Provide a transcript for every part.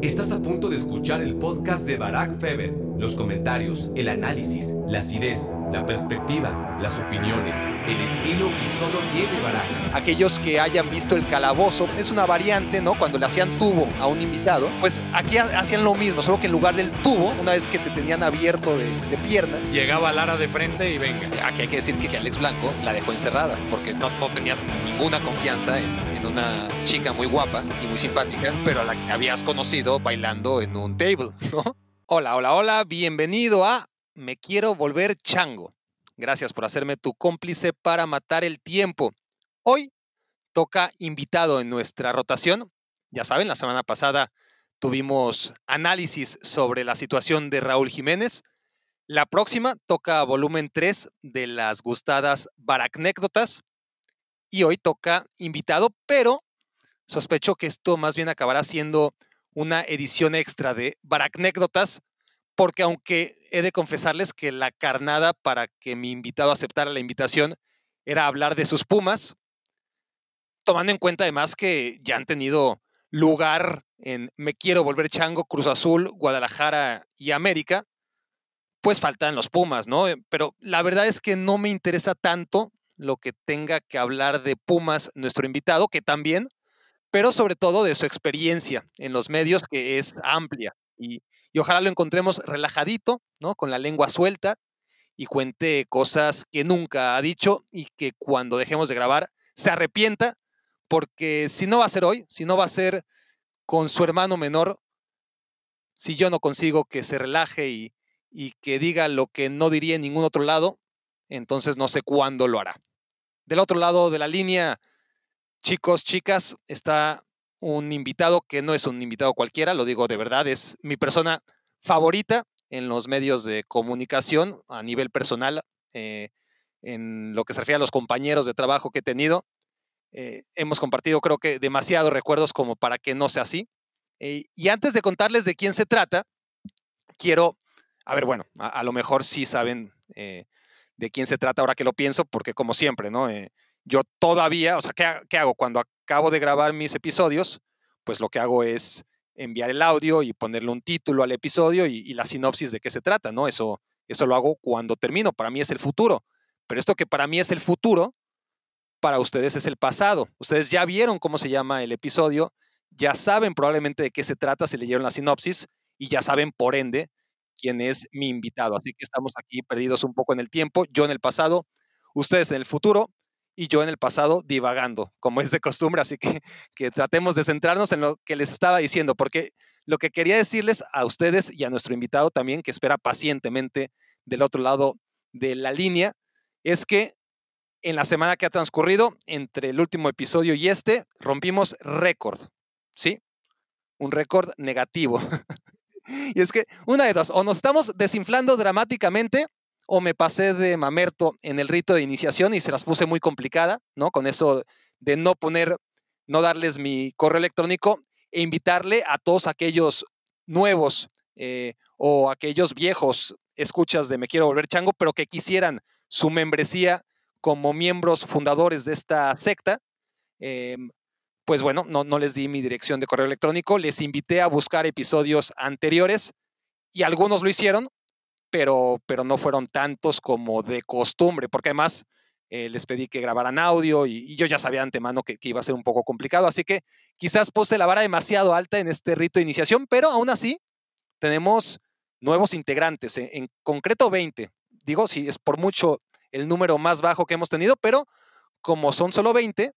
Estás a punto de escuchar el podcast de Barack Feber. Los comentarios, el análisis, la acidez, la perspectiva, las opiniones, el estilo que solo tiene Barack. Aquellos que hayan visto el calabozo, es una variante, ¿no? Cuando le hacían tubo a un invitado, pues aquí hacían lo mismo, solo que en lugar del tubo, una vez que te tenían abierto de, piernas, llegaba Lara de frente y venga. Aquí hay que decir que Alex Blanco la dejó encerrada, porque no, no tenías ninguna confianza en, en una chica muy guapa y muy simpática, pero a la que habías conocido bailando en un table, ¿no? Hola, hola, hola, bienvenido a Me quiero volver chango. Gracias por hacerme tu cómplice para matar el tiempo. Hoy toca invitado en nuestra rotación. Ya saben, la semana pasada tuvimos análisis sobre la situación de Raúl Jiménez. La próxima toca volumen 3 de las gustadas baracnécdotas. Y hoy toca invitado, pero sospecho que esto más bien acabará siendo una edición extra de baracnécdotas, porque aunque he de confesarles que la carnada para que mi invitado aceptara la invitación era hablar de sus Pumas, tomando en cuenta además que ya han tenido lugar en Me Quiero Volver Chango, Cruz Azul, Guadalajara y América, pues faltan los Pumas, ¿no? Pero la verdad es que no me interesa tanto lo que tenga que hablar de Pumas nuestro invitado, que también, pero sobre todo de su experiencia en los medios, que es amplia. Y, ojalá lo encontremos relajadito, ¿no? Con la lengua suelta y cuente cosas que nunca ha dicho y que cuando dejemos de grabar se arrepienta, porque si no va a ser hoy, si no va a ser con su hermano menor, si yo no consigo que se relaje y, y que diga lo que no diría en ningún otro lado, entonces no sé cuándo lo hará. Del otro lado de la línea, chicos, chicas, está un invitado que no es un invitado cualquiera, lo digo de verdad, es mi persona favorita en los medios de comunicación a nivel personal, eh, en lo que se refiere a los compañeros de trabajo que he tenido. Eh, hemos compartido creo que demasiados recuerdos como para que no sea así. Eh, y antes de contarles de quién se trata, quiero, a ver, bueno, a, lo mejor sí saben de quién se trata ahora que lo pienso, porque como siempre, ¿no? Yo todavía, o sea, ¿qué, hago? Cuando acabo de grabar mis episodios, pues lo que hago es enviar el audio y ponerle un título al episodio y, la sinopsis de qué se trata, ¿no? Eso, eso lo hago cuando termino, para mí es el futuro. Pero esto que para mí es el futuro, para ustedes es el pasado. Ustedes ya vieron cómo se llama el episodio, ya saben probablemente de qué se trata, se leyeron la sinopsis y ya saben, por ende, quien es mi invitado. Así que estamos aquí perdidos un poco en el tiempo, yo en el pasado, ustedes en el futuro y yo en el pasado divagando, como es de costumbre. Así que, tratemos de centrarnos en lo que les estaba diciendo, porque lo que quería decirles a ustedes y a nuestro invitado también, que espera pacientemente del otro lado de la línea, es que en la semana que ha transcurrido, entre el último episodio y este, rompimos récord, ¿sí? Un récord negativo. Y es que una de dos, o nos estamos desinflando dramáticamente o me pasé de mamerto en el rito de iniciación y se las puse muy complicada, ¿no? Con eso de no poner, no darles mi correo electrónico e invitarle a todos aquellos nuevos eh, o aquellos viejos escuchas de Me Quiero Volver Chango, pero que quisieran su membresía como miembros fundadores de esta secta, em, pues bueno, no, no les di mi dirección de correo electrónico, les invité a buscar episodios anteriores y algunos lo hicieron, pero, pero no fueron tantos como de costumbre, porque además eh, les pedí que grabaran audio y, yo ya sabía antemano que, iba a ser un poco complicado, así que quizás puse la vara demasiado alta en este rito de iniciación, pero aún así tenemos nuevos integrantes, en, en concreto 20. Digo, si es por mucho el número más bajo que hemos tenido, pero como son solo 20,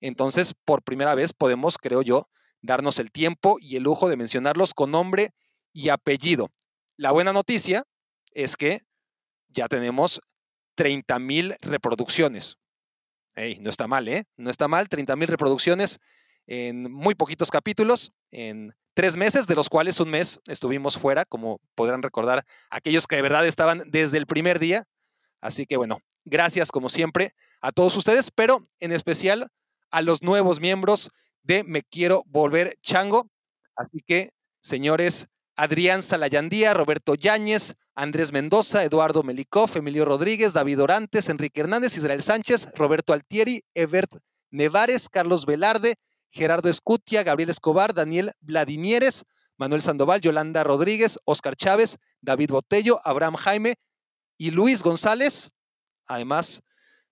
entonces, por primera vez podemos, creo yo, darnos el tiempo y el lujo de mencionarlos con nombre y apellido. La buena noticia es que ya tenemos 30 mil reproducciones. no está mal, ¿eh? No está mal, 30 mil reproducciones en muy poquitos capítulos, en tres meses, de los cuales un mes estuvimos fuera, como podrán recordar aquellos que de verdad estaban desde el primer día. Así que bueno, gracias como siempre a todos ustedes, pero en especial a los nuevos miembros de Me Quiero Volver Chango. Así que, señores, Adrián Salayandía, Roberto Yáñez, Andrés Mendoza, Eduardo Melikov, Emilio Rodríguez, David Orantes, Enrique Hernández, Israel Sánchez, Roberto Altieri, Evert Nevares, Carlos Velarde, Gerardo Escutia, Gabriel Escobar, Daniel Vladimieres, Manuel Sandoval, Yolanda Rodríguez, Oscar Chávez, David Botello, Abraham Jaime y Luis González, además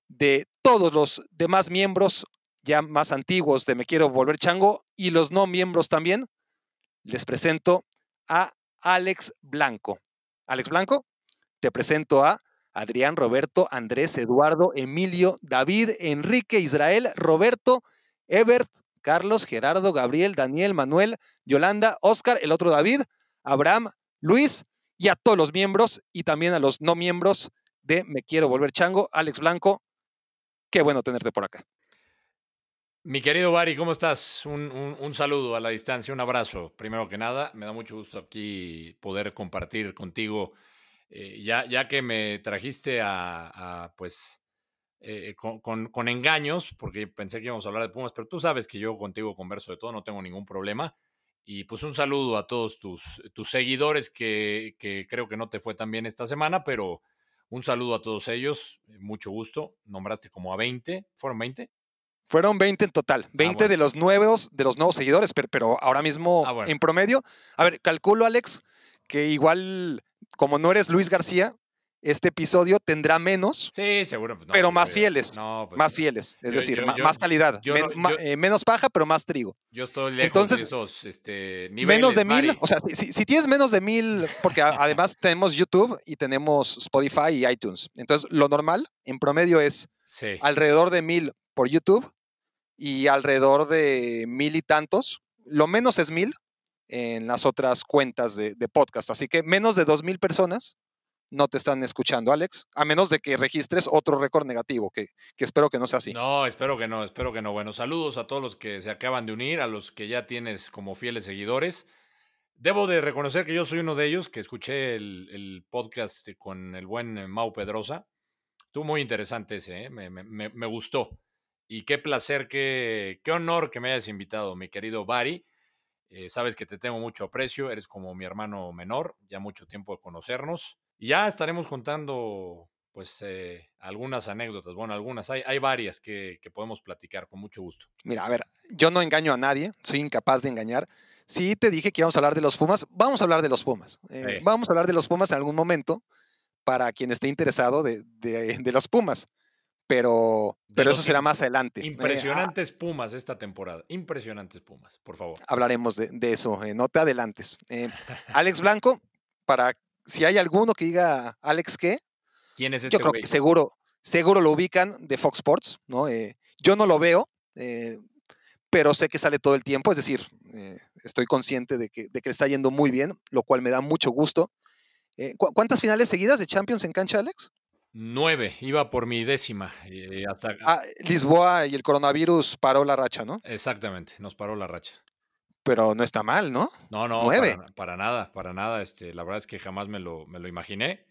de todos los demás miembros ya más antiguos de Me Quiero Volver Chango y los no miembros también, les presento a Alex Blanco. Alex Blanco, te presento a Adrián, Roberto, Andrés, Eduardo, Emilio, David, Enrique, Israel, Roberto, Ebert, Carlos, Gerardo, Gabriel, Daniel, Manuel, Yolanda, Oscar, el otro David, Abraham, Luis y a todos los miembros y también a los no miembros de Me Quiero Volver Chango. Alex Blanco, qué bueno tenerte por acá. Mi querido Bari, ¿cómo estás? Un, saludo a la distancia, un abrazo. Primero que nada, me da mucho gusto aquí poder compartir contigo, eh, ya, ya que me trajiste a, pues, eh, con, engaños, porque pensé que íbamos a hablar de Pumas, pero tú sabes que yo contigo converso de todo, no tengo ningún problema. Y pues un saludo a todos tus, tus seguidores que, que creo que no te fue tan bien esta semana, pero un saludo a todos ellos, mucho gusto. Nombraste como a 20, ¿fueron 20? Fueron 20 en total, 20 ah, de los nuevos, de los nuevos seguidores, pero, ahora mismo ah, en promedio, a ver, calculo Alex que igual como no eres Luis García, este episodio tendrá menos. Sí, seguro. Pues, pero más fieles. Pues, más fieles. Es decir, más calidad. Eh, menos paja, pero más trigo. Yo estoy lejos Entonces, de esos este, niveles. Menos de mil. O sea, si, tienes menos de mil, porque además tenemos YouTube y tenemos Spotify y iTunes. Entonces, lo normal en promedio es alrededor de mil por YouTube y alrededor de mil y tantos. Lo menos es mil en las otras cuentas de, podcast. Así que menos de dos mil personas no te están escuchando, Alex, a menos de que registres otro récord negativo, que, que, espero que no sea así. No, espero que no, espero que no. Bueno, saludos a todos los que se acaban de unir, a los que ya tienes como fieles seguidores. Debo de reconocer que yo soy uno de ellos, que escuché el, podcast con el buen Mau Pedrosa. Estuvo muy interesante ese, ¿eh? me, me, gustó. Y qué placer, qué, qué honor que me hayas invitado, mi querido Bari. Eh, sabes que te tengo mucho aprecio, eres como mi hermano menor, ya mucho tiempo de conocernos. Y ya estaremos contando, pues, eh, algunas anécdotas. Bueno, algunas, hay, hay varias que, podemos platicar con mucho gusto. Mira, a ver, yo no engaño a nadie, soy incapaz de engañar. Sí te dije que íbamos a hablar de los Pumas, vamos a hablar de los Pumas. Eh, vamos a hablar de los Pumas en algún momento para quien esté interesado de, de los Pumas pero, pero eso será más adelante. Eh, impresionantes Pumas esta temporada. Impresionantes Pumas, por favor. Hablaremos de, eso, eh, no te adelantes. Eh, Alex Blanco, para si hay alguno que diga Alex qué. ¿Quién es este? Yo creo que seguro, seguro lo ubican de Fox Sports, ¿no? yo no lo veo, pero sé que sale todo el tiempo, es decir, estoy consciente de que, de que le está yendo muy bien, lo cual me da mucho gusto. ¿Cuántas finales seguidas de Champions en cancha, Alex? Nueve, iba por mi décima. Eh, ah, Lisboa y el coronavirus paró la racha, ¿no? Exactamente, nos paró la racha. Pero no está mal, ¿no? No, no, Nueve. Para, nada, para nada. Este, la verdad es que jamás me lo, me lo imaginé.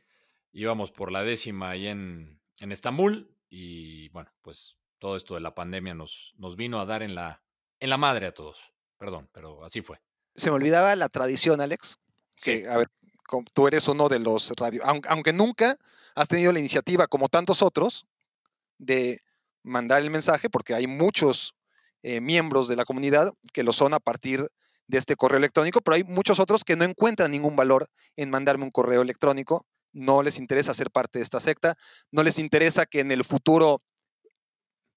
Íbamos por la décima ahí en, en Estambul y bueno, pues todo esto de la pandemia nos, nos vino a dar en la, en la madre a todos. Perdón, pero así fue. Se me olvidaba la tradición, Alex. Que, a ver, tú eres uno de los radio, aunque nunca has tenido la iniciativa, como tantos otros, de mandar el mensaje, porque hay muchos eh, miembros de la comunidad que lo son a partir de este correo electrónico, pero hay muchos otros que no encuentran ningún valor en mandarme un correo electrónico, no les interesa ser parte de esta secta, no les interesa que en el futuro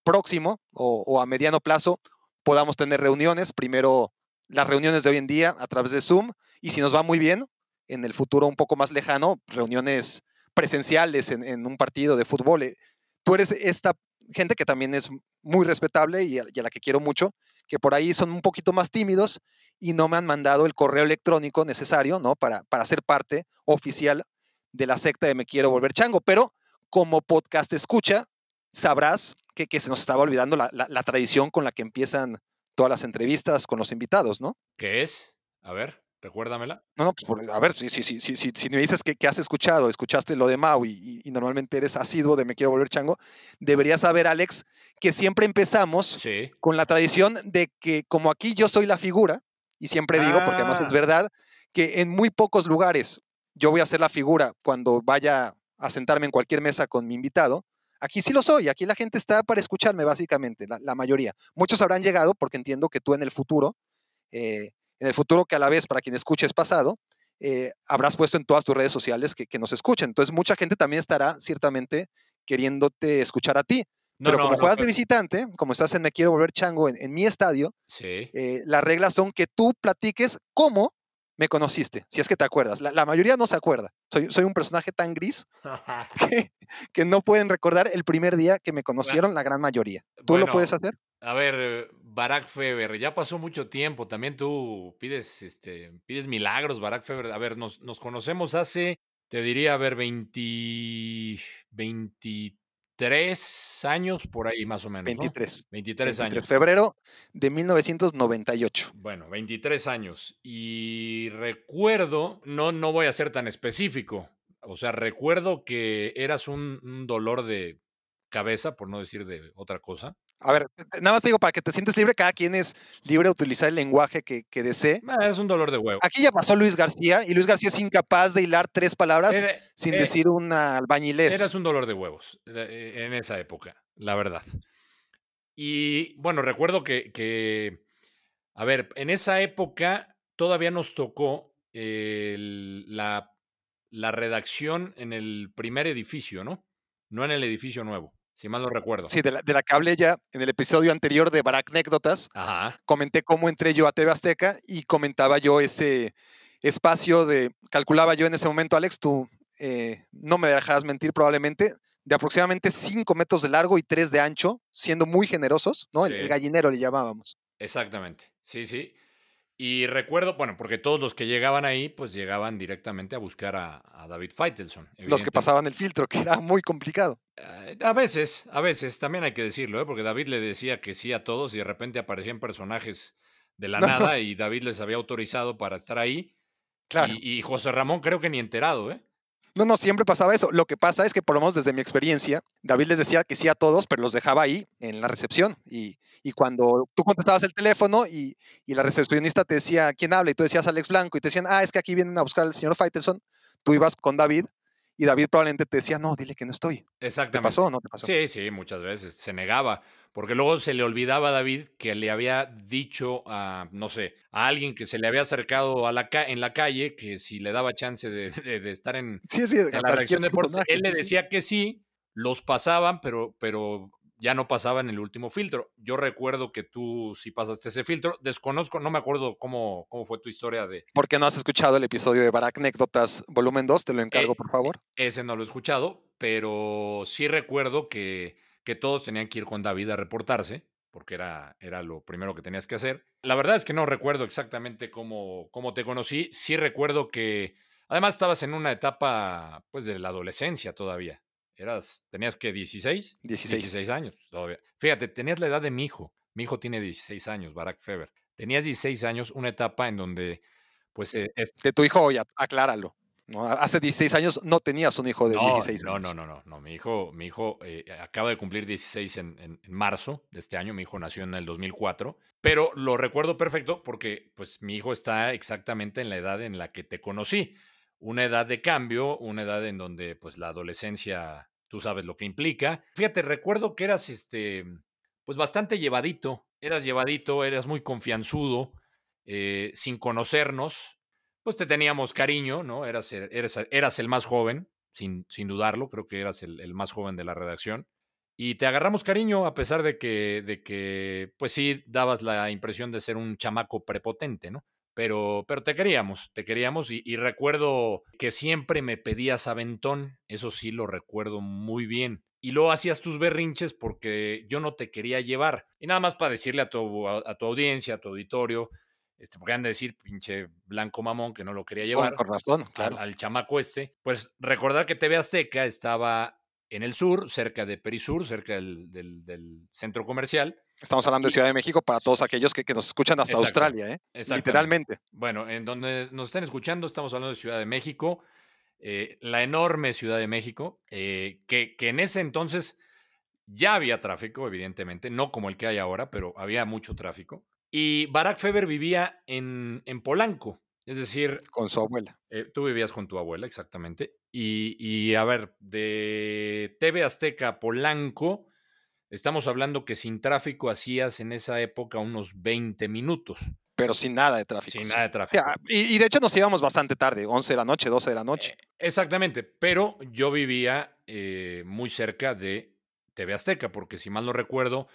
próximo o a mediano plazo podamos tener reuniones, primero las reuniones de hoy en día a través de Zoom, y si nos va muy bien, en el futuro un poco más lejano, reuniones presenciales en, un partido de fútbol. Eh, tú eres esta gente que también es muy respetable y a, la que quiero mucho, que por ahí son un poquito más tímidos y no me han mandado el correo electrónico necesario, ¿no? Para, para ser parte oficial de la secta de Me Quiero Volver Chango. Pero como podcast escucha, sabrás que, que se nos estaba olvidando la, tradición con la que empiezan todas las entrevistas con los invitados, ¿no? ¿Qué es? A ver. Recuérdamela. No, no, pues a ver, si, si, si, si, si me dices que, que, has escuchado, escuchaste lo de Mau y, y, normalmente eres asiduo de Me Quiero Volver Chango, deberías saber, Alex, que siempre empezamos con la tradición de que como aquí yo soy la figura, y siempre digo, porque además es ah. verdad, que en muy pocos lugares yo voy a ser la figura cuando vaya a sentarme en cualquier mesa con mi invitado. Aquí sí lo soy, aquí la gente está para escucharme, básicamente, la, la mayoría. Muchos habrán llegado porque entiendo que tú en el futuro... Eh, en el futuro que a la vez, para quien escuche es pasado, eh, habrás puesto en todas tus redes sociales que, que nos escuchen. Entonces, mucha gente también estará ciertamente queriéndote escuchar a ti. No, pero no, como no, juegas de visitante, como estás en Me Quiero Volver Chango en, en mi estadio, Sí. eh, las reglas son que tú platiques cómo me conociste, si es que te acuerdas. La, la mayoría no se acuerda. Soy, soy un personaje tan gris que, que no pueden recordar el primer día que me conocieron la gran mayoría. ¿Tú Bueno, lo puedes hacer? A ver, eh, Barack Feber, ya pasó mucho tiempo. También tú pides, este, pides milagros, Barack Feber. A ver, nos, nos conocemos hace, te diría, a ver, 20, 23 años por ahí más o menos. ¿no? 23. 23 23, años. febrero de 1998. Bueno, 23 años. Y recuerdo, no, no voy a ser tan específico. O sea, recuerdo que eras un, un dolor de cabeza, por no decir de otra cosa. A ver, nada más te digo, para que te sientes libre, cada quien es libre de utilizar el lenguaje que, que desee. Ah, Es un dolor de huevo. Aquí ya pasó Luis García y Luis García es incapaz de hilar tres palabras Era- sin eh, decir una albañilés. Eras un dolor de huevos eh, en esa época, la verdad. Y bueno, recuerdo que, que, a ver, en esa época todavía nos tocó el- la, la redacción en el primer edificio, ¿no? No en el edificio nuevo, si mal no recuerdo. Sí, de la, de la que hablé ya en el episodio anterior de Baracnécdotas, Ajá. comenté cómo entré yo a TV Azteca y comentaba yo ese espacio de, calculaba yo en ese momento, Alex, tú eh, no me dejarás mentir probablemente, de aproximadamente 5 metros de largo y 3 de ancho, siendo muy generosos, ¿no? El, gallinero le llamábamos. Exactamente, sí, sí. Y recuerdo, bueno, porque todos los que llegaban ahí, pues llegaban directamente a buscar a, a David Feitelson. Los que pasaban el filtro, que era muy complicado. Eh, A veces, a veces, también hay que decirlo, ¿eh? porque David le decía que sí a todos y de repente aparecían personajes de la No. nada y David les había autorizado para estar ahí. Claro. Y, y José Ramón creo que ni enterado, ¿eh? No, no, siempre pasaba eso. Lo que pasa es que, por lo menos desde mi experiencia, David les decía que sí a todos, pero los dejaba ahí en la recepción. Y, y cuando tú contestabas el teléfono y, y la recepcionista te decía quién habla y tú decías Alex Blanco y te decían, ah, es que aquí vienen a buscar al señor Faitelson, tú ibas con David y David probablemente te decía, no, dile que no estoy. ¿Te Exactamente. pasó o no te pasó? Sí, sí, muchas veces. Se negaba. Porque luego se le olvidaba a David que le había dicho a, no sé, a alguien que se le había acercado a la ca- en la calle que si le daba chance de, de- de estar en, Sí, sí, en la reacción de deportes, él le sí. decía que sí, los pasaban, pero, pero ya no pasaban el último filtro. Yo recuerdo que tú sí pasaste ese filtro. Desconozco, no me acuerdo cómo, cómo fue tu historia de ¿Por qué no has escuchado el episodio de Baracnécdotas volumen 2? Te lo encargo, Eh, por favor. ese, no lo he escuchado, pero sí recuerdo que, que todos tenían que ir con David a reportarse, porque era, era lo primero que tenías que hacer. La verdad es que no recuerdo exactamente cómo, cómo te conocí. Sí recuerdo que además estabas en una etapa pues de la adolescencia todavía. Eras, tenías que 16, 16. 16 años todavía. Fíjate, tenías la edad de mi hijo. Mi hijo tiene 16 años, Barack Feber. Tenías 16 años, una etapa en donde, pues, eh, es- De tu hijo, oye, acláralo. ¿no? Hace 16 años no tenías un hijo de no, 16 no, años. no, no, no, no. Mi hijo, mi hijo eh, acaba de cumplir 16 en, en- en marzo de este año. Mi hijo nació en el 2004, pero lo recuerdo perfecto porque, pues, mi hijo está exactamente en la edad en la que te conocí. Una edad de cambio, una edad en donde, pues, la adolescencia, tú sabes lo que implica. Fíjate, recuerdo que eras, este, pues, bastante llevadito. Eras llevadito, eras muy confianzudo, eh, sin conocernos pues te teníamos cariño, ¿no? Eras, eras, eras el más joven, sin, sin dudarlo, creo que eras el, el más joven de la redacción. Y te agarramos cariño a pesar de que, de que, pues sí, dabas la impresión de ser un chamaco prepotente, ¿no? Pero, pero te queríamos, te queríamos y, y recuerdo que siempre me pedías aventón, eso sí lo recuerdo muy bien. Y luego hacías tus berrinches porque yo no te quería llevar. Y nada más para decirle a tu, a, a tu audiencia, a tu auditorio, este, porque han de decir, pinche blanco mamón, que no lo quería llevar con razón, al, claro. al chamaco este. Pues recordar que TV Azteca estaba en el sur, cerca de Perisur, cerca del, del- del centro comercial. Estamos hablando de Ciudad de México para todos aquellos que, que nos escuchan hasta Exacto, Australia, ¿eh? exactamente. Literalmente. Bueno, en donde nos estén escuchando, estamos hablando de Ciudad de México, eh, la enorme Ciudad de México, eh, que, que en ese entonces ya había tráfico, evidentemente, no como el que hay ahora, pero había mucho tráfico. Y Barack Feber vivía en, en Polanco, es decir, Con su abuela. Eh, tú vivías con tu abuela, exactamente. Y, y, a ver, de TV Azteca Polanco, estamos hablando que sin tráfico hacías en esa época unos 20 minutos. pero sin nada de tráfico. sin sí. nada de tráfico. y, y de hecho nos íbamos bastante tarde, 11 de la noche, 12 de la noche. Eh, exactamente, pero yo vivía eh, muy cerca de TV Azteca, porque si mal no recuerdo,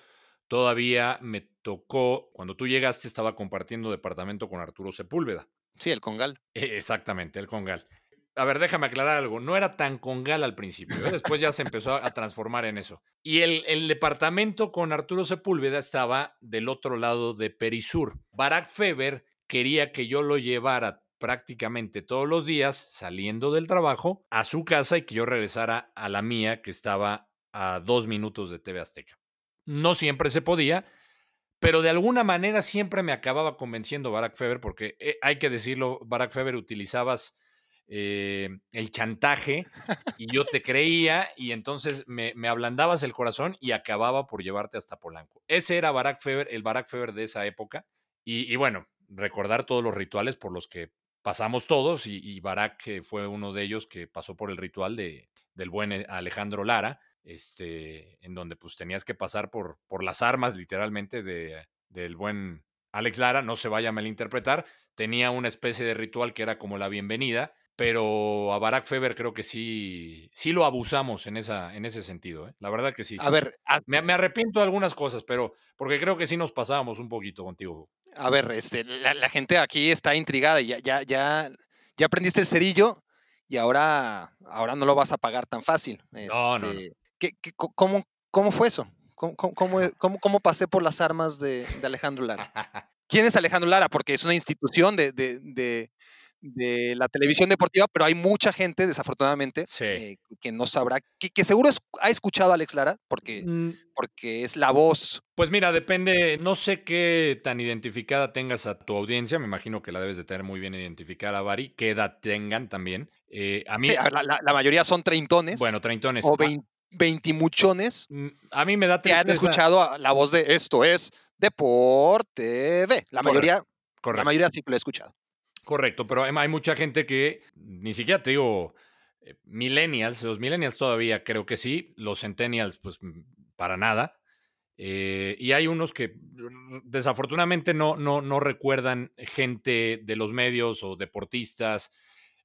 todavía me tocó, cuando tú llegaste estaba compartiendo departamento con Arturo Sepúlveda. Sí, el Congal. Eh, Exactamente, el Congal. A ver, déjame aclarar algo. No era tan Congal al principio. ¿eh? Después ya se empezó a, a transformar en eso. Y el, el departamento con Arturo Sepúlveda estaba del otro lado de Perisur. Barack Feber quería que yo lo llevara prácticamente todos los días saliendo del trabajo a su casa y que yo regresara a la mía que estaba a dos minutos de TV Azteca. No siempre se podía, pero de alguna manera siempre me acababa convenciendo Barack Feber, porque eh, hay que decirlo, Barack Feber utilizabas eh, el chantaje y yo te creía y entonces me, me ablandabas el corazón y acababa por llevarte hasta Polanco. Ese era Barack Feber, el Barack Feber de esa época. Y, y bueno, recordar todos los rituales por los que pasamos todos y, y Barack fue uno de ellos que pasó por el ritual de, del buen eh, Alejandro Lara, este, en donde pues tenías que pasar por, por las armas literalmente de, del buen Alex Lara, no se vaya a malinterpretar, tenía una especie de ritual que era como la bienvenida, pero a Barack Feber creo que sí, sí lo abusamos en, esa, en ese sentido, ¿eh? la verdad que sí. A ver, a, Me, me arrepiento de algunas cosas, pero porque creo que sí nos pasábamos un poquito contigo. a ver, este, la, la gente aquí está intrigada y ya, ya, ya, ya aprendiste el cerillo y ahora, ahora no lo vas a pagar tan fácil. No, no, no. Este, ¿qué- cómo, ¿Cómo fue eso? ¿Cómo, cómo, cómo, cómo- cómo pasé por las armas de, de Alejandro Lara? ¿Quién es Alejandro Lara? Porque es una institución de, de- de- de la televisión deportiva, pero hay mucha gente, desafortunadamente, Sí. eh, que no sabrá, que, que seguro es- ha escuchado a Alex Lara, porque, Mm, porque es la voz. Pues mira, depende, no sé qué tan identificada tengas a tu audiencia, me imagino que la debes de tener muy bien identificada, Bari, qué edad tengan también. Eh, a mí, Sí, la, la- la mayoría son treintones bueno, treintones. o a- vein- veintimuchones mm, A, mí me da que han tristeza. escuchado a la voz de esto es Deporte V. La Correcto, mayoría, la mayoría sí que lo he escuchado. Correcto, pero hay mucha gente que ni siquiera te digo eh, millennials, los millennials todavía creo que sí, los centennials pues mm, para nada. Eh, y hay unos que r- desafortunadamente no, no, no recuerdan gente de los medios o deportistas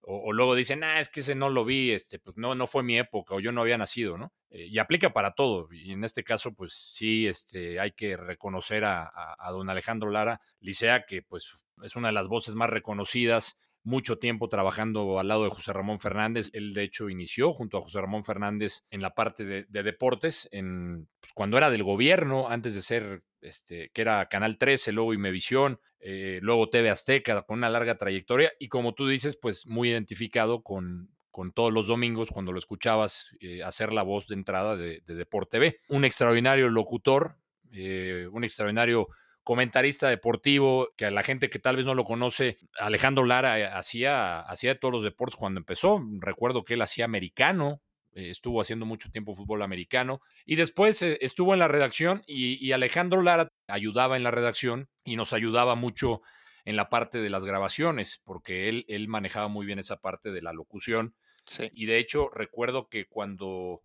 o, luego dicen, ah, es que ese no lo vi, este, pues no, no fue mi época o yo no había nacido, ¿no? Eh, y aplica para todo. Y en este caso, pues sí, este, hay que reconocer a, a- a don Alejandro Lara Licea, que pues es una de las voces más reconocidas, mucho tiempo trabajando al lado de José Ramón Fernández. Él, de hecho, inició junto a José Ramón Fernández en la parte de, de deportes, en, pues, cuando era del gobierno, antes de ser, este, que era Canal 13, luego Imevisión, eh, luego TV Azteca, con una larga trayectoria. Y como tú dices, pues muy identificado con, con todos los domingos cuando lo escuchabas eh, hacer la voz de entrada de, de Deporte B. Un extraordinario locutor, eh, un extraordinario comentarista deportivo, que a la gente que tal vez no lo conoce, Alejandro Lara eh, hacía, hacía todos los deportes cuando empezó. Recuerdo que él hacía americano, eh, estuvo haciendo mucho tiempo fútbol americano y después eh, estuvo en la redacción y, y Alejandro Lara ayudaba en la redacción y nos ayudaba mucho en la parte de las grabaciones, porque él, él manejaba muy bien esa parte de la locución. Sí. Y de hecho, recuerdo que cuando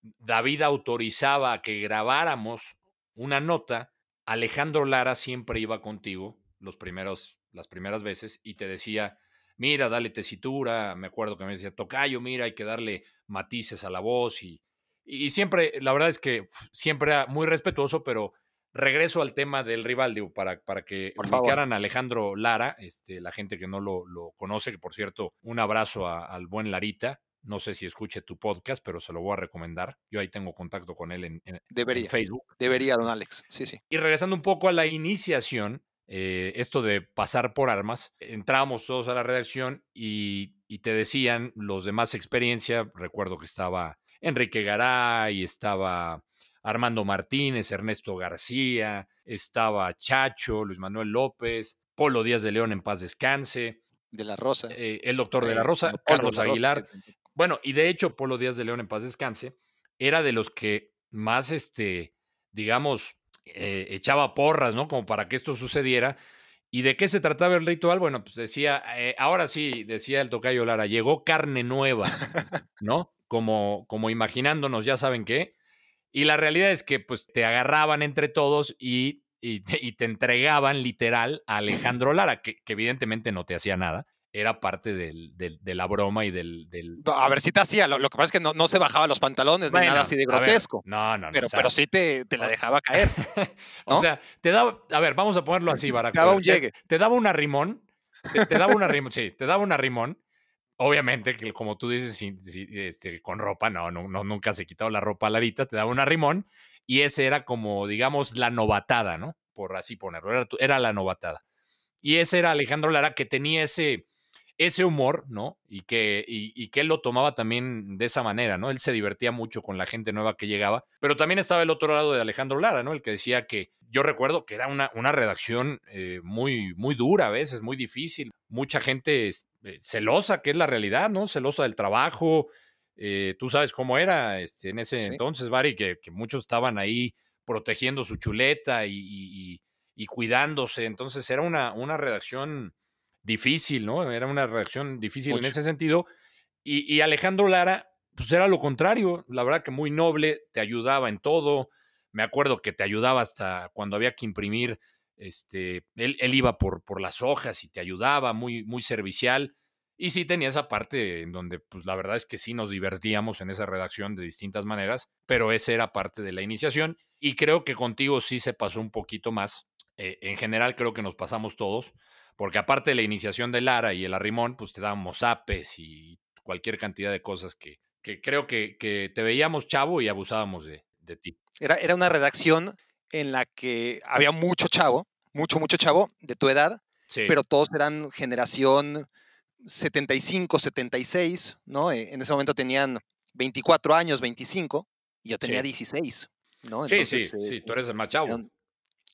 David autorizaba que grabáramos una nota, Alejandro Lara siempre iba contigo los primeros, las primeras veces y te decía, mira, dale tesitura. Me acuerdo que me decía, tocayo, mira, hay que darle matices a la voz. Y, y siempre, la verdad es que siempre era muy respetuoso, pero regreso al tema del rival, digo, para, para que ubicaran a Alejandro Lara, este, la gente que no lo, lo conoce, que por cierto, un abrazo a- al buen Larita. No sé si escuche tu podcast, pero se lo voy a recomendar. Yo ahí tengo contacto con él en, en- en Debería. Facebook. Debería, don Alex. Sí, sí. Y regresando un poco a la iniciación, eh, esto de pasar por armas, entrábamos todos a la redacción y, y te decían los de más experiencia, recuerdo que estaba Enrique Garay, estaba Armando Martínez, Ernesto García, estaba Chacho, Luis Manuel López, Polo Díaz de León en paz descanse, De la Rosa. eh, el doctor de la Eh, Rosa, Carlos Aguilar. Bueno, y de hecho, Polo Díaz de León en paz descanse, era de los que más, este, digamos, eh, echaba porras, ¿no? Como para que esto sucediera. ¿Y de qué se trataba el ritual? Bueno, pues decía, eh, ahora sí, decía el tocayo Lara, llegó carne nueva, ¿no? Como, como imaginándonos, ya saben qué. Y la realidad es que, pues, te agarraban entre todos y y te, entregaban literal a Alejandro Lara, que evidentemente no te hacía nada. Era parte del- del- de la broma y del. del A ver si te hacía. Lo, lo que pasa es que no, no se bajaba los pantalones ni nada así de ver, grotesco. no, no, no. pero, o sea, pero sí te, te la dejaba caer. O sea, te daba. A ver, vamos a ponerlo así, Barack. Te daba un llegue. Te daba una rimón. Te, te daba una rimón, sí, te daba una rimón. Obviamente, que como tú dices, sin- sin- este, con ropa, no, no, no, nunca se quitaba la ropa a Larita, te daba una rimón. Y ese era como, digamos, la novatada, ¿no? Por así ponerlo. Era, era la novatada. Y ese era Alejandro Lara que tenía ese, ese humor, ¿no? Y que, y, y que él lo tomaba también de esa manera, ¿no? Él se divertía mucho con la gente nueva que llegaba, pero también estaba el otro lado de Alejandro Lara, ¿no? El que decía que yo recuerdo que era una, una redacción eh, muy, muy dura a veces, muy difícil, mucha gente es- eh, celosa, que es la realidad, ¿no? Celosa del trabajo. eh, tú sabes cómo era este, en ese Sí. entonces, Bari, que, que muchos estaban ahí protegiendo su chuleta y, y- y- y cuidándose. Entonces era una, una redacción difícil, ¿no? Era una redacción difícil en ese sentido. Y, y Alejandro Lara, pues era lo contrario, la verdad que muy noble, te ayudaba en todo. Me acuerdo que te ayudaba hasta cuando había que imprimir, este, él, él iba por, por las hojas y te ayudaba, muy, muy servicial. Y sí tenía esa parte en donde, pues la verdad es que sí nos divertíamos en esa redacción de distintas maneras, pero esa era parte de la iniciación. Y creo que contigo sí se pasó un poquito más. Eh, en general creo que nos pasamos todos, porque aparte de la iniciación de Lara y el arrimón, pues te dábamos apes y cualquier cantidad de cosas que, que creo que, que te veíamos chavo y abusábamos de, de ti. Era, era una redacción en la que había mucho chavo, mucho, mucho chavo de tu edad, Sí. pero todos eran generación 75, 76, ¿no? Eh, En ese momento tenían 24 años, 25, y yo tenía Sí. 16, ¿no? sí, Entonces, sí, eh, sí, tú eres el más era, chavo. un-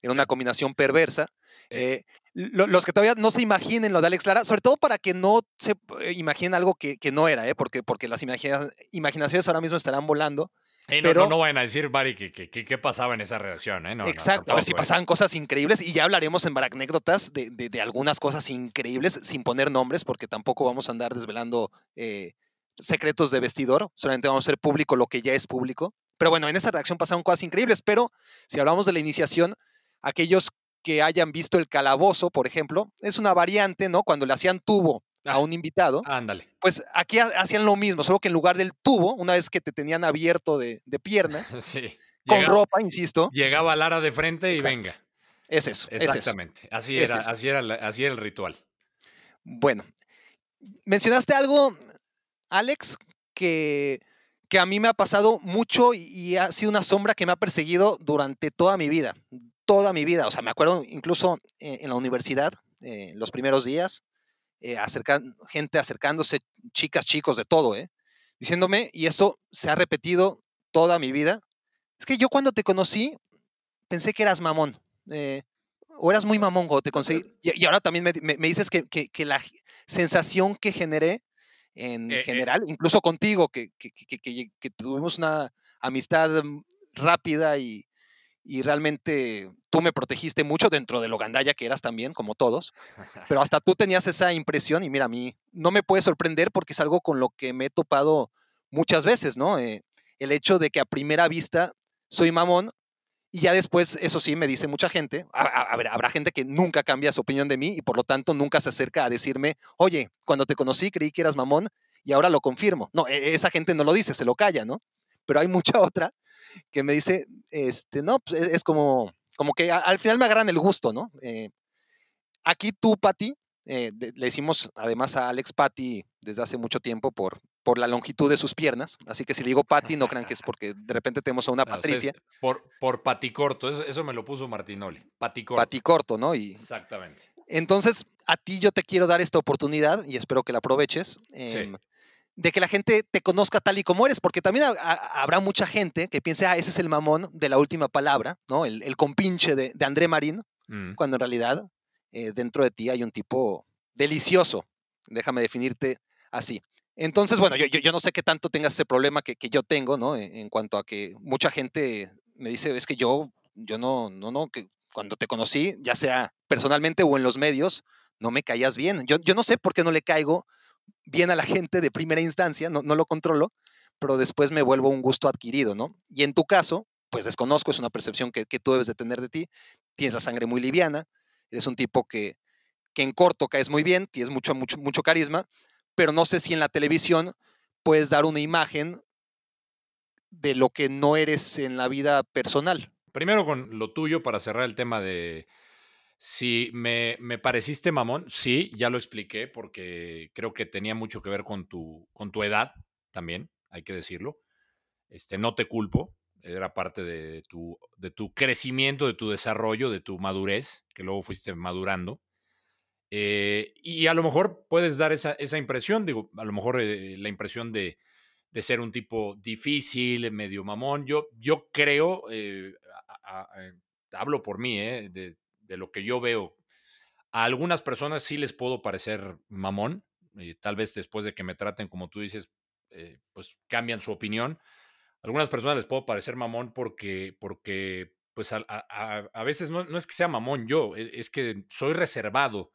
era una combinación perversa. Eh. Eh, los que todavía no se imaginen lo de Alex Lara, sobre todo para que no se eh, imaginen algo que, que no era, ¿eh? porque, porque las imagina- imaginaciones ahora mismo estarán volando. No, pero- no, no vayan a decir, Bari, que, que, pasaba en esa redacción, ¿eh? No, no, Exacto, a ver si ¿eh? pasaban cosas increíbles y ya hablaremos en Baracnécdotas de, de, de algunas cosas increíbles sin poner nombres porque tampoco vamos a andar desvelando eh, secretos de vestidor, solamente vamos a hacer público lo que ya es público. Pero bueno, en esa redacción pasaron cosas increíbles, pero si hablamos de la iniciación, aquellos que hayan visto el calabozo, por ejemplo, es una variante, ¿no? Cuando le hacían tubo a Ah. un invitado, Ándale. pues aquí ha- hacían lo mismo, solo que en lugar del tubo, una vez que te tenían abierto de, de piernas, Sí. con Llegaba, ropa, insisto, llegaba Lara de frente y Exacto. venga. es eso. es eso. Exactamente. Así Es era, eso. así era, la- así era el ritual. Bueno, mencionaste algo, Alex, que, que a mí me ha pasado mucho y, y ha sido una sombra que me ha perseguido durante toda mi vida, toda mi vida. O sea, me acuerdo incluso eh, en la universidad, eh, los primeros días, eh, acercan- gente acercándose, chicas, chicos, de todo, ¿eh? diciéndome, y eso se ha repetido toda mi vida. Es que yo cuando te conocí pensé que eras mamón. eh, o eras muy mamón cuando te conseguí. Y, y ahora también me, me- me dices que, que- que la sensación que generé en general, incluso contigo, que, que- que- que- que tuvimos una amistad mm, rápida y, y realmente tú me protegiste mucho dentro de lo gandalla que eras también, como todos, pero hasta tú tenías esa impresión y mira, a mí no me puede sorprender porque es algo con lo que me he topado muchas veces, ¿no? Eh, el hecho de que a primera vista soy mamón y ya después, eso sí, me dice mucha gente, a, a- a ver, habrá gente que nunca cambia su opinión de mí y por lo tanto nunca se acerca a decirme, oye, cuando te conocí creí que eras mamón y ahora lo confirmo. No, e- esa gente no lo dice, se lo calla, ¿no? Pero hay mucha otra que me dice, este, no, pues es, es como, como que a- al final me agarran el gusto, ¿no? Eh, aquí tú, Patti, eh, le decimos además a Alex Patti desde hace mucho tiempo por, por la longitud de sus piernas, así que si le digo Patti, no crean que es porque de repente tenemos a una Patricia, por, por paticorto. Eso, eso me lo puso Martinoli. Paticorto. Patti corto, ¿no? Y Exactamente. entonces a ti yo te quiero dar esta oportunidad y espero que la aproveches. em, de que la gente te conozca tal y como eres, porque también ha- ha- habrá mucha gente que piense, ah, ese es el mamón de la última palabra, ¿no? El, el compinche de, de André Marín, Mm. cuando en realidad eh, dentro de ti hay un tipo delicioso. Déjame definirte así. Entonces, bueno, yo, yo, yo no sé qué tanto tengas ese problema que, que yo tengo, ¿no? En, en cuanto a que mucha gente me dice, es que yo, yo no, no, no, que cuando te conocí, ya sea personalmente o en los medios, no me caías bien. Yo, yo no sé por qué no le caigo bien a la gente de primera instancia, no, no lo controlo, pero después me vuelvo un gusto adquirido, ¿no? Y en tu caso, pues desconozco, es una percepción que, que tú debes de tener de ti, tienes la sangre muy liviana, eres un tipo que, que en corto caes muy bien, tienes mucho, mucho, mucho carisma, pero no sé si en la televisión puedes dar una imagen de lo que no eres en la vida personal. Primero con lo tuyo para cerrar el tema de si me, me pareciste mamón, sí, ya lo expliqué porque creo que tenía mucho que ver con tu, con tu edad también, hay que decirlo. Este, no te culpo, era parte de tu, de tu crecimiento, de tu desarrollo, de tu madurez, que luego fuiste madurando. Eh, y a lo mejor puedes dar esa, esa impresión, digo, a lo mejor eh, la impresión de, de, ser un tipo difícil, medio mamón. Yo, yo creo, eh, hablo por mí, de, de, lo que yo veo. A algunas personas sí les puedo parecer mamón, tal vez después de que me traten como tú dices, pues cambian su opinión algunas personas les puedo parecer mamón porque, porque pues a, a, veces no, no, es que sea mamón yo, e, es que soy reservado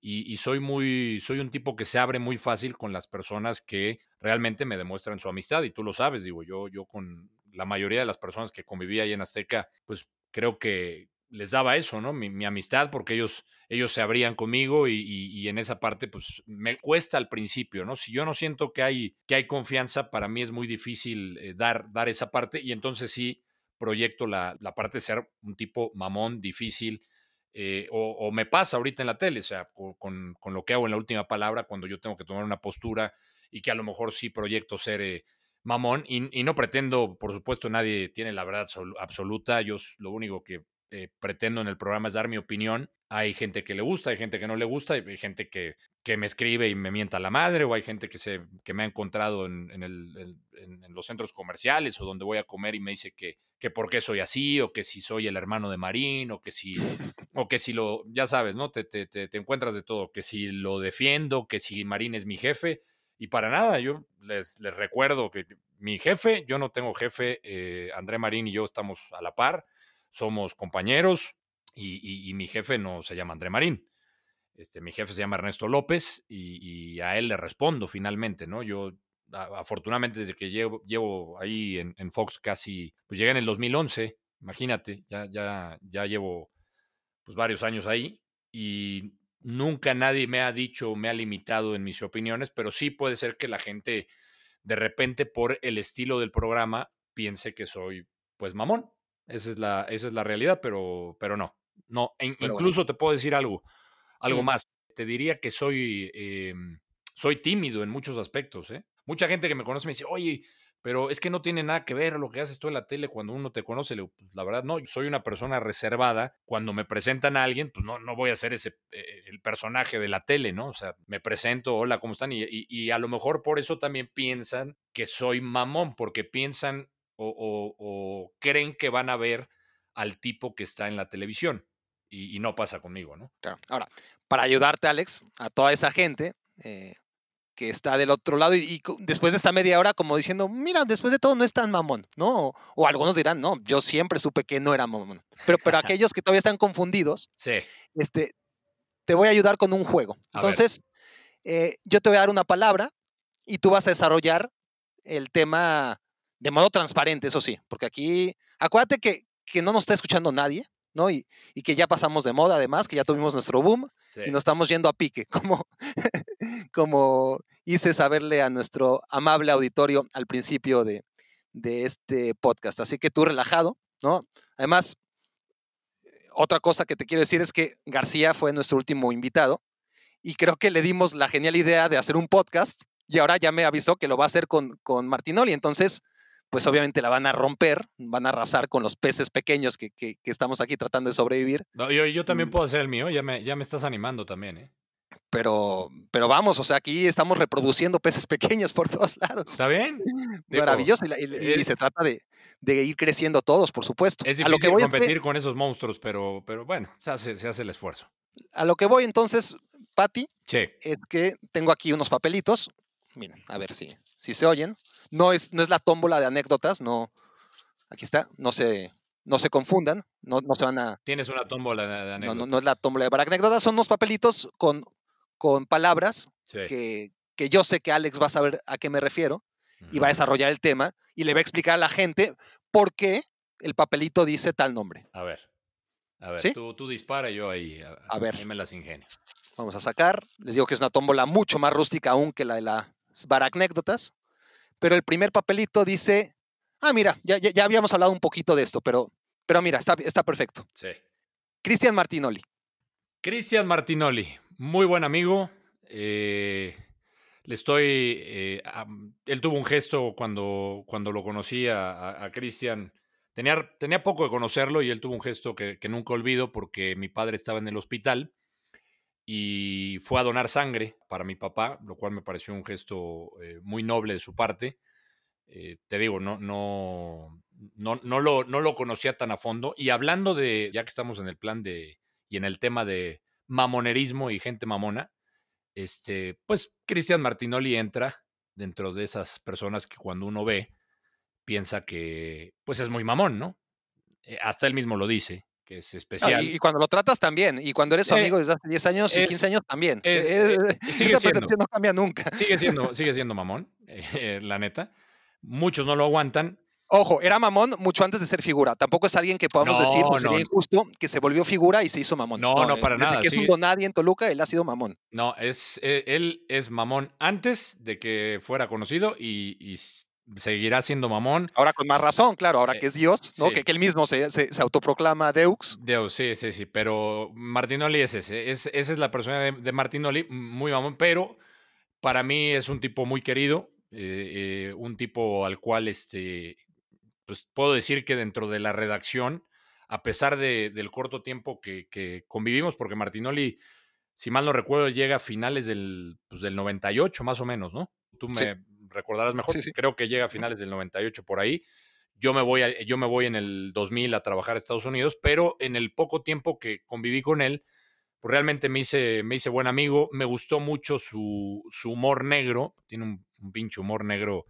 y, y, soy muy, soy un tipo que se abre muy fácil con las personas que realmente me demuestran su amistad y tú lo sabes, digo, yo, yo con la mayoría de las personas que convivía ahí en Azteca, pues creo que les daba eso, ¿no? Mi, mi amistad, porque ellos ellos se abrían conmigo y, en esa parte pues me cuesta al principio, ¿no? Si yo no siento que hay, que hay confianza, para mí es muy difícil eh, dar, dar esa parte y entonces sí proyecto la, la parte de ser un tipo mamón, difícil, eh, o, me pasa ahorita en la tele, o sea, con, con, lo que hago en la última palabra, cuando yo tengo que tomar una postura y que a lo mejor sí proyecto ser eh, mamón y, y, no pretendo, por supuesto, nadie tiene la verdad absoluta, yo lo único que eh, pretendo en el programa dar mi opinión. Hay gente que le gusta, hay gente que no le gusta, hay gente que, que me escribe y me mienta la madre, o hay gente que, se, que me ha encontrado en, en, los centros comerciales o donde voy a comer y me dice que, que por qué soy así, o que si soy el hermano de Marín, o que si, o que si lo, ya sabes, ¿no? Te, te, te, encuentras de todo, que si lo defiendo, que si Marín es mi jefe, y para nada, yo les, les recuerdo que mi jefe, yo no tengo jefe, eh, André Marín y yo estamos a la par somos compañeros y, mi jefe no se llama André Marín. Este, mi jefe se llama Ernesto López y, a él le respondo finalmente, ¿no? Yo, afortunadamente, desde que llevo, llevo ahí en, Fox casi, pues llegué en el 2011, imagínate, ya, ya, ya llevo pues varios años ahí y nunca nadie me ha dicho, me ha limitado en mis opiniones, pero sí puede ser que la gente de repente por el estilo del programa piense que soy pues mamón. Esa es la, esa es la realidad, pero, pero no. No, incluso te puedo decir algo, algo más. Te diría que soy, em, soy tímido en muchos aspectos. ¿eh? Mucha gente que me conoce me dice, oye, pero es que no tiene nada que ver lo que haces tú en la tele cuando uno te conoce. Pues, la verdad, no, soy una persona reservada. Cuando me presentan a alguien, pues no, no voy a ser ese, eh, el personaje de la tele, ¿no? O sea, me presento, hola, ¿cómo están? Y, y, y, a lo mejor por eso también piensan que soy mamón, porque piensan o, creen que van a ver al tipo que está en la televisión. Y, no pasa conmigo, ¿no? Claro. Ahora, para ayudarte, Alex, a toda esa gente eh, que está del otro lado y, después de esta media hora como diciendo, mira, después de todo no es tan mamón, ¿no? O, algunos dirán, no, yo siempre supe que no era mamón. Pero, pero aquellos que todavía están confundidos, sí. este, te voy a ayudar con un juego. Entonces, eh, yo te voy a dar una palabra y tú vas a desarrollar el tema de modo transparente, eso sí, porque aquí, acuérdate que, que no nos está escuchando nadie, ¿no? Y, y, que ya pasamos de moda, además, que ya tuvimos nuestro boom y nos estamos yendo a pique, como, como hice saberle a nuestro amable auditorio al principio de, de este podcast. Así que tú relajado, ¿no? Además, otra cosa que te quiero decir es que García fue nuestro último invitado y creo que le dimos la genial idea de hacer un podcast y ahora ya me avisó que lo va a hacer con, con Martinoli. Entonces, pues obviamente la van a romper, van a arrasar con los peces pequeños que, que, estamos aquí tratando de sobrevivir. No, yo, yo, también mm. puedo hacer el mío, ya me, ya me estás animando también, ¿eh? Pero, pero vamos, o sea, aquí estamos reproduciendo peces pequeños por todos lados. ¿Está bien? Maravilloso. Y, se trata de, de, ir creciendo todos, por supuesto. Es difícil a lo que voy competir con esos monstruos, pero, pero bueno, se hace, se hace el esfuerzo. A lo que voy entonces, Patti, sí. es que tengo aquí unos papelitos. Miren, a ver si, si se oyen. No es, no es la tómbola de anécdotas, no. Aquí está, no se, no se confundan, no, no se van a. Tienes una tómbola de anécdotas. No, no, es la tómbola de anécdotas, son unos papelitos con, con palabras que, que yo sé que Alex va a saber a qué me refiero y va a desarrollar el tema y le va a explicar a la gente por qué el papelito dice tal nombre. A ver. A ver, ¿Sí? tú, tú dispara y yo ahí. A, A ver. ahí me las ingenio. Vamos a sacar. Les digo que es una tómbola mucho más rústica aún que la de las baracnécdotas. Pero el primer papelito dice, ah, mira, ya, ya, ya habíamos hablado un poquito de esto, pero, pero mira, está, está perfecto. Sí. Cristian Martinoli. Cristian Martinoli, muy buen amigo. eh, le estoy. eh, él tuvo un gesto cuando, cuando lo conocí a, a- a Cristian. Tenía, tenía poco de conocerlo y él tuvo un gesto que, que nunca olvido porque mi padre estaba en el hospital y fue a donar sangre para mi papá, lo cual me pareció un gesto eh, muy noble de su parte. Eh, te digo, no, no, no, no, lo, no lo conocía tan a fondo. Y hablando de, ya que estamos en el plan de, y en el tema de mamonerismo y gente mamona, este, pues Cristian Martinoli entra dentro de esas personas que cuando uno ve, piensa que pues es muy mamón, ¿no? Eh, hasta él mismo lo dice, que es Ah, especial. y, y cuando lo tratas también, y cuando eres su Eh, amigo desde hace 10 años y es- 15 años también. es- Eh, eh, eh, sigue esa siendo. percepción no cambia nunca. Sigue siendo, sigue siendo mamón, eh, la neta. Muchos no lo aguantan. Ojo, era mamón mucho antes de ser figura. Tampoco es alguien que podamos No, decir, pues, sería no. injusto, que se volvió figura y se hizo mamón. No, no, para desde nada, Que es un sigue- donadie en Toluca, él ha sido mamón. No, es, eh, él es mamón antes de que fuera conocido y, y seguirá siendo mamón. Ahora con más razón, claro, ahora Eh, que es Dios, ¿no? sí. Que, que él mismo se, se- se autoproclama Deux. Dios, sí, sí, sí, pero Martinoli es ese. Es, esa es la persona de, de Martinoli, muy mamón, pero para mí es un tipo muy querido, eh, eh, un tipo al cual este, pues puedo decir que dentro de la redacción, a pesar de- del corto tiempo que, que convivimos, porque Martinoli, si mal no recuerdo, llega a finales del, pues, del 98, más o menos, ¿no? Tú me Sí. Recordarás mejor, Sí, sí. creo que llega a finales del 98 por ahí. Yo me, voy a- yo me voy en el 2000 a trabajar a Estados Unidos, pero en el poco tiempo que conviví con él, pues realmente me hice, me hice buen amigo. Me gustó mucho su, su humor negro. Tiene un, un pinche humor negro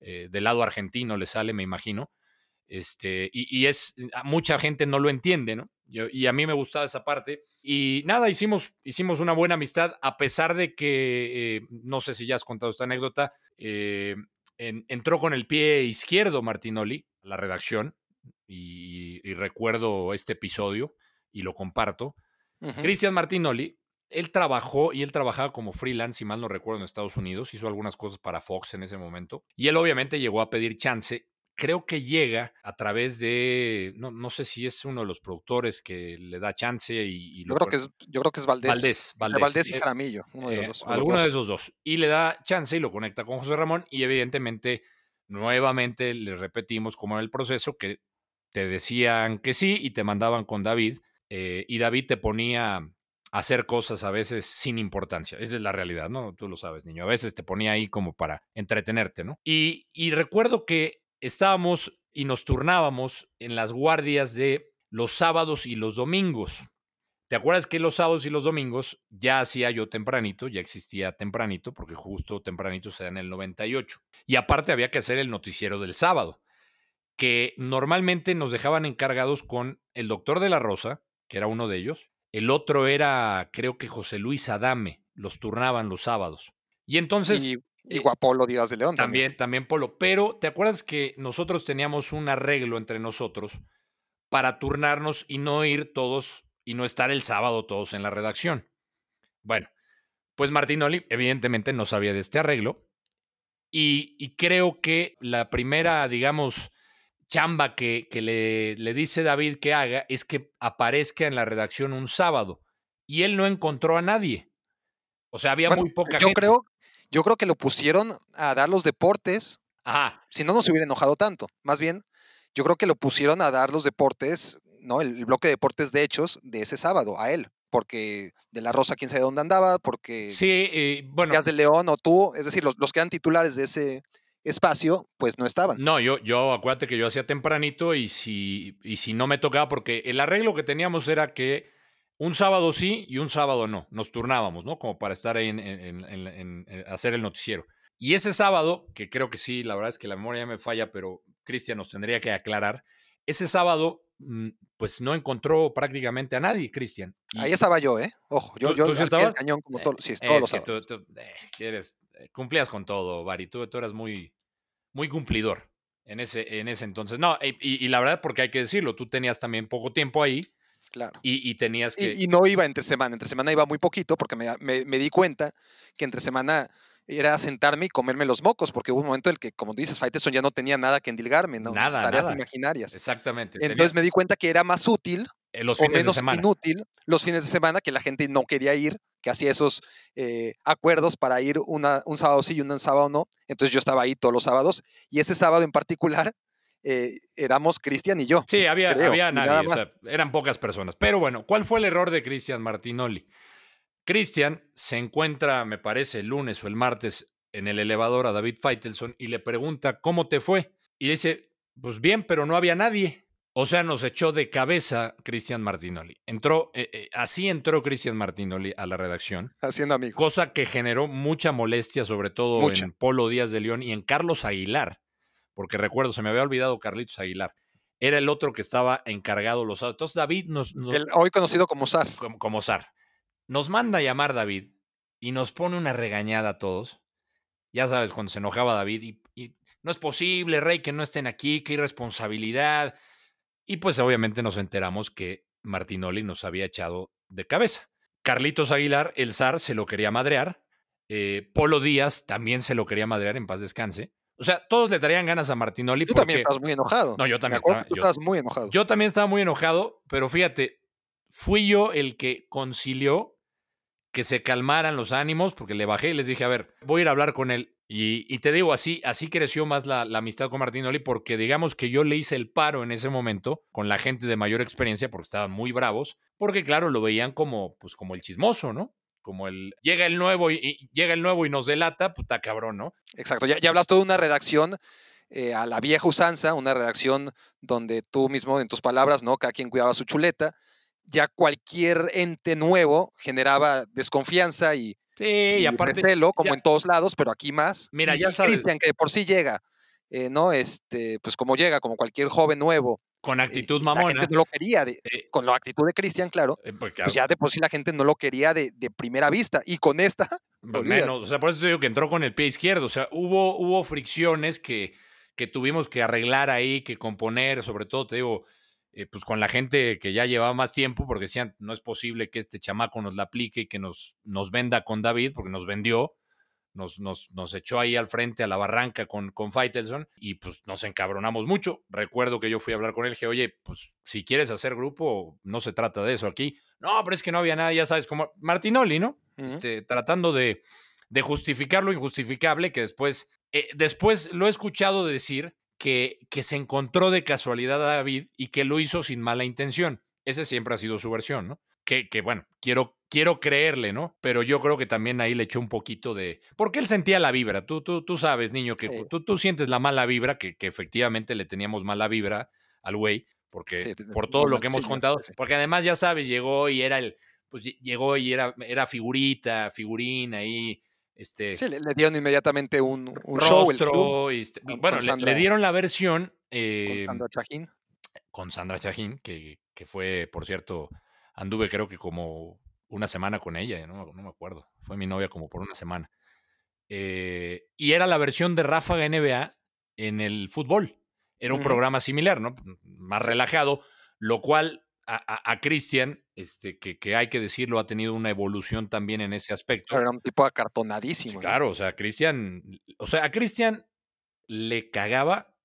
eh, del lado argentino, le sale, me imagino. Este, y, y es, mucha gente no lo entiende, ¿no? Yo- y a mí me gustaba esa parte. Y nada, hicimos, hicimos una buena amistad, a pesar de que, eh, no sé si ya has contado esta anécdota, eh, en- entró con el pie izquierdo Martinoli, a la redacción, y, y recuerdo este episodio y lo comparto. Ujú. Cristian Martinoli, él trabajó y él trabajaba como freelance, si mal no recuerdo, en Estados Unidos, hizo algunas cosas para Fox en ese momento, y él obviamente llegó a pedir chance. Creo que llega a través de, no, no sé si es uno de los productores que le da chance y, y Yo lo creo que es, yo creo que es Valdés. Valdés, Entre Valdés. Valdés y Eh, Jaramillo, uno de los eh, dos. alguno de esos dos. Y le da chance y lo conecta con José Ramón. Y evidentemente, nuevamente le repetimos cómo era el proceso, que te decían que sí y te mandaban con David. eh, y David te ponía a hacer cosas a veces sin importancia. Esa es la realidad, ¿no? Tú lo sabes, niño. A veces te ponía ahí como para entretenerte, ¿no? Y, y recuerdo que estábamos y nos turnábamos en las guardias de los sábados y los domingos. ¿Te acuerdas que los sábados y los domingos ya hacía yo tempranito, ya existía tempranito, porque justo tempranito se da en el 98? Y aparte había que hacer el noticiero del sábado, que normalmente nos dejaban encargados con el doctor de la Rosa, que era uno de ellos, el otro era, creo que José Luis Adame, los turnaban los sábados. Y entonces... y eh, Guapolo Díaz de León también. también, también Polo. Pero, ¿te acuerdas que nosotros teníamos un arreglo entre nosotros para turnarnos y no ir todos y no estar el sábado todos en la redacción? Bueno, pues Martinoli evidentemente no sabía de este arreglo y, y creo que la primera, digamos, chamba que, que le, le dice David que haga es que aparezca en la redacción un sábado y él no encontró a nadie. O sea, había Bueno, muy poca yo gente. creo, yo creo que lo pusieron a dar los deportes, Ajá, si no, no se hubiera enojado tanto. Más bien, yo creo que lo pusieron a dar los deportes, ¿no? El, el bloque de deportes de hechos de ese sábado, a él. Porque de la Rosa, quién sabe dónde andaba, porque sí, eh, bueno. Díaz de León o tú, es decir, los, los que eran titulares de ese espacio, pues no estaban. No, yo, yo acuérdate que yo hacía tempranito y si, y si no me tocaba, porque el arreglo que teníamos era que un sábado sí y un sábado no. Nos turnábamos, ¿no? Como para estar ahí en, en- en- en- en hacer el noticiero. Y ese sábado, que creo que sí, la verdad es que la memoria ya me falla, pero Cristian nos tendría que aclarar. Ese sábado, mm, pues no encontró prácticamente a nadie, Cristian. Ahí estaba yo, ¿eh? Ojo, yo, ¿Tú- yo tú sí estabas? cañón como Eh, todo, sí, es todos los sábados. tú, tú, eh, eres- eh, cumplías con todo, Bari. Tú, tú eras muy, muy cumplidor en ese, en ese entonces. No, y, y- y la verdad, porque hay que decirlo, tú tenías también poco tiempo ahí Claro. Y, y tenías que... Y, y no iba entre semana, entre semana iba muy poquito porque me, me- me di cuenta que entre semana era sentarme y comerme los mocos, porque hubo un momento en el que, como dices, Faitelson ya no tenía nada que endilgarme, ¿no? Nada, Tareas nada. imaginarias. Exactamente. Entonces me di cuenta que era más útil tenía- los o fines de menos semana. inútil los fines de semana que la gente no quería ir, que hacía esos eh, acuerdos para ir una, un sábado sí y un sábado no. Entonces yo estaba ahí todos los sábados y ese sábado en particular eh, éramos Cristian y yo. Sí, había, creo, había nadie, o sea, eran pocas personas. Pero bueno, ¿cuál fue el error de Cristian Martinoli? Cristian se encuentra, me parece, el lunes o el martes en el elevador a David Feitelson y le pregunta, ¿cómo te fue? Y dice, pues bien, pero no había nadie. O sea, nos echó de cabeza Cristian Martinoli. Entró, eh, eh, así entró Cristian Martinoli a la redacción, Haciendo amigos. cosa que generó mucha molestia, sobre todo Mucha. en Polo Díaz de León y en Carlos Aguilar, porque recuerdo, se me había olvidado Carlitos Aguilar. Era el otro que estaba encargado los. Entonces David nos, nos- El hoy conocido como SAR. como, como zar, nos manda a llamar David y nos pone una regañada a todos. Ya sabes, cuando se enojaba David y, y no es posible, Rey, que no estén aquí, qué irresponsabilidad. Y pues obviamente nos enteramos que Martinoli nos había echado de cabeza. Carlitos Aguilar, el zar, se lo quería madrear. eh, Polo Díaz también se lo quería madrear, en paz descanse. O sea, todos le traían ganas a Martinoli. Tú porque... también estabas muy enojado. No, yo también estaba- que tú yo- estabas muy enojado. Yo también estaba muy enojado, pero fíjate, fui yo el que concilió que se calmaran los ánimos, porque le bajé y les dije, a ver, voy a ir a hablar con él. Y, y te digo, así, así creció más la, la amistad con Martinoli, porque digamos que yo le hice el paro en ese momento con la gente de mayor experiencia, porque estaban muy bravos, porque claro, lo veían como, pues, como el chismoso, ¿no? Como el, llega el nuevo y, y- llega el nuevo y nos delata, puta cabrón, ¿no? Exacto. Ya, ya hablaste de una redacción eh, a la vieja usanza, una redacción donde tú mismo, en tus palabras, ¿no? Cada quien cuidaba su chuleta. Ya cualquier ente nuevo generaba desconfianza y, Sí, y, y aparte, recelo, como ya- en todos lados, pero aquí más. Mira, Y- ya sabes- Cristian, que de por sí llega, eh, ¿no? Este, pues como llega, como cualquier joven nuevo. Con actitud La mamona. gente no lo quería, de- eh, con la actitud de Cristian, claro. eh, porque, Pues ya de por sí la gente no lo quería de, de primera vista. Y con esta, Pues menos, o sea, por eso te digo que entró con el pie izquierdo. O sea, hubo, hubo fricciones que, que tuvimos que arreglar ahí, que componer, sobre todo, te digo, eh, pues con la gente que ya llevaba más tiempo, porque decían, no es posible que este chamaco nos la aplique y que nos, nos venda con David, porque nos vendió, nos, nos, nos echó ahí al frente a la barranca con, con Faitelson y pues nos encabronamos mucho. Recuerdo que yo fui a hablar con él, dije, oye, pues si quieres hacer grupo, no se trata de eso aquí. No, pero es que no había nada, ya sabes, como Martinoli, ¿no? Este, tratando de, de justificar lo injustificable, que después, eh, después lo he escuchado decir que, que se encontró de casualidad a David y que lo hizo sin mala intención. Ese siempre ha sido su versión, ¿no? Que, que bueno, quiero, quiero creerle, ¿no? Pero yo creo que también ahí le echó un poquito de... Porque él sentía la vibra. Tú, tú, tú sabes, niño, que Sí. tú, tú sientes la mala vibra, que, que efectivamente le teníamos mala vibra al güey, porque Sí, por todo lo que hemos sí, contado, porque además ya sabes, llegó y era el, pues lle- llegó y era, era figurita, figurín ahí, este, sí, le, le dieron inmediatamente un, un show. el club, rostro, y este, con- bueno, con le- dieron la versión con eh, Sandra Chajín. con Sandra Chajín, que, que fue, por cierto, anduve creo que como una semana con ella, no, no me acuerdo, fue mi novia como por una semana. Eh, y era la versión de Ráfaga NBA en el fútbol. Era un programa similar, ¿no? Más relajado, lo cual a, a- a Cristian, este, que, que hay que decirlo, ha tenido una evolución también en ese aspecto. Era un tipo Sí, acartonadísimo. ¿no? claro, o sea, Cristian, o sea, a Cristian le cagaba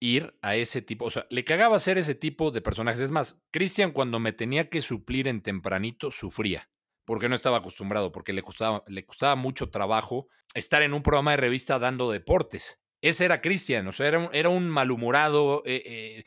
ir a ese tipo, o sea, le cagaba ser ese tipo de personajes. Es más, Cristian cuando me tenía que suplir en tempranito sufría, porque no estaba acostumbrado, porque le costaba, le costaba mucho trabajo estar en un programa de revista dando deportes. Ese era Cristian, o sea, era un, malhumorado, eh,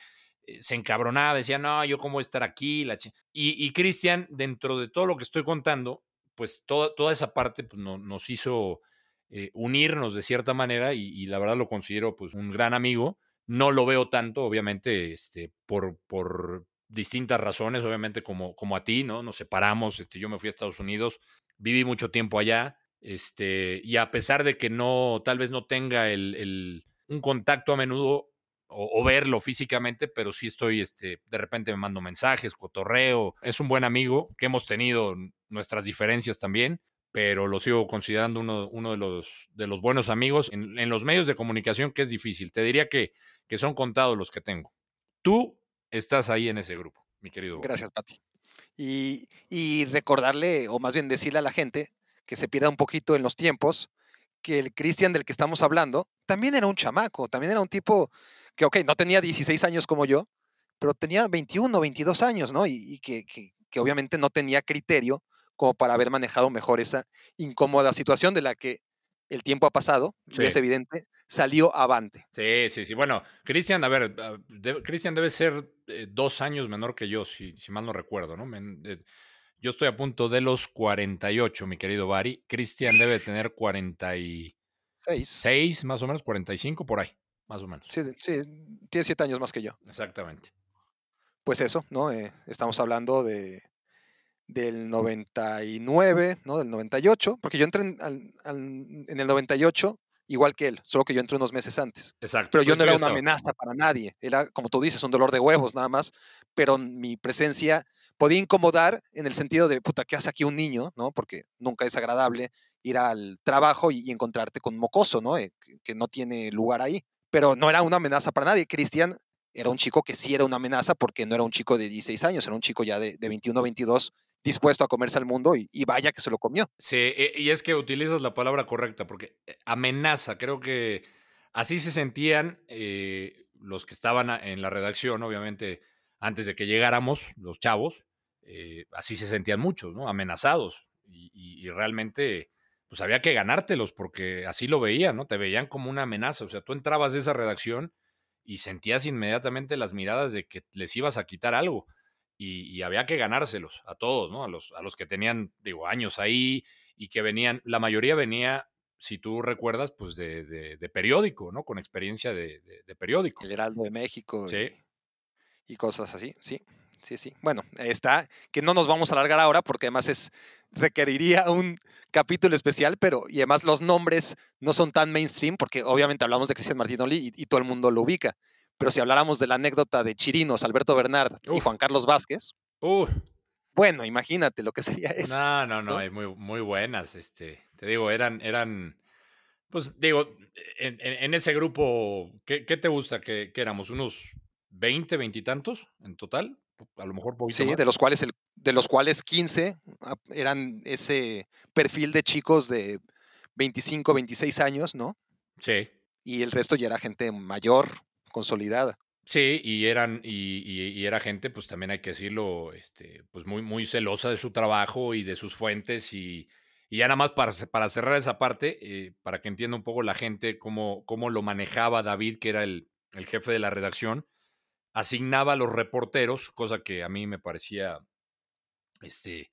eh, se encabronaba, decía, no, yo cómo voy a estar aquí. La chi-". y y Cristian, dentro de todo lo que estoy contando, pues toda, esa parte pues, no- nos hizo eh, unirnos de cierta manera y, y la verdad lo considero pues un gran amigo. No lo veo tanto, obviamente, este, por, por distintas razones, obviamente como, como a ti, ¿no? Nos separamos, este, yo me fui a Estados Unidos, viví mucho tiempo allá, este, y a pesar de que no, tal vez no tenga el, el- un contacto a menudo o, o verlo físicamente, pero sí estoy, este, de repente me mando mensajes, cotorreo, es un buen amigo que hemos tenido nuestras diferencias también, pero lo sigo considerando uno, uno de, los, de los buenos amigos en, los medios de comunicación, que es difícil. Te diría que, que son contados los que tengo. Tú estás ahí en ese grupo, mi querido. Gracias, Pati. Y, y recordarle, o más bien decirle a la gente, que se pierda un poquito en los tiempos, que el Cristian del que estamos hablando también era un chamaco, también era un tipo que, ok, no tenía 16 años como yo, pero tenía 21, 22 años, ¿no? Y, y que, que, que obviamente no tenía criterio como para haber manejado mejor esa incómoda situación de la que el tiempo ha pasado, Sí. es evidente, salió avante. Sí, sí, sí. Bueno, Cristian, a ver, ah, de- Cristian debe ser eh, dos años menor que yo, si, si mal no recuerdo, ¿no? Eh, yo estoy a punto de los 48, mi querido Bari. Cristian debe tener 46, Seis. más o menos, 45 por ahí, más o menos. Sí, sí, tiene siete años más que yo. Exactamente. Pues eso, ¿no? Eh, estamos hablando de del 99, ¿no? Del 98, porque yo entré en, al- al- en el 98 igual que él, solo que yo entré unos meses antes. Exacto. Pero yo no era una amenaza para nadie, era, como tú dices, un dolor de huevos nada más, pero mi presencia podía incomodar en el sentido de, puta, ¿qué hace aquí un niño? ¿no? Porque nunca es agradable ir al trabajo y, y encontrarte con un mocoso, ¿no? Eh, que, que no tiene lugar ahí. Pero no era una amenaza para nadie. Cristian era un chico que sí era una amenaza porque no era un chico de 16 años, era un chico ya de, de 21, 22 dispuesto a comerse al mundo y, vaya que se lo comió. Sí, e- y es que utilizas la palabra correcta, porque eh, amenaza, creo que así se sentían eh, los que estaban en la redacción, obviamente, antes de que llegáramos, los chavos, eh, así se sentían muchos, ¿no? Amenazados. Y, y- y realmente, pues había que ganártelos, porque así lo veían, ¿no? Te veían como una amenaza. O sea, tú entrabas de esa redacción y sentías inmediatamente las miradas de que les ibas a quitar algo y, y había que ganárselos a todos, ¿no? A los, a los que tenían, digo, años ahí y que venían, la mayoría venía, si tú recuerdas, pues de, de- de periódico, ¿no? Con experiencia de, de- periódico. El Heraldo de México Sí. y, y cosas así, sí. Sí, sí. Bueno, está, que no nos vamos a alargar ahora porque además es, requeriría un capítulo especial, pero y además los nombres no son tan mainstream porque obviamente hablamos de Cristian Martinoli y, y todo el mundo lo ubica. Pero si habláramos de la anécdota de Chirinos, Alberto Bernard y. Juan Carlos Vázquez, Uf, bueno, imagínate lo que sería eso. no, no, no, ¿no? muy, muy buenas. Este, te digo, eran, eran, pues digo, en, en- en ese grupo, ¿qué, qué te gusta? que éramos? ¿Unos 20, 20 y tantos en total? A lo mejor poquito Sí, más. de los cuales el, de los cuales 15 ah, eran ese perfil de chicos de 25, 26 años, ¿no? Sí. Y el resto ya era gente mayor, consolidada. Sí, y eran, y, y- era gente, pues también hay que decirlo, este, pues muy, muy celosa de su trabajo y de sus fuentes. Y, y ya nada más para, para cerrar esa parte, eh, para que entienda un poco la gente cómo, cómo lo manejaba David, que era el, el jefe de la redacción, asignaba a los reporteros, cosa que a mí me parecía, este,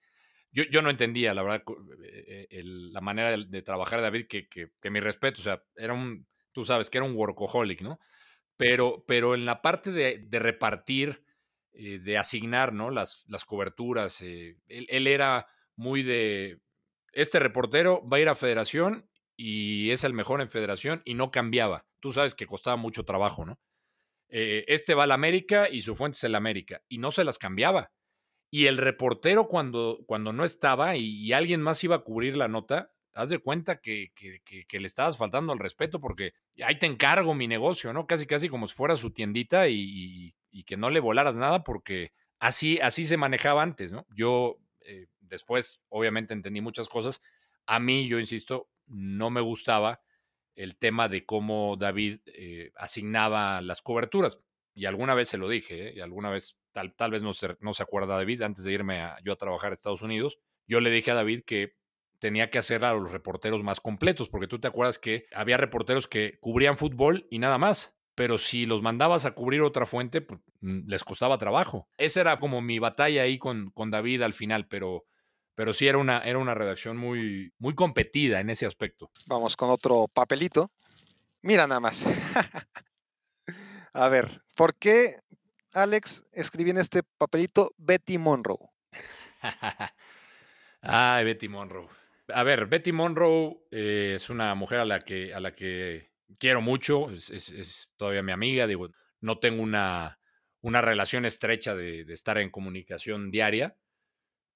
yo, yo no entendía, la verdad, co- eh, el- la manera de, de trabajar de David, que, que, que mi respeto, o sea, era un, tú sabes, que era un workaholic, ¿no? Pero, pero en la parte de, de repartir, eh, de asignar, ¿no? Las, las coberturas, eh, él, era muy de, este reportero va a ir a federación y es el mejor en federación y no cambiaba. Tú sabes que costaba mucho trabajo, ¿no? Eh, este va a la América y su fuente es el América y no se las cambiaba. Y el reportero cuando, cuando no estaba y alguien más iba a cubrir la nota, haz de cuenta que, que- que- le estabas faltando al respeto porque ahí te encargo mi negocio, ¿no? Casi, casi como si fuera su tiendita y que no le volaras nada porque así, así se manejaba antes, ¿no? Yo eh, después, obviamente, entendí muchas cosas. A mí, yo insisto, no me gustaba el tema de cómo David eh, asignaba las coberturas. Y alguna vez se lo dije, ¿eh? y alguna vez, tal, tal vez no se, no se acuerda David, antes de irme a, yo a trabajar a Estados Unidos, yo le dije a David que tenía que hacer a los reporteros más completos, porque tú te acuerdas que había reporteros que cubrían fútbol y nada más, pero si los mandabas a cubrir otra fuente, pues, mm, les costaba trabajo. Esa era como mi batalla ahí con, con David al final, pero, pero sí era una, era una redacción muy, muy competida en ese aspecto. Vamos con otro papelito. Mira nada más. A ver, ¿por qué Alex escribí en este papelito Betty Monroe? Ay, Betty Monroe. A ver, Betty Monroe eh, es una mujer a la que, a la que quiero mucho, es, todavía mi amiga, digo, no tengo una, una relación estrecha de, de estar en comunicación diaria,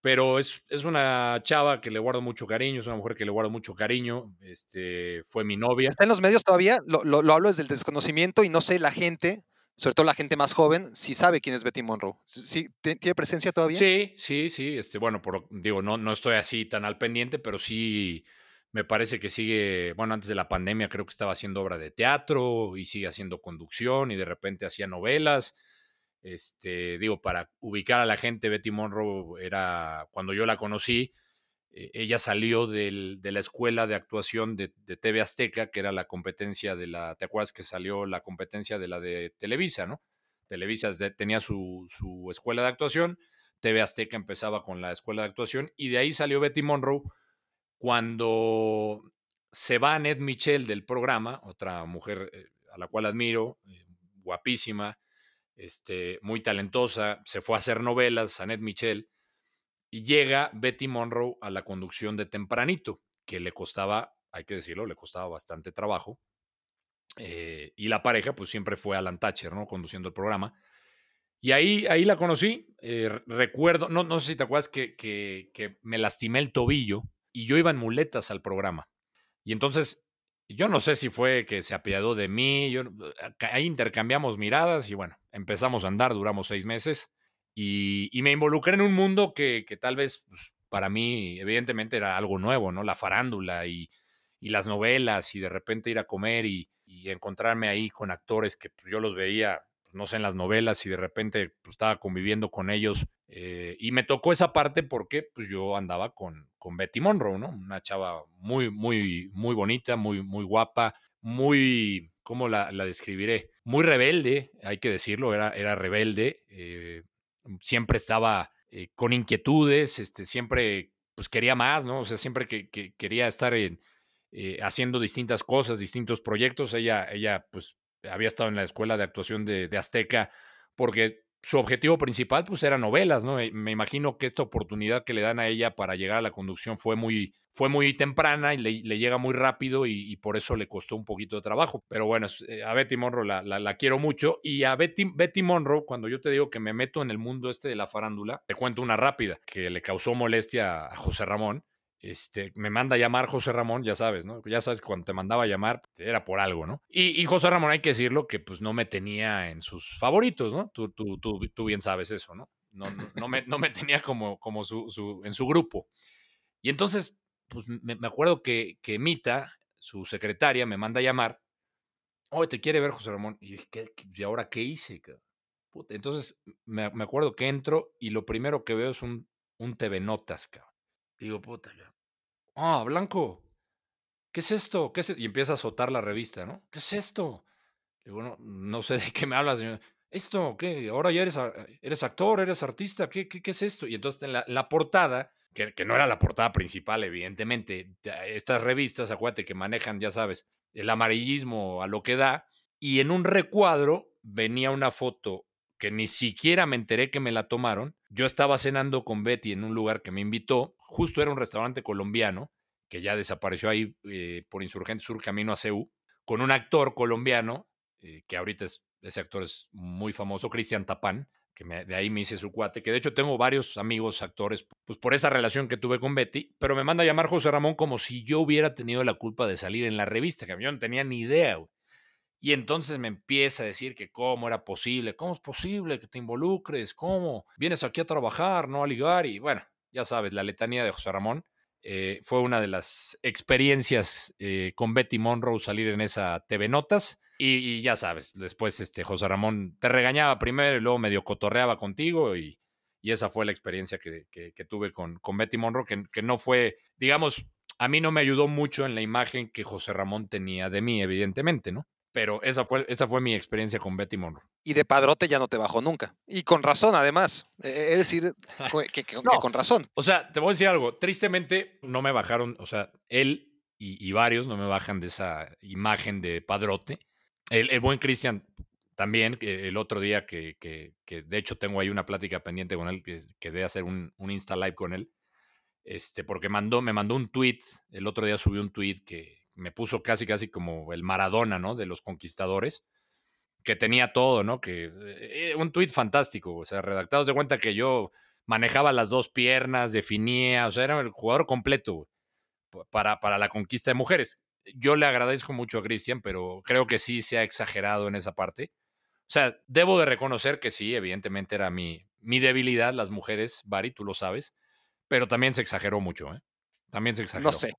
pero es, es una chava que le guardo mucho cariño, es una mujer que le guardo mucho cariño, este, fue mi novia. ¿Está en los medios todavía? Lo, lo- lo hablo desde el desconocimiento y no sé la gente sobre todo la gente más joven, sí sabe quién es Betty Monroe. ¿Sí, ¿Tiene presencia todavía? Sí, sí, sí. Este, bueno, por, digo, no, no estoy así tan al pendiente, pero sí me parece que sigue, bueno, antes de la pandemia creo que estaba haciendo obra de teatro y sigue haciendo conducción y de repente hacía novelas. Este, digo, para ubicar a la gente, Betty Monroe era, cuando yo la conocí, eh, ella salió de la escuela de actuación de, TV Azteca, que era la competencia de la, ¿te acuerdas que salió la competencia de la de Televisa, ¿no? Televisa tenía su, escuela de actuación, TV Azteca empezaba con la escuela de actuación y de ahí salió Betty Monroe cuando se va Ned Michel del programa, otra mujer eh, a la cual admiro, eh, guapísima, este, muy talentosa, se fue a hacer novelas, a Ned Michel, y llega Betty Monroe a la conducción de Tempranito, que le costaba, hay que decirlo, le costaba bastante trabajo. Eh, y la pareja, pues siempre fue Alan Thatcher, ¿no? Conduciendo el programa. Y ahí, ahí la conocí. Eh, recuerdo, no, no sé si te acuerdas que, que, que, me lastimé el tobillo y yo iba en muletas al programa. Y entonces, yo no sé si fue que se apiadó de mí. Yo, ahí intercambiamos miradas y bueno, empezamos a andar, duramos seis meses. Y, me involucré en un mundo que, tal vez pues, para mí, evidentemente, era algo nuevo, ¿no? La farándula y, las novelas y de repente ir a comer y, encontrarme ahí con actores que pues, yo los veía, pues, no sé, en las novelas y de repente estaba conviviendo con ellos. Eh, y me tocó esa parte porque pues, yo andaba con, Betty Monroe, ¿no? Una chava muy, muy, muy bonita, muy, muy guapa, muy, ¿cómo la, describiré? Muy rebelde, hay que decirlo, era, era rebelde. Eh, siempre estaba eh, con inquietudes, este, siempre pues quería más, ¿no? O sea, siempre que, quería estar en, eh, haciendo distintas cosas, distintos proyectos. Ella, ella pues había estado en la escuela de actuación de, de Azteca porque su objetivo principal pues era novelas, ¿no? Me imagino que esta oportunidad que le dan a ella para llegar a la conducción fue muy, fue muy temprana y le, llega muy rápido y, por eso le costó un poquito de trabajo. Pero bueno, eh, a Betty Monroe la, la, quiero mucho y a Betty, Betty Monroe, cuando yo te digo que me meto en el mundo este de la farándula, te cuento una rápida que le causó molestia a José Ramón este, me manda a llamar José Ramón, ya sabes, ¿no? Ya sabes cuando te mandaba a llamar era por algo, ¿no? Y, José Ramón, hay que decirlo, que pues no me tenía en sus favoritos, ¿no? Tú, tú, tú, tú bien sabes eso, ¿no? No, no, me, no me tenía como, como su, su, en su grupo. Y entonces, pues me, acuerdo que, que Mita, su secretaria, me manda a llamar. Oye, te quiere ver José Ramón. Y, ¿qué, ¿y ahora qué hice? Entonces, me, me, acuerdo que entro y lo primero que veo es un, un TV Notas, cabrón. Digo, puta, ah, Blanco, ¿qué es esto? ¿Qué es Y empieza a azotar la revista, ¿no? ¿Qué es esto? Digo, no, no sé de qué me hablas, señor. ¿Esto qué? Ahora ya eres, actor, eres artista, ¿qué, es esto? Y entonces en la, la portada, que, que, no era la portada principal, evidentemente, estas revistas, acuérdate que manejan, ya sabes, el amarillismo a lo que da, y en un recuadro venía una foto que ni siquiera me enteré que me la tomaron. Yo estaba cenando con Betty en un lugar que me invitó, justo era un restaurante colombiano, que ya desapareció ahí eh, por Insurgente Sur, camino a CEU, con un actor colombiano, eh, que ahorita es, ese actor es muy famoso, Cristian Tapán, que de ahí me hice su cuate, que de hecho tengo varios amigos actores, pues por esa relación que tuve con Betty, pero me manda a llamar José Ramón como si yo hubiera tenido la culpa de salir en la revista, que yo no tenía ni idea. Y entonces me empieza a decir que cómo era posible, cómo es posible que te involucres, cómo vienes aquí a trabajar, no a ligar. Y bueno, ya sabes, la letanía de José Ramón eh, fue una de las experiencias eh, con Betty Monroe salir en esa TV Notas. Y, ya sabes, después este José Ramón te regañaba primero y luego medio cotorreaba contigo y, y esa fue la experiencia que, que, tuve con, con, Betty Monroe, que, que no fue, digamos, a mí no me ayudó mucho en la imagen que José Ramón tenía de mí, evidentemente, ¿no? Pero esa fue, esa fue mi experiencia con Betty Monroe. Y de padrote ya no te bajó nunca. Y con razón, además. E, e, es decir, que, con razón. O sea, te voy a decir algo. Tristemente, no me bajaron, o sea, él y, varios no me bajan de esa imagen de padrote. El, buen Cristian también, el otro día que, que, que, de hecho tengo ahí una plática pendiente con él, que, que de hacer un, un Insta Live con él, este, porque mandó, me mandó un tweet, el otro día subió un tweet que, me puso casi, casi como el Maradona, ¿no? De los conquistadores, que tenía todo, ¿no? Que eh, un tuit fantástico, o sea, redactados de cuenta que yo manejaba las dos piernas, definía, o sea, era el jugador completo para, para la conquista de mujeres. Yo le agradezco mucho a Cristian, pero creo que sí se ha exagerado en esa parte. O sea, debo de reconocer que sí, evidentemente era mi, mi debilidad, las mujeres, Bari, tú lo sabes, pero también se exageró mucho, ¿eh? También se exageró. No sé.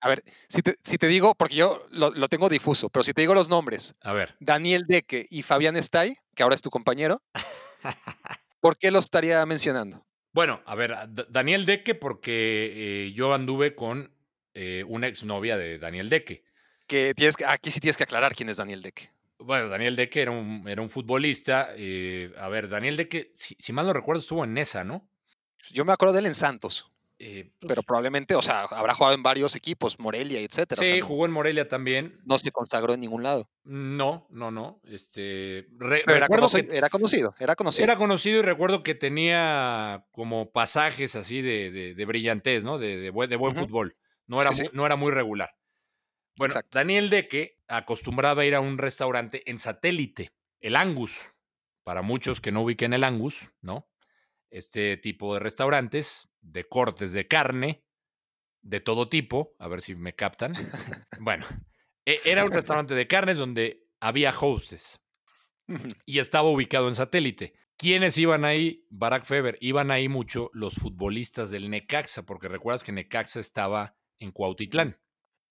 A ver, si te, si te digo, porque yo lo, lo tengo difuso, pero si te digo los nombres, A ver, Daniel Deque y Fabián Stay, que ahora es tu compañero, ¿por qué los estaría mencionando? bueno, a ver, Daniel Deque, porque eh, yo anduve con eh, una exnovia de Daniel Deque. Que tienes que, aquí sí tienes que aclarar quién es Daniel Deque. Bueno, Daniel Deque era un, era un futbolista. eh, a ver, Daniel Deque, si, si mal no recuerdo, estuvo en Nesa, ¿no? Yo me acuerdo de él en Santos, Eh, pues, pero probablemente, o sea, habrá jugado en varios equipos, Morelia, etcétera. o sí, sea, jugó en Morelia también. no se consagró en ningún lado. No, no, no. Este, re- Pero era, que conocido, era conocido. era conocido y recuerdo que tenía como pasajes así de, de, de brillantez, ¿no? De, de buen, de buen Ujú. fútbol. No era, Sí, muy, sí. no era muy regular. Bueno, Exacto. Daniel Deque acostumbraba a ir a un restaurante en satélite, el Angus. Para muchos que no ubiquen el Angus, ¿no? Este tipo de restaurantes de cortes de carne de todo tipo, a ver si me captan. bueno, e- era un restaurante de carnes donde había hostes y estaba ubicado en satélite. ¿Quiénes iban ahí? Barack Feber. Iban ahí mucho los futbolistas del Necaxa, porque recuerdas que Necaxa estaba en Cuautitlán.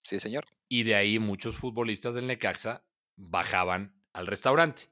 Sí, señor. Y de ahí muchos futbolistas del Necaxa bajaban al restaurante.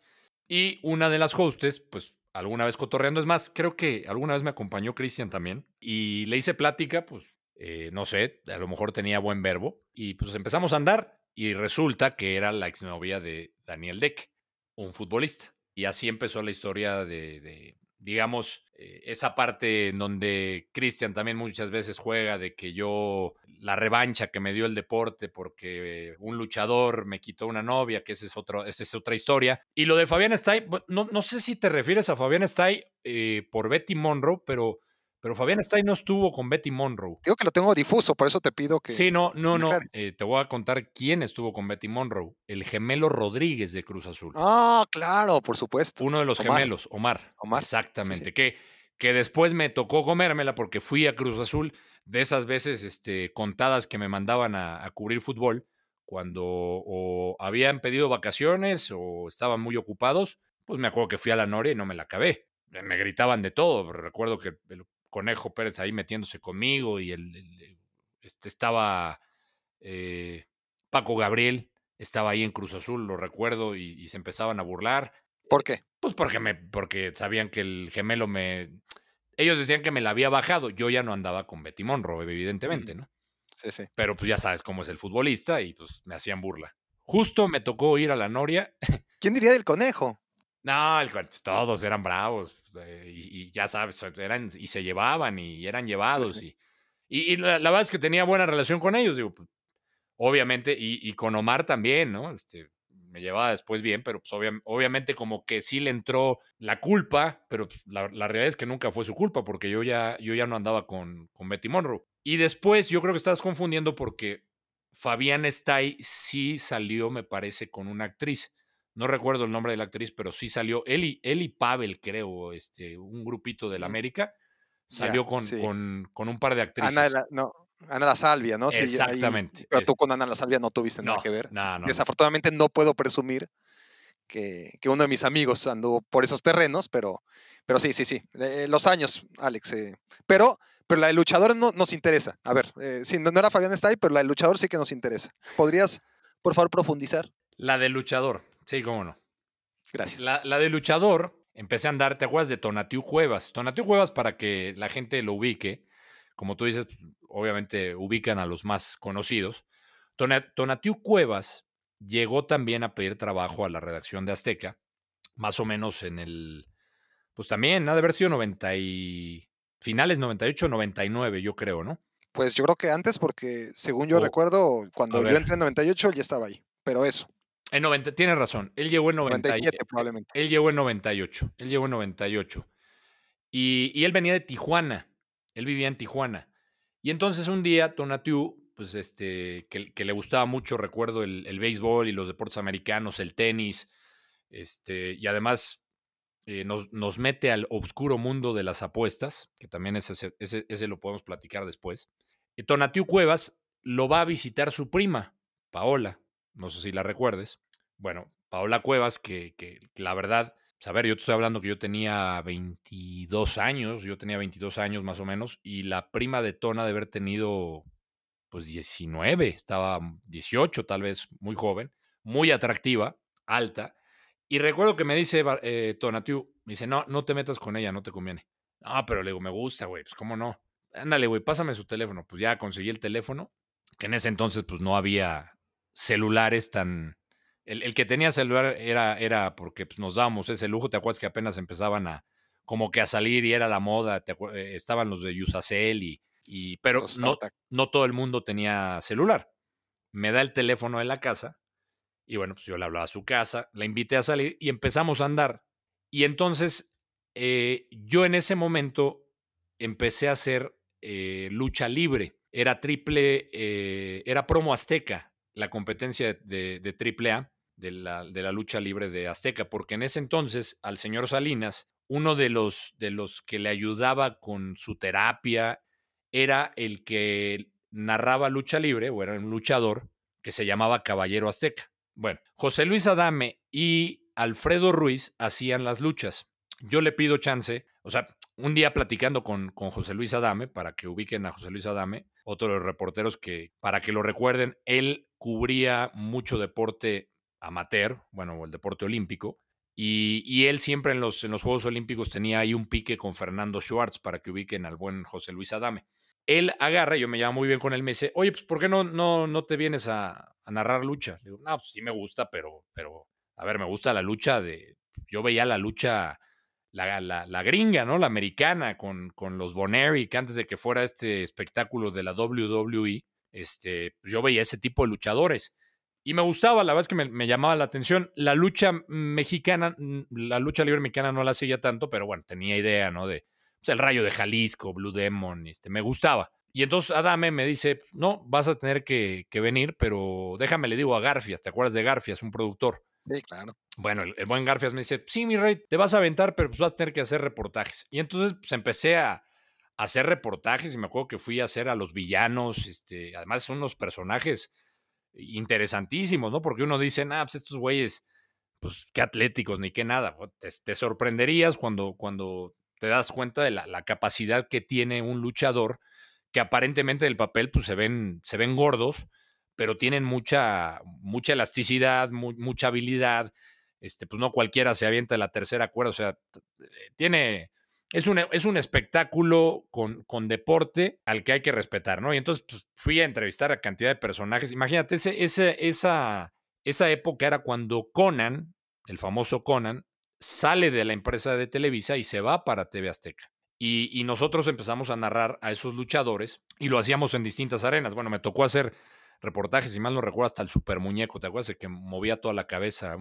Y una de las hostes, pues alguna vez cotorreando, es más, creo que alguna vez me acompañó Cristian también. Y le hice plática, pues, eh, no sé, a lo mejor tenía buen verbo. Y pues empezamos a andar. Y resulta que era la exnovia de Daniel Deck, un futbolista. Y así empezó la historia de, de, digamos, eh, esa parte en donde Cristian también muchas veces juega de que yo, la revancha que me dio el deporte porque un luchador me quitó una novia, que esa es, otro, esa es otra historia. Y lo de Fabián Stay, no, no sé si te refieres a Fabián Stay eh, por Betty Monroe, pero, pero Fabián Stay no estuvo con Betty Monroe. Digo que lo tengo difuso, por eso te pido que. Sí, no, no, no. eh, te voy a contar quién estuvo con Betty Monroe. El gemelo Rodríguez de Cruz Azul. Ah, claro, por supuesto. Uno de los Omar. gemelos, Omar. Omar, sí, sí. Exactamente. Que, que después me tocó comérmela porque fui a Cruz Azul de esas veces este, contadas que me mandaban a, a cubrir fútbol cuando o habían pedido vacaciones o estaban muy ocupados. Pues me acuerdo que fui a la Noria y no me la acabé. Me me gritaban de todo. Recuerdo que el Conejo Pérez ahí metiéndose conmigo y el, el- este, estaba eh, Paco Gabriel, estaba ahí en Cruz Azul, lo recuerdo, y, y se empezaban a burlar. ¿Por qué? Pues porque me, porque sabían que el gemelo me. Ellos decían que me la había bajado. Yo ya no andaba con Betty Monroe, evidentemente, ¿no? Sí, sí. Pero pues ya sabes cómo es el futbolista y pues me hacían burla. Justo me tocó ir a la Noria. ¿Quién diría del conejo? No, el todos eran bravos. eh, y, y ya sabes, eran, y se llevaban y eran llevados. sí. Y, y, y la, la verdad es que tenía buena relación con ellos, digo, pues, obviamente, y, y con Omar también, ¿no? Este, me llevaba después bien, pero pues obvia- obviamente como que sí le entró la culpa, pero pues, la, la realidad es que nunca fue su culpa, porque yo ya, yo ya no andaba con, con Betty Monroe. Y después yo creo que estás confundiendo porque Fabián Stay sí salió, me parece, con una actriz. No recuerdo el nombre de la actriz, pero sí salió. Él y, él y Pavel, creo, este, un grupito del. América, salió con, sí. con, con un par de actrices. Ana, de la, no, Ana La Salvia, ¿no? Sí, ahí- Exactamente. pero Es- tú con Ana La Salvia no tuviste no, nada que ver. no, no, no. Desafortunadamente no puedo presumir que, que uno de mis amigos anduvo por esos terrenos, pero, pero sí, sí, sí. eh, los años, Alex. eh, pero, pero la de luchador no nos interesa. A ver, eh, sí, no, no era Fabián Stay, pero la de luchador sí que nos interesa. ¿Podrías, por favor, profundizar? La de luchador. Sí, cómo no. Gracias. La, la de luchador, empecé a andar, ¿te acuerdas de Tonatiu Cuevas? Tonatiu Cuevas, para que la gente lo ubique, como tú dices, obviamente ubican a los más conocidos. Tona- Tonatiu Cuevas llegó también a pedir trabajo a la redacción de Azteca, más o menos en el, pues también, ha de haber sido 90 y, finales 98, 99, yo creo, ¿no? Pues yo creo que antes, porque según yo recuerdo, cuando yo entré en 98, él ya estaba ahí. Pero eso, En 90, tienes razón, él llegó en 90 y- 97 probablemente. Él llegó en 98. Él llegó en 98. Y, y él venía de Tijuana. Él vivía en Tijuana. Y entonces un día Tonatiu, pues este, que, que le gustaba mucho, recuerdo, el, el béisbol y los deportes americanos, el tenis, este, y además eh, nos, nos mete al oscuro mundo de las apuestas, que también ese, ese, ese lo podemos platicar después. Y Tonatiu Cuevas lo va a visitar su prima, Paola, no sé si la recuerdes. Bueno, Paola Cuevas, que, que la verdad, pues, a ver, yo te estoy hablando que yo tenía 22 años, yo tenía 22 años más o menos, y la prima de Tona de haber tenido pues 19, estaba 18 tal vez, muy joven, muy atractiva, alta. Y recuerdo que me dice eh, Tonatiu, me dice, no, no te metas con ella, no te conviene. Ah, pero le digo, me gusta, güey, pues cómo no. Ándale, güey, pásame su teléfono. Pues ya conseguí el teléfono, que en ese entonces pues no había celulares tan... El, que tenía celular era, era porque pues, nos dábamos ese lujo, ¿te acuerdas que apenas empezaban a como que a salir y era la moda? Eh, estaban los de Usacell y y, pero no, no, todo el mundo tenía celular. Me da el teléfono de la casa y bueno, pues yo le hablaba a su casa, la invité a salir y empezamos a andar. Y entonces eh, yo en ese momento empecé a hacer eh, lucha libre. Era triple, eh, era promo azteca, la competencia de, de triple A, de la, de la lucha libre de Azteca, porque en ese entonces al señor Salinas, uno de los, de los que le ayudaba con su terapia era el que narraba lucha libre, o era un luchador, que se llamaba Caballero Azteca. Bueno, José Luis Adame y Alfredo Ruiz hacían las luchas. Yo le pido chance, o sea, un día platicando con, con José Luis Adame, para que ubiquen a José Luis Adame, otro de los reporteros que, para que lo recuerden, él cubría mucho deporte amateur, bueno, el deporte olímpico, y, él siempre en los, en los Juegos Olímpicos tenía ahí un pique con Fernando Schwartz para que ubiquen al buen José Luis Adame él agarra, yo me llamo muy bien con él, me dice, oye, pues ¿por qué no, no, no te vienes a, narrar lucha? Le digo, no, pues sí me gusta, pero, pero, a ver, me gusta la lucha de, yo veía la lucha, la, la, gringa, ¿no? La americana, con, con los Boneri, que antes de que fuera este espectáculo de la WWE, este, pues, yo veía ese tipo de luchadores. Y me gustaba, la verdad es que me, llamaba la atención. La lucha mexicana, la lucha libre mexicana no la seguía tanto, pero bueno, tenía idea, ¿no? De, el Rayo de Jalisco, Blue Demon, este, me gustaba. Y entonces Adame me dice, no, vas a tener que, venir, pero déjame, le digo a Garfias, ¿te acuerdas de Garfias, un productor? Sí, claro. Bueno, el, buen Garfias me dice, sí, mi rey, te vas a aventar, pero pues vas a tener que hacer reportajes. Y entonces pues, empecé a, hacer reportajes y me acuerdo que fui a hacer a los villanos, este, además son unos personajes interesantísimos, ¿no? Porque uno dice, ah, pues estos güeyes, pues qué atléticos ni qué nada. Te, te sorprenderías cuando, cuando te das cuenta de la, capacidad que tiene un luchador que aparentemente del papel pues, se, ven, se ven gordos, pero tienen mucha, mucha elasticidad, mucha habilidad. Este, pues no cualquiera se avienta la tercera cuerda, o sea, tiene, es un, es un espectáculo con, con, deporte al que hay que respetar, ¿no? Y entonces pues, fui a entrevistar a cantidad de personajes. Imagínate, ese, ese, esa, esa época era cuando Conan, el famoso Conan, sale de la empresa de Televisa y se va para TV Azteca. Y, nosotros empezamos a narrar a esos luchadores y lo hacíamos en distintas arenas. Bueno, me tocó hacer reportajes, si mal no recuerdo, hasta el super muñeco. ¿Te acuerdas de que movía toda la cabeza,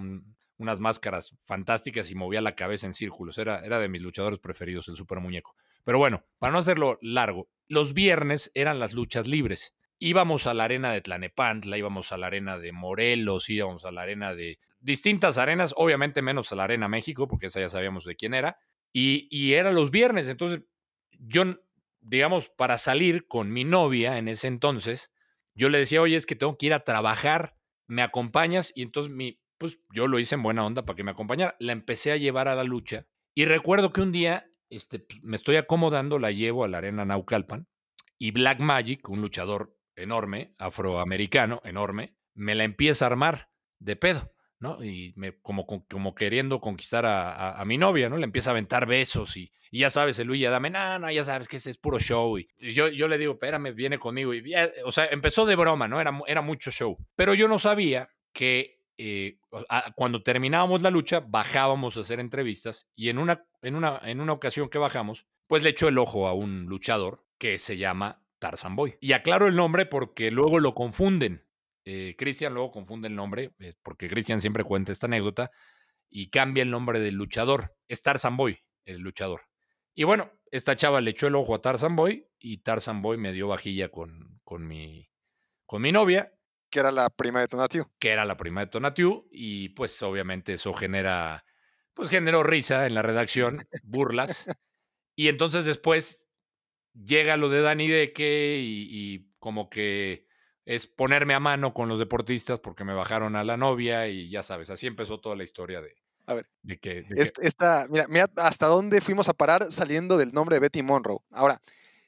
unas máscaras fantásticas y movía la cabeza en círculos? Era, era de mis luchadores preferidos, el super muñeco. Pero bueno, para no hacerlo largo, los viernes eran las luchas libres. Íbamos a la arena de Tlanepantla, íbamos a la arena de Morelos, íbamos a la arena de distintas arenas, obviamente menos a la Arena México, porque esa ya sabíamos de quién era, y, y era los viernes. Entonces, yo, digamos, para salir con mi novia en ese entonces, yo le decía, oye, es que tengo que ir a trabajar, ¿me acompañas? Y entonces mi, pues yo lo hice en buena onda para que me acompañara. La empecé a llevar a la lucha y recuerdo que un día este, pues, me estoy acomodando, la llevo a la arena Naucalpan y Black Magic, un luchador enorme, afroamericano, enorme, me la empieza a armar de pedo. Y me, como, como queriendo conquistar a, mi novia, ¿no? Le empieza a aventar besos y, ya sabes, el Luis ya dame, no, no, ya sabes que ese es puro show. Y, yo, yo le digo, espérame, viene conmigo. Y o sea, empezó de broma, ¿no? Era, era mucho show. Pero yo no sabía que eh, cuando terminábamos la lucha, bajábamos a hacer entrevistas y en una, en, una, en una ocasión que bajamos, pues le echó el ojo a un luchador que se llama Tarzan Boy. Y aclaro el nombre porque luego lo confunden. Eh, Cristian luego confunde el nombre, eh, porque Cristian siempre cuenta esta anécdota, y cambia el nombre del luchador. Es Tarzan Boy, el luchador. Y bueno, esta chava le echó el ojo a Tarzan Boy y Tarzan Boy me dio vajilla con, con, mi, con mi novia. Que era la prima de Tonatiu. Que era la prima de Tonatiu. Y pues obviamente eso genera, pues generó risa en la redacción, burlas. y entonces después llega lo de Dani Deque y, y como que es ponerme a mano con los deportistas porque me bajaron a la novia y ya sabes, así empezó toda la historia de, A ver, de que... de que- Est- esta, mira, mira hasta dónde fuimos a parar saliendo del nombre de Betty Monroe. Ahora,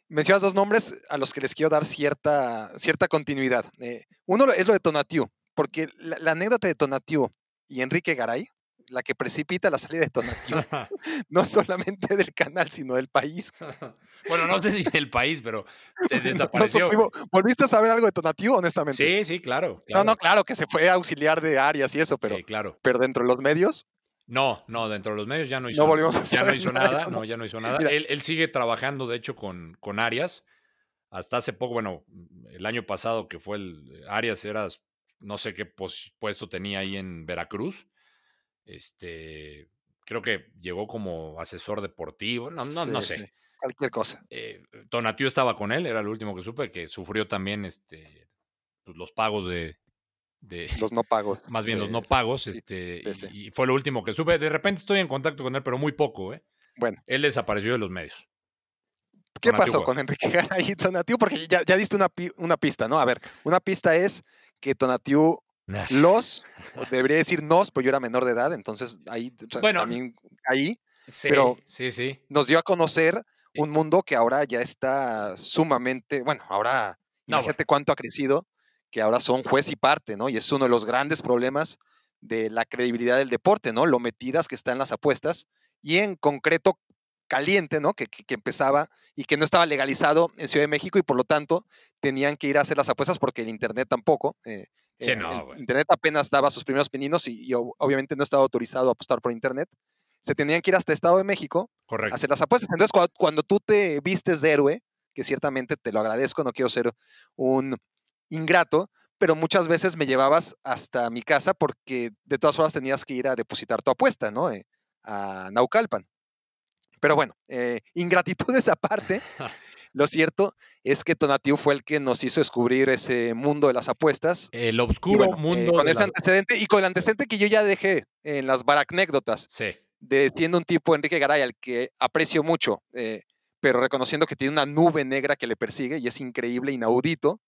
mencionas dos nombres a los que les quiero dar cierta, cierta continuidad. Eh, uno es lo de Tonatiu, porque la, la anécdota de Tonatiu y Enrique Garay, la que precipita la salida de Tonatiu, no solamente del canal, sino del país. bueno, no sé si del país, pero se No- no desapareció. ¿Volviste a saber algo de Tonatiu, honestamente? sí, sí, claro. No, claro. no, claro, que se fue a auxiliar de Arias y eso, pero, Sí, claro. pero dentro de los medios, No, no, dentro de los medios ya no hizo no volvimos a Ya no hizo nada, nada, ¿no? ya no hizo nada. Él, él sigue trabajando, de hecho, con, con Arias. Hasta hace poco, bueno, el año pasado que fue el Arias era, no sé qué puesto tenía ahí en Veracruz. Este, creo que llegó como asesor deportivo, no, no, sé. sí, cualquier cosa. Eh, Tonatiuh estaba con él, era el último que supe, que sufrió también este, pues, los pagos de, de- Los no pagos. más bien los no pagos, este, sí, sí. y, fue lo último que supe. De repente estoy en contacto con él, pero muy poco, ¿eh? Bueno, Él desapareció de los medios. ¿qué Tonatiu, pasó con Enrique Garay y Tonatiu? Porque ya, ya diste una, una pista, ¿no? A ver, una pista es que Tonatiu los, debería decir nos, pero yo era menor de edad, entonces ahí Bueno, también ahí Sí, pero- sí, sí. nos dio a conocer un mundo que ahora ya está sumamente, bueno, ahora No, imagínate cuánto ha crecido, que ahora son juez y parte, ¿no? Y es uno de los grandes problemas de la credibilidad del deporte, ¿no? Lo metidas que están las apuestas y en concreto caliente, ¿no? Que, que- que empezaba y que no estaba legalizado en Ciudad de México y por lo tanto tenían que ir a hacer las apuestas porque el Internet tampoco. eh, Sí, eh, no, el güey. Internet apenas daba sus primeros pininos y, y ob- obviamente no estaba autorizado a apostar por Internet. Se tenían que ir hasta Estado de México Correcto. hacer las apuestas. Entonces, cuando, cuando tú te vistes de héroe, que ciertamente te lo agradezco, no quiero ser un ingrato, pero muchas veces me llevabas hasta mi casa porque de todas formas tenías que ir a depositar tu apuesta, ¿no? Eh, a Naucalpan. Pero bueno, eh, ingratitudes aparte, lo cierto es que Tonatiu fue el que nos hizo descubrir ese mundo de las apuestas. El oscuro bueno, eh, mundo. con de ese la- antecedente y con el antecedente que yo ya dejé en las baracnécdotas Sí. de siendo un tipo Enrique Garay al que aprecio mucho, eh, pero reconociendo que tiene una nube negra que le persigue y es increíble, inaudito.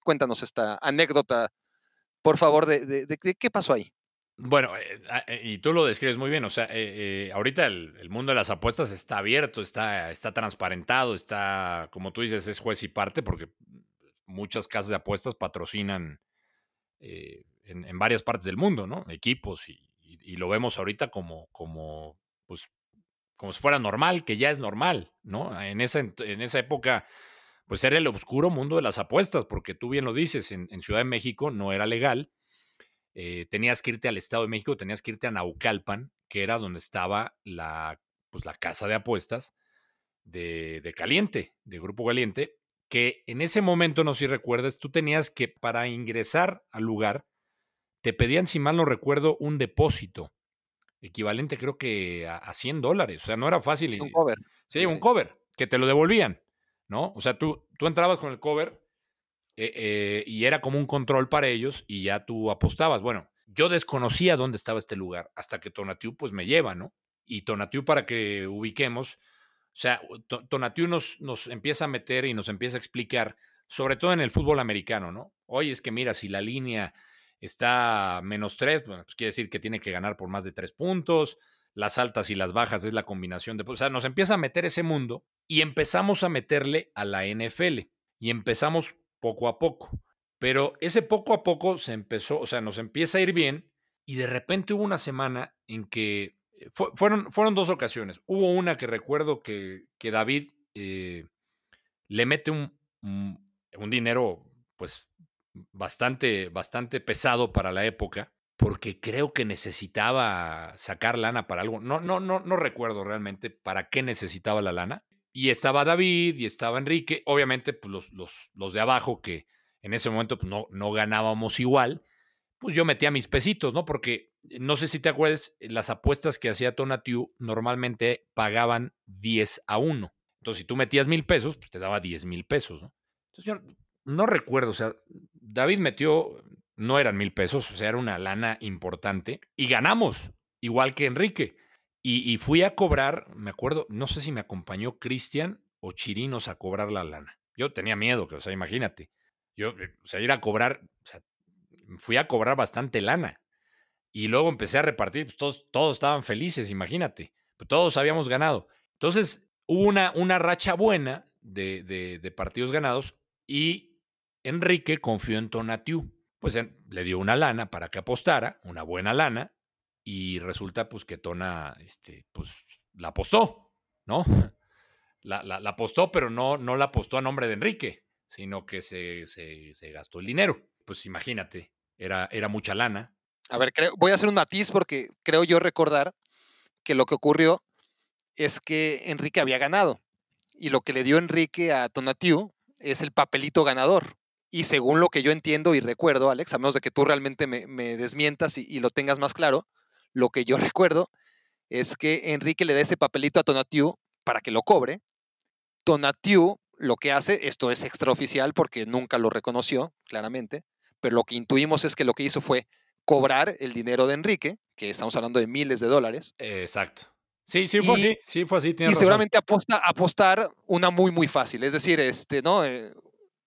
Cuéntanos esta anécdota, por favor, de, de- de- de qué pasó ahí. Bueno, eh, ah, eh, y tú lo describes muy bien. O sea, eh, eh, ahorita el, mundo de las apuestas está abierto, está, está transparentado, está, como tú dices, es juez y parte, porque muchas casas de apuestas patrocinan en, en varias partes del mundo, ¿no? Equipos, y, y- y lo vemos ahorita como, como, pues, como si fuera normal, que ya es normal, ¿no? En esa, en esa época, pues era el oscuro mundo de las apuestas, porque tú bien lo dices, en, en Ciudad de México no era legal eh, tenías que irte al Estado de México, tenías que irte a Naucalpan, que era donde estaba la, pues, la casa de apuestas de, de Caliente, de Grupo Caliente, que en ese momento, no sé si recuerdas, tú tenías que, para ingresar al lugar, te pedían, si mal no recuerdo, un depósito, equivalente creo que a, a 100 dólares, o sea, no era fácil. Es un cover. Sí, Sí, un sí. cover, que te lo devolvían, ¿no? O sea, tú, tú entrabas con el cover eh, eh, y era como un control para ellos y ya tú apostabas. Bueno, yo desconocía dónde estaba este lugar hasta que Tonatiu pues me lleva, ¿no? Y Tonatiu para que ubiquemos, o sea, To- Tonatiu nos, nos empieza a meter y nos empieza a explicar, sobre todo en el fútbol americano, ¿no? Oye, es que mira, si la línea está menos tres, bueno, pues quiere decir que tiene que ganar por más de tres puntos las altas y las bajas es la combinación de... O sea, nos empieza a meter ese mundo y empezamos a meterle a la NFL y empezamos poco a poco. Pero ese poco a poco se empezó, o sea, nos empieza a ir bien y de repente hubo una semana en que eh, fue- fueron, fueron dos ocasiones. Hubo una que recuerdo que, que David eh, le mete un, un, un dinero pues bastante, bastante pesado para la época porque creo que necesitaba sacar lana para algo. No, no, no, no recuerdo realmente para qué necesitaba la lana. Y estaba David y estaba Enrique. Obviamente, pues los, los, los de abajo que en ese momento pues, no, no ganábamos igual. Pues yo metía mis pesitos, ¿no? Porque no sé si te acuerdas, las apuestas que hacía Tonatiu normalmente pagaban 10 a 1. Entonces, si tú metías mil pesos, pues te daba 10 mil pesos, ¿no? Entonces yo no recuerdo, o sea, David metió, no eran mil pesos, o sea, era una lana importante y ganamos, igual que Enrique. Y, fui a cobrar, me acuerdo, no sé si me acompañó Cristian o Chirinos a cobrar la lana. Yo tenía miedo, que, o sea, imagínate. Yo, eh, o sea, ir a cobrar, o sea, fui a cobrar bastante lana. Y luego empecé a repartir, pues todos, todos estaban felices, imagínate. Pues todos habíamos ganado. Entonces, hubo una, una racha buena de, de, partidos ganados y Enrique confió en Tonatiu. Pues le dio una lana para que apostara, una buena lana, y resulta pues que Tona, este, pues la apostó, ¿no? La, la- apostó, pero no, no la apostó a nombre de Enrique, sino que se, se- se gastó el dinero. Pues imagínate, era, era mucha lana. A ver, creo- voy a hacer un matiz porque creo yo recordar que lo que ocurrió es que Enrique había ganado y lo que le dio Enrique a Tonatiu es el papelito ganador. Y según lo que yo entiendo y recuerdo, Alex, a menos de que tú realmente me, me desmientas y lo tengas más claro, lo que yo recuerdo es que Enrique le da ese papelito a Tonatiu para que lo cobre. Tonatiu lo que hace, esto es extraoficial porque nunca lo reconoció, claramente, pero lo que intuimos es que lo que hizo fue cobrar el dinero de Enrique, que estamos hablando de miles de dólares, exacto. Sí, sí fue Y- así, sí fue así, y razón. seguramente aposta, apostar una muy, muy fácil. Es decir, este, ¿no? Eh,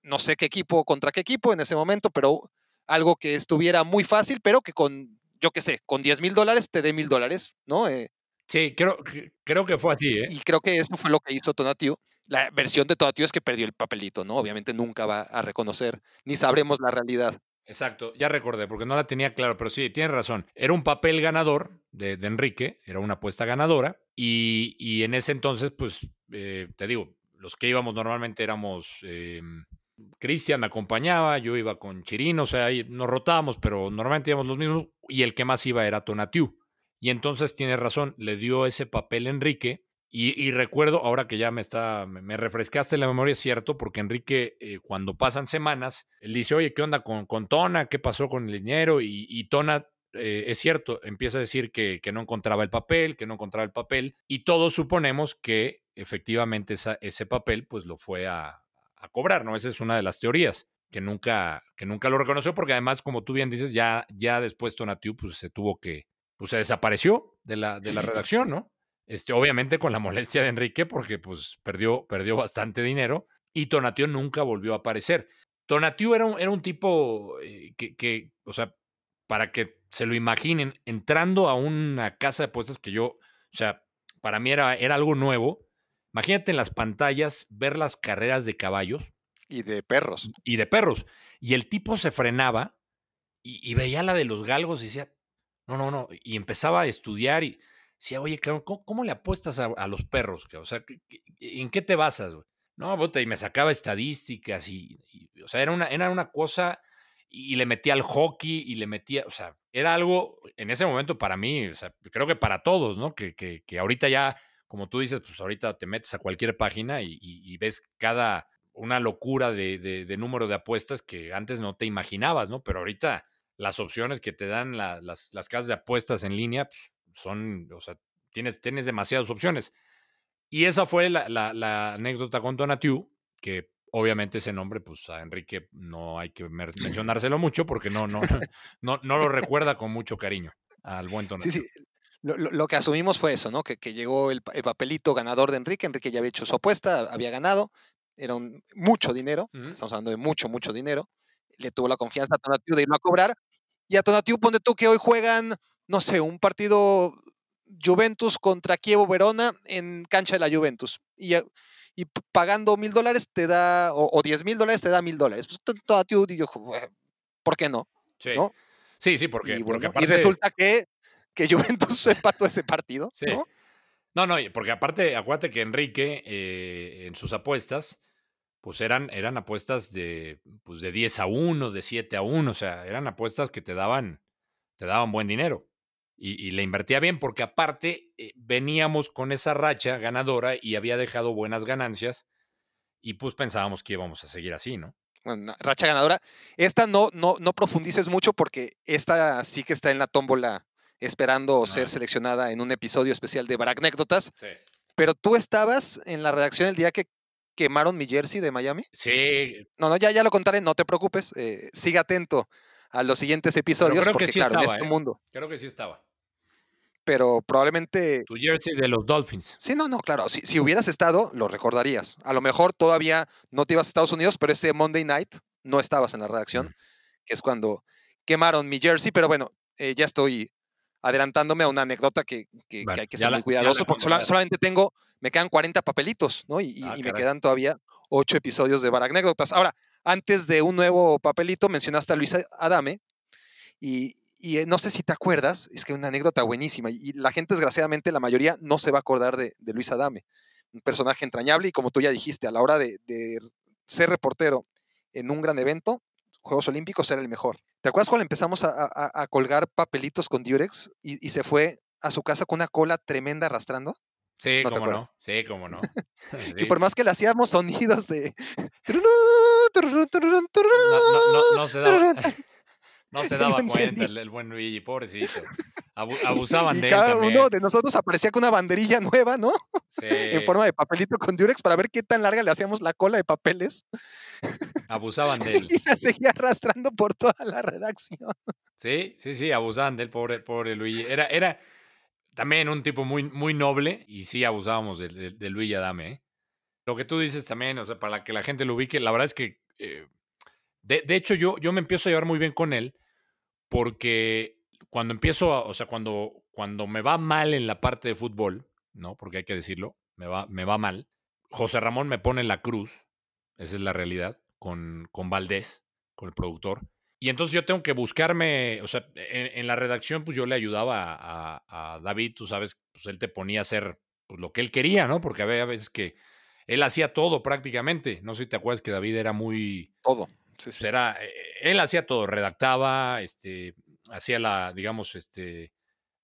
no sé qué equipo contra qué equipo en ese momento, pero algo que estuviera muy fácil, pero que con, yo qué sé, con 10 mil dólares te dé mil dólares, ¿no? Eh, Sí, creo, que- creo que fue así, ¿eh? y creo que eso fue lo que hizo Tonatiu. La versión de Tonatiu es que perdió el papelito, ¿no? Obviamente nunca va a reconocer, ni sabremos la realidad. Exacto, ya recordé, porque no la tenía claro, pero sí, tienes razón. Era un papel ganador de, de Enrique, era una apuesta ganadora, y, y en ese entonces, pues, eh, te digo, los que íbamos normalmente éramos, eh, Cristian acompañaba, yo iba con Chirino, o sea, nos rotábamos, pero normalmente íbamos los mismos, y el que más iba era Tonatiu. Y entonces tienes razón, le dio ese papel Enrique, y, recuerdo, ahora que ya me está, me, refrescaste la memoria, es cierto, porque Enrique, eh, cuando pasan semanas, él dice, oye, ¿qué onda con, con Tona? ¿Qué pasó con el dinero? Y, y Tona, eh, es cierto, empieza a decir que, no encontraba el papel, que no encontraba el papel, y todos suponemos que efectivamente ese papel, pues lo fue a, a cobrar, ¿no? Esa es una de las teorías. Que nunca, que nunca lo reconoció, porque además, como tú bien dices, ya, ya después Tonatiu pues, se tuvo que, pues se desapareció de la, de la redacción, ¿no? Este, obviamente con la molestia de Enrique, porque pues perdió, perdió bastante dinero y Tonatiuh nunca volvió a aparecer. Tonatiuh era un, era un tipo eh, que, que, o sea, para que se lo imaginen, entrando a una casa de apuestas que yo, o sea, para mí era, era algo nuevo. Imagínate en las pantallas ver las carreras de caballos Y de perros. y de perros. Y el tipo se frenaba y, y veía la de los galgos y decía, no, no, no. Y empezaba a estudiar y decía, oye, ¿cómo, cómo le apuestas a, a los perros? O sea, ¿qué- qué- ¿en qué te basas? No, bota, y me sacaba estadísticas y, y, o sea, era una, era una cosa y, le metía al hockey y le metía, o sea, era algo en ese momento para mí, o sea, creo que para todos, ¿no? Que, que, que ahorita ya, como tú dices, pues ahorita te metes a cualquier página y, y- y ves cada, una locura de, de- de número de apuestas que antes no te imaginabas, ¿no? Pero ahorita las opciones que te dan la- las, las casas de apuestas en línea pues, son, o sea, tienes, tienes demasiadas opciones. Y esa fue la, la- la anécdota con Donatiu, que obviamente ese nombre, pues a Enrique no hay que mencionárselo mucho porque no, no, no, no lo recuerda con mucho cariño al buen Donatiu. Sí, sí. Lo, lo- que asumimos fue eso, ¿no? Que, que llegó el, el papelito ganador de Enrique. Enrique ya había hecho su apuesta, había ganado. Era un, mucho dinero. Estamos hablando de mucho, mucho dinero. Le tuvo la confianza a Tonatiu de irlo a cobrar. Y a Tonatiu, ponte tú que hoy juegan, no sé, un partido Juventus contra Kievo Verona en cancha de la Juventus. Y, a- y pagando mil dólares te da, o, o diez mil dólares te da mil dólares. Pues Ton- Tonatiu dijo, "Bueno, ¿por qué no? Sí, ¿no? sí, sí, porque, y, porque bueno, y aparte... resulta que, que Juventus empató ese partido. Sí. ¿no? No, no, porque aparte, acuérdate que Enrique eh, en sus apuestas, pues eran, eran apuestas de, pues de 10 a 1, de 7 a 1, o sea, eran apuestas que te daban, te daban buen dinero. Y, y le invertía bien porque aparte eh, veníamos con esa racha ganadora y había dejado buenas ganancias y pues pensábamos que íbamos a seguir así, ¿no? Bueno, racha ganadora. Esta no, no, no profundices mucho porque esta sí que está en la tómbola esperando ser seleccionada en un episodio especial de Baracnécdotas. Sí. Pero tú estabas en la redacción el día que quemaron mi jersey de Miami. Sí, No, no, ya, ya lo contaré, no te preocupes. eh, siga atento a los siguientes episodios creo que porque, sí claro, estaba, en este ¿eh? mundo. creo que sí estaba. Pero probablemente Tu jersey de los Dolphins. Sí, no, no, claro. Si, si hubieras estado, lo recordarías. A lo mejor todavía no te ibas a Estados Unidos, pero ese Monday night, no estabas en la redacción, que es cuando quemaron mi jersey, pero bueno, eh, ya estoy adelantándome a una anécdota que, que- que hay que ser la- muy cuidadoso, porque sola- solamente tengo, me quedan 40 papelitos, ¿no? Y, Ah, y me quedan todavía ocho episodios de Anécdotas. Ahora, antes de un nuevo papelito, mencionaste a Luisa Adame, y, y, eh, no sé si te acuerdas, es que una anécdota buenísima, y la gente, desgraciadamente, la mayoría no se va a acordar de, de Luis Adame, un personaje entrañable, y como tú ya dijiste, a la hora de, de ser reportero en un gran evento, Juegos Olímpicos era el mejor. ¿Te acuerdas cuando empezamos a, a- a colgar papelitos con Durex y, y se fue a su casa con una cola tremenda arrastrando? Sí, No cómo no. Sí, cómo no. Que Sí. por más que le hacíamos sonidos de... No, no, no, no se daba, no se daba cuenta el, el buen Luigi, pobrecito. Abu- abusaban Y de él cada también. uno de nosotros aparecía con una banderilla nueva, ¿no? Sí, En forma de papelito con Durex para ver qué tan larga le hacíamos la cola de papeles abusaban de él. y la seguía arrastrando por toda la redacción. Sí, sí, sí, abusaban de él, pobre, pobre Luigi. Era, era también un tipo muy, muy noble y sí abusábamos de, de- de Luigi Adame. ¿eh? Lo que tú dices también, o sea, para que la gente lo ubique, la verdad es que, eh, de, de hecho, yo, yo me empiezo a llevar muy bien con él porque cuando empiezo, a- o sea, cuando, cuando me va mal en la parte de fútbol, ¿no? Porque hay que decirlo, me va, me va mal. José Ramón me pone la cruz, esa es la realidad, con, con Valdés, con el productor. Y entonces yo tengo que buscarme, o sea, en, en la redacción, pues yo le ayudaba a, a- a David, tú sabes, pues él te ponía a hacer pues, lo que él quería, ¿no? Porque había veces que él hacía todo prácticamente. No sé si te acuerdas que David era muy, Todo. Sí, pues sí. era, eh, él hacía todo, redactaba, este, hacía la, digamos, este,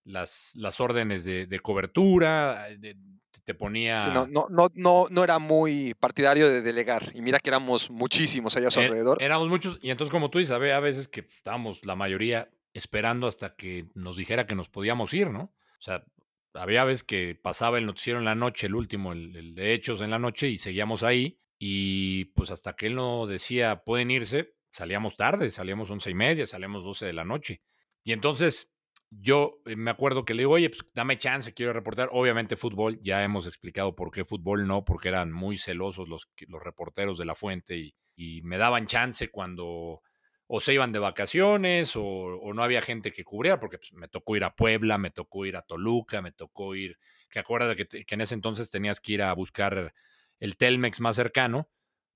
las, las órdenes de, de cobertura, eh, de- te ponía... Sí, no, no, no, no, no era muy partidario de delegar. Y mira que éramos muchísimos allá a su Er- alrededor. Éramos muchos, y entonces, como tú dices, había veces que estábamos la mayoría esperando hasta que nos dijera que nos podíamos ir, ¿no? O sea, había veces que pasaba el noticiero en la noche, el último, el, el de hechos en la noche, y seguíamos ahí, y pues hasta que él no decía pueden irse, salíamos tarde, salíamos once y media, salíamos doce de la noche. Y entonces yo eh, me acuerdo que le digo, oye, pues dame chance, quiero reportar. Obviamente fútbol, ya hemos explicado por qué fútbol no, porque eran muy celosos los, los reporteros de la fuente y, y me daban chance cuando o se iban de vacaciones o, o no había gente que cubriera, porque pues, me tocó ir a Puebla, me tocó ir a Toluca, me tocó ir, que acuérdate que, que en ese entonces tenías que ir a buscar el Telmex más cercano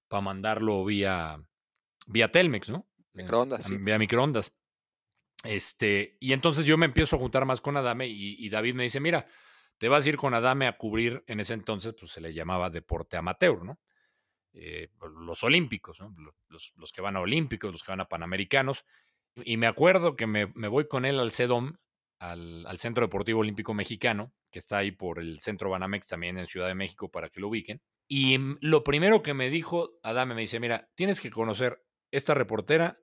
para mandarlo vía, vía Telmex, ¿no? Microondas, sí. Vía microondas. Este, y entonces yo me empiezo a juntar más con Adame y, David me dice, mira, te vas a ir con Adame a cubrir, en ese entonces pues se le llamaba deporte amateur, ¿no? Eh, los olímpicos, ¿no? Lo- Los, los que van a olímpicos, los que van a panamericanos. Y me acuerdo que me, me voy con él al CEDOM, al, al Centro Deportivo Olímpico Mexicano, que está ahí por el Centro Banamex también en Ciudad de México para que lo ubiquen. Y mm, lo primero que me dijo Adame me dice, mira, tienes que conocer esta reportera,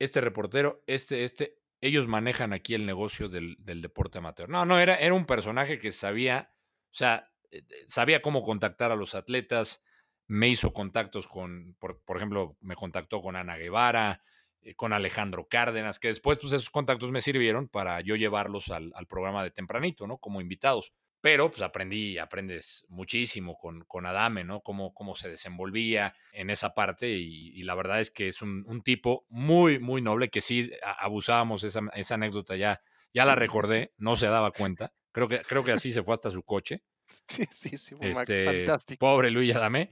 este reportero, este, este, ellos manejan aquí el negocio del, del deporte amateur. No, no, era, era un personaje que sabía, o sea, eh, sabía cómo contactar a los atletas, me hizo contactos con, por, ejemplo, me contactó con Ana Guevara, eh, con Alejandro Cárdenas, que después pues esos contactos me sirvieron para yo llevarlos al programa de tempranito, ¿no? Como invitados. Pero pues aprendí, aprendes muchísimo con, con Adame, ¿no? Cómo, cómo se desenvolvía en esa parte y, y la verdad es que es un, un tipo muy, muy noble que sí abusábamos esa, esa anécdota ya, ya la recordé, no se daba cuenta. Creo que, creo que así se fue hasta su coche. Sí, sí, sí. Este, Fantástico. pobre Luis Adame.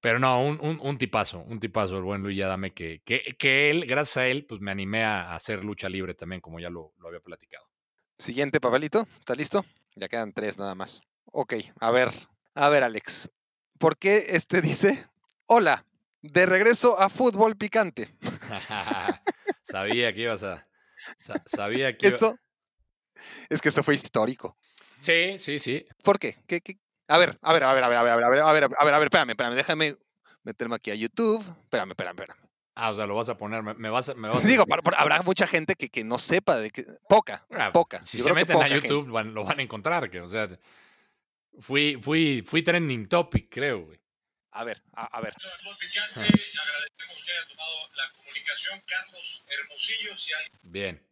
Pero no, un, un, un tipazo, un tipazo el buen Luis Adame, que, que, que él, gracias a él, pues me animé a hacer lucha libre también, como ya lo, lo había platicado. Siguiente papelito. ¿Está listo? Ya quedan tres nada más. Ok, a ver. A ver, Alex. ¿Por qué este dice, hola, de regreso a fútbol picante? sabía que ibas a. sa- sabía que iba- Esto es que esto fue histórico. Sí, sí, sí. ¿Por qué? ¿Qué, qué? A ver, a ver, a ver, a ver, a ver, a ver, a ver, a ver, a ver, a ver, espérame, espérame, déjame meterme aquí a YouTube. Espérame, espérame, espérame. Ah, o sea, lo vas a poner, me, me vas a. Me vas a- Digo, para- para- habrá mucha gente que, que no sepa de que. Poca, Ah, poca. Si Yo se meten a. YouTube, van- lo van a encontrar. Que, o sea, fui, fui, fui trending topic, creo, güey. A ver, a, a ver. Fútbol Picante, agradecemos que haya tomado la comunicación Carlos Hermosillo. Si hay Bien.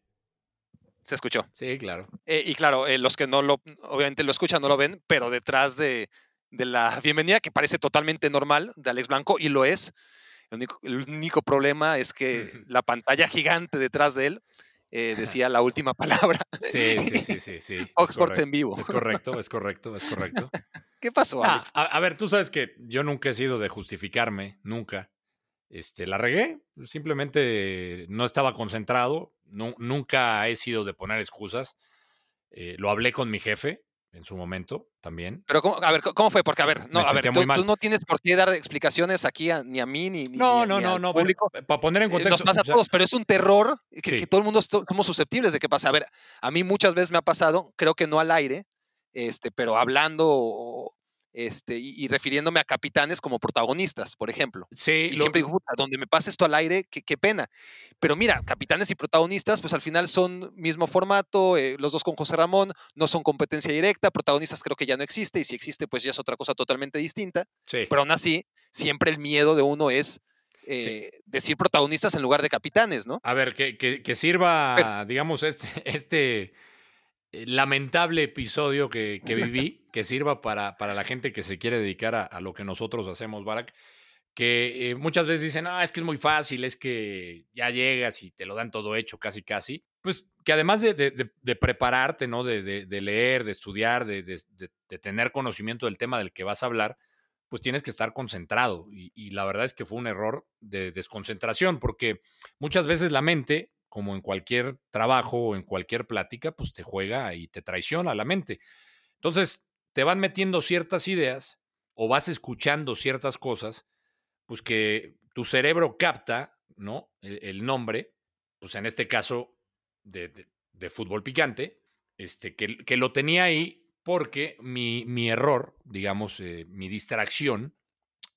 Se escuchó. Sí, claro. Eh, y claro, eh, los que no lo, obviamente lo escuchan, no lo ven, pero detrás de, de la bienvenida, que parece totalmente normal, de Alex Blanco, y lo es, El único, el único problema es que la pantalla gigante detrás de él eh, decía la última palabra. Sí, sí, sí, sí. sí correcto, en vivo. Es correcto, es correcto, es correcto. ¿Qué pasó, Ah, Alex? a, a ver, tú sabes que yo nunca he sido de justificarme, nunca. Este, la regué, simplemente no estaba concentrado, nu- nunca he sido de poner excusas. Eh, lo hablé con mi jefe en su momento también. Pero, ¿cómo, a ver, ¿cómo fue? Porque, a ver, no, a ver, tú, no tienes por qué dar explicaciones aquí a- ni a mí ni, No, ni- no, ni no, al no, público. para poner en Eh, contexto. Nos pasa o sea, a todos, pero es un terror que, todo el mundo somos susceptibles de que pase. A ver, a mí muchas veces me ha pasado, creo que no al aire, este, pero hablando o- este, y, y refiriéndome a capitanes como protagonistas, por ejemplo. sí, Y lo- siempre digo, "Puta, donde me pase esto al aire, qué, qué pena. Pero mira, capitanes y protagonistas, pues al final son mismo formato, eh, los dos con José Ramón, no son competencia directa, protagonistas creo que ya no existe, y si existe, pues ya es otra cosa totalmente distinta. sí. Pero aún así, siempre el miedo de uno es eh, decir protagonistas en lugar de capitanes, ¿no? A ver, que, que- que sirva, digamos, este, este lamentable episodio que, viví, que sirva para, para la gente que se quiere dedicar a, a lo que nosotros hacemos, Barak, que eh, muchas veces dicen, ah, es que es muy fácil, es que ya llegas y te lo dan todo hecho, casi, casi. Pues que además de, de- prepararte, ¿no? De, leer, de estudiar, de, tener conocimiento del tema del que vas a hablar, pues tienes que estar concentrado. Y la verdad es que fue un error de desconcentración, porque muchas veces la mente, como en cualquier trabajo o en cualquier plática, pues te juega y te traiciona la mente. Entonces, te van metiendo ciertas ideas o vas escuchando ciertas cosas, pues que tu cerebro capta, ¿no? El, el nombre, pues en este caso de, de- de fútbol picante, este, que, que lo tenía ahí porque mi, mi error, digamos, eh, mi distracción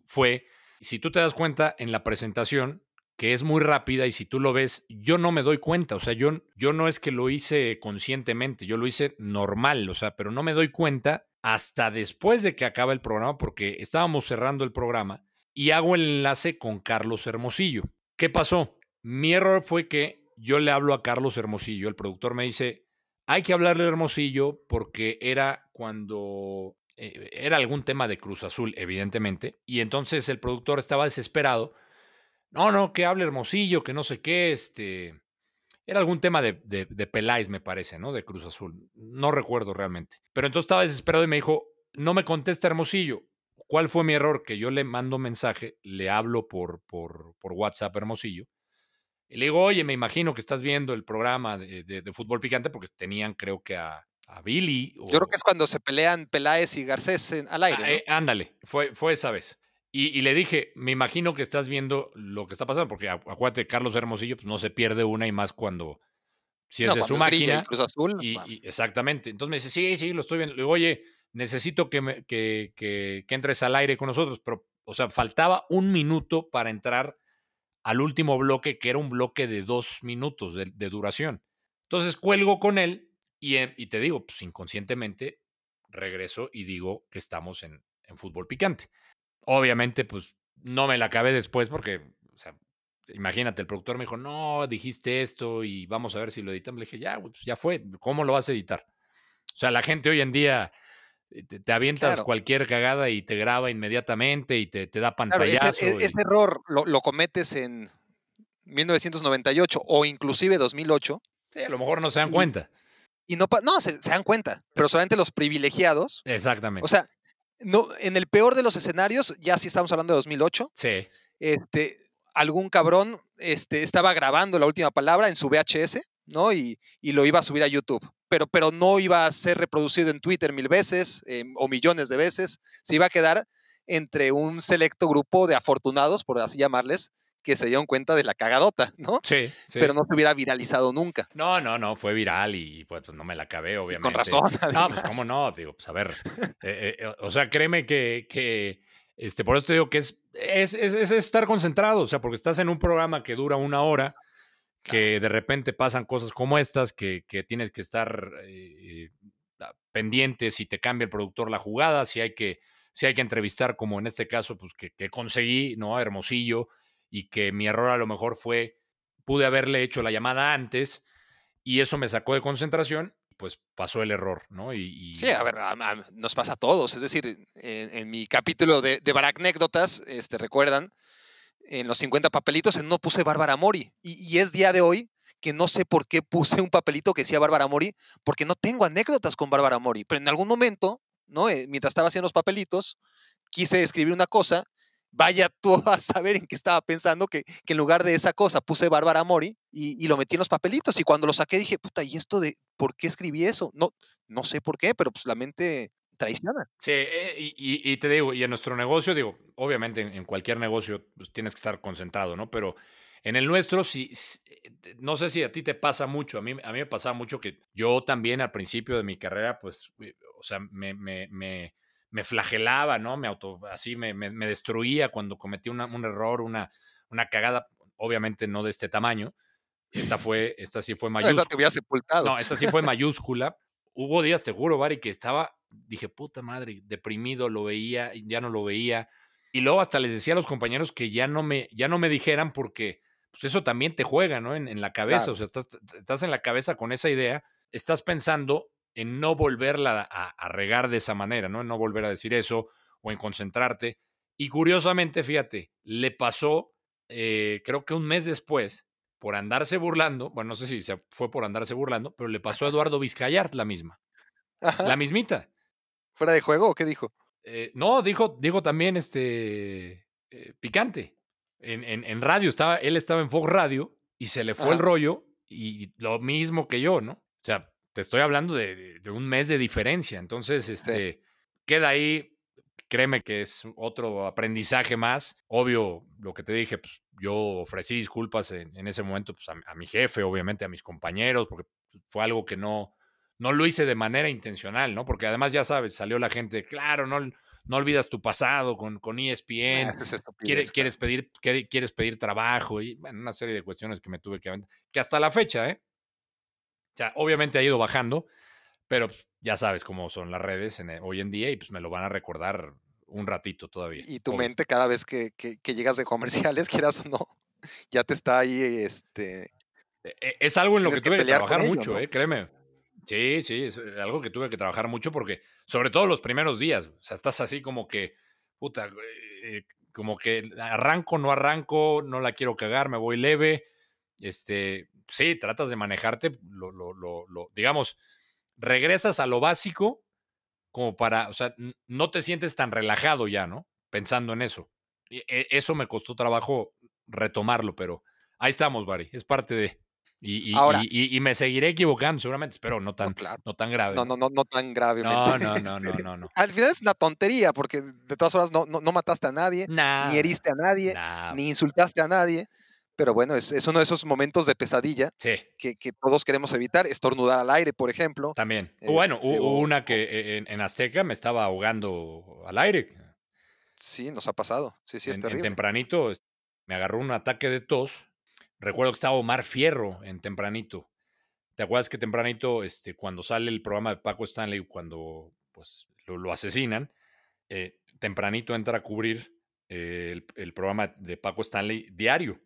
fue, si tú te das cuenta en la presentación, que es muy rápida y si tú lo ves, yo no me doy cuenta, o sea, yo, yo no es que lo hice conscientemente, yo lo hice normal, o sea, pero no me doy cuenta hasta después de que acaba el programa porque estábamos cerrando el programa y hago el enlace con Carlos Hermosillo. ¿Qué pasó? Mi error fue que yo le hablo a Carlos Hermosillo, el productor me dice, hay que hablarle Hermosillo porque era cuando eh, era algún tema de Cruz Azul, evidentemente, y entonces el productor estaba desesperado. No, no, que hable Hermosillo, que no sé qué, este... Era algún tema de, de, de Peláez, me parece, ¿no? De Cruz Azul. No recuerdo realmente. Pero entonces estaba desesperado y me dijo, no me contesta Hermosillo. ¿Cuál fue mi error? Que yo le mando mensaje, le hablo por, por, por WhatsApp Hermosillo. Y le digo, oye, me imagino que estás viendo el programa de, de- de fútbol picante porque tenían, creo que a, a Billy. Yo creo que es cuando se pelean Peláez y Garcés en- al aire. Ah, ¿no? eh, ándale, fue, fue esa vez. Y, y le dije, me imagino que estás viendo lo que está pasando, porque acu- acuérdate, Carlos Hermosillo pues, no se pierde una y más cuando, si es No, de su es máquina. Cruz Azul. Y, exactamente. Entonces me dice, sí, sí, lo estoy viendo. Le digo, oye, necesito que, me- que, que- que entres al aire con nosotros. Pero, o sea, faltaba un minuto para entrar al último bloque, que era un bloque de dos minutos de, de duración. Entonces cuelgo con él y, eh, y te digo, pues inconscientemente regreso y digo que estamos en, en fútbol picante. Obviamente, pues no me la acabé después porque, o sea, imagínate, el productor me dijo, no, dijiste esto y vamos a ver si lo editamos. Le dije, ya, pues ya fue, ¿cómo lo vas a editar? O sea, la gente hoy en día eh, te, te avientas Claro. cualquier cagada y te graba inmediatamente y te, te da Claro, ese, pantallazo. e- y- ese error lo, lo cometes en 1998 o inclusive 2008 Sí, a lo mejor no se dan cuenta. y no, no se, se dan cuenta, pero solamente los privilegiados. Exactamente. O sea, no, en el peor de los escenarios, ya sí estamos hablando de 2008, sí, este, algún cabrón este, estaba grabando la última palabra en su VHS, ¿no? Y, y lo iba a subir a YouTube. Pero, pero no iba a ser reproducido en Twitter mil veces eh, o millones de veces. Se iba a quedar entre un selecto grupo de afortunados, por así llamarles, que se dieron cuenta de la cagadota, ¿no? sí, sí. Pero no se hubiera viralizado nunca. No, no, no, fue viral y pues no me la acabé, Y obviamente. con razón. No, pues cómo no, digo, pues a ver. eh, eh, o sea, créeme que, que este, por eso te digo que es, es, es- es estar concentrado, o sea, porque estás en un programa que dura una hora, que de repente pasan cosas como estas, que, que tienes que estar eh, pendiente si te cambia el productor la jugada, si hay que, si hay que entrevistar, como en este caso, pues que, que conseguí, ¿no? Hermosillo, y que mi error a lo mejor fue, pude haberle hecho la llamada antes, y eso me sacó de concentración, pues pasó el error, ¿no? Y, y- Sí, a ver, a- a- nos pasa a todos. Es decir, en, en mi capítulo de, de Baracnécdotas, este, recuerdan, en los 50 papelitos, en uno puse Bárbara Mori. Y, y es día de hoy que no sé por qué puse un papelito que decía Bárbara Mori, porque no tengo anécdotas con Bárbara Mori. Pero en algún momento, ¿no? Eh, mientras estaba haciendo los papelitos, quise escribir una cosa. Vaya tú a saber en qué estaba pensando que, que en lugar de esa cosa puse Bárbara Mori y, y lo metí en los papelitos. Y cuando lo saqué dije, puta, ¿y esto de por qué escribí eso? No, no sé por qué, pero pues la mente traiciona. Sí, eh, y, y- te digo, y en nuestro negocio, digo, obviamente en, cualquier negocio pues, tienes que estar concentrado, ¿no? Pero en el nuestro, sí, sí, eh, no sé si a ti te pasa mucho, a mí, a mí me pasaba mucho que yo también al principio de mi carrera, pues, eh, o sea, me, me flagelaba, ¿no? Me auto, así me, me, me destruía cuando cometí una- un error, una, una cagada, obviamente no de este tamaño. Esta fue, esta sí fue No, mayúscula. te hubiera sepultado. No, esta sí fue mayúscula. Hubo días, te juro, Bari, que estaba, dije, puta madre, deprimido, lo veía, ya no lo veía. Y luego hasta les decía a los compañeros que ya no me, ya no me dijeran porque pues eso también te juega, ¿no? En, en la cabeza, Claro. o sea, estás, estás en la cabeza con esa idea, estás pensando en no volverla a, a regar de esa manera, ¿no? En no volver a decir eso o en concentrarte. Y curiosamente, fíjate, le pasó, eh, creo que un mes después, por andarse burlando, bueno, no sé si se fue por andarse burlando, pero le pasó a Eduardo Vizcayart la misma, Ajá. la mismita. ¿Fuera de juego o qué dijo? Eh, no, dijo, dijo también este eh, picante. En, en- en radio estaba, él estaba en Fox Radio y se le fue el rollo y lo mismo que yo, ¿no? O sea, te estoy hablando de, un mes de diferencia. Entonces, este, queda ahí. Créeme que es otro aprendizaje más. Obvio, lo que te dije, pues yo ofrecí disculpas en, en ese momento pues, a, a mi jefe, obviamente a mis compañeros, porque fue algo que no, no lo hice de manera intencional, ¿no? Porque además, ya sabes, salió la gente, claro, no, no olvidas tu pasado con, con E Ah, ESPN, es quieres, quieres, pedir, quieres pedir trabajo y bueno, una serie de cuestiones que me tuve que aventar, que hasta la fecha, ¿eh? O sea, obviamente ha ido bajando, pero pues, ya sabes cómo son las redes en, hoy en día y pues me lo van a recordar un ratito todavía. Y tu obvio. mente cada vez que, que- que llegas de comerciales, quieras o no, ya te está ahí, este, E- e- Es algo en lo que tuve que trabajar ello, mucho, ¿no? eh, créeme. Sí, sí, es eh, algo que tuve que trabajar mucho porque, sobre todo los primeros días, o sea, estás así como que, puta, eh, como que arranco, no arranco, no la quiero cagar, me voy leve. Este, sí, tratas de manejarte, lo, lo, lo, lo- digamos, regresas a lo básico como para, o sea, no te sientes tan relajado ya, ¿no? Pensando en eso. Y, e- eso me costó trabajo retomarlo, pero ahí estamos, Bari, es parte de... Y, y- Ahora- y- y- me seguiré equivocando, seguramente, espero no no, tan, claro, no tan grave. no, no, no, no tan gravemente. no, no, no, no, no, no. Al final es una tontería, porque de todas formas no, no, no mataste a nadie, Nah, ni heriste a nadie, nah, ni insultaste a nadie, pero bueno, es, es uno de esos momentos de pesadilla Sí, que, que todos queremos evitar, estornudar al aire, por ejemplo. también. bueno, Este, hu- hubo una que en, en Azteca me estaba ahogando al aire. Sí, nos ha pasado, sí, sí, es en, en tempranito me agarró un ataque de tos. Recuerdo que estaba Omar Fierro en tempranito. ¿Te acuerdas que tempranito, este, cuando sale el programa de Paco Stanley, cuando pues, lo, lo asesinan, eh, tempranito entra a cubrir eh, el, el programa de Paco Stanley diario,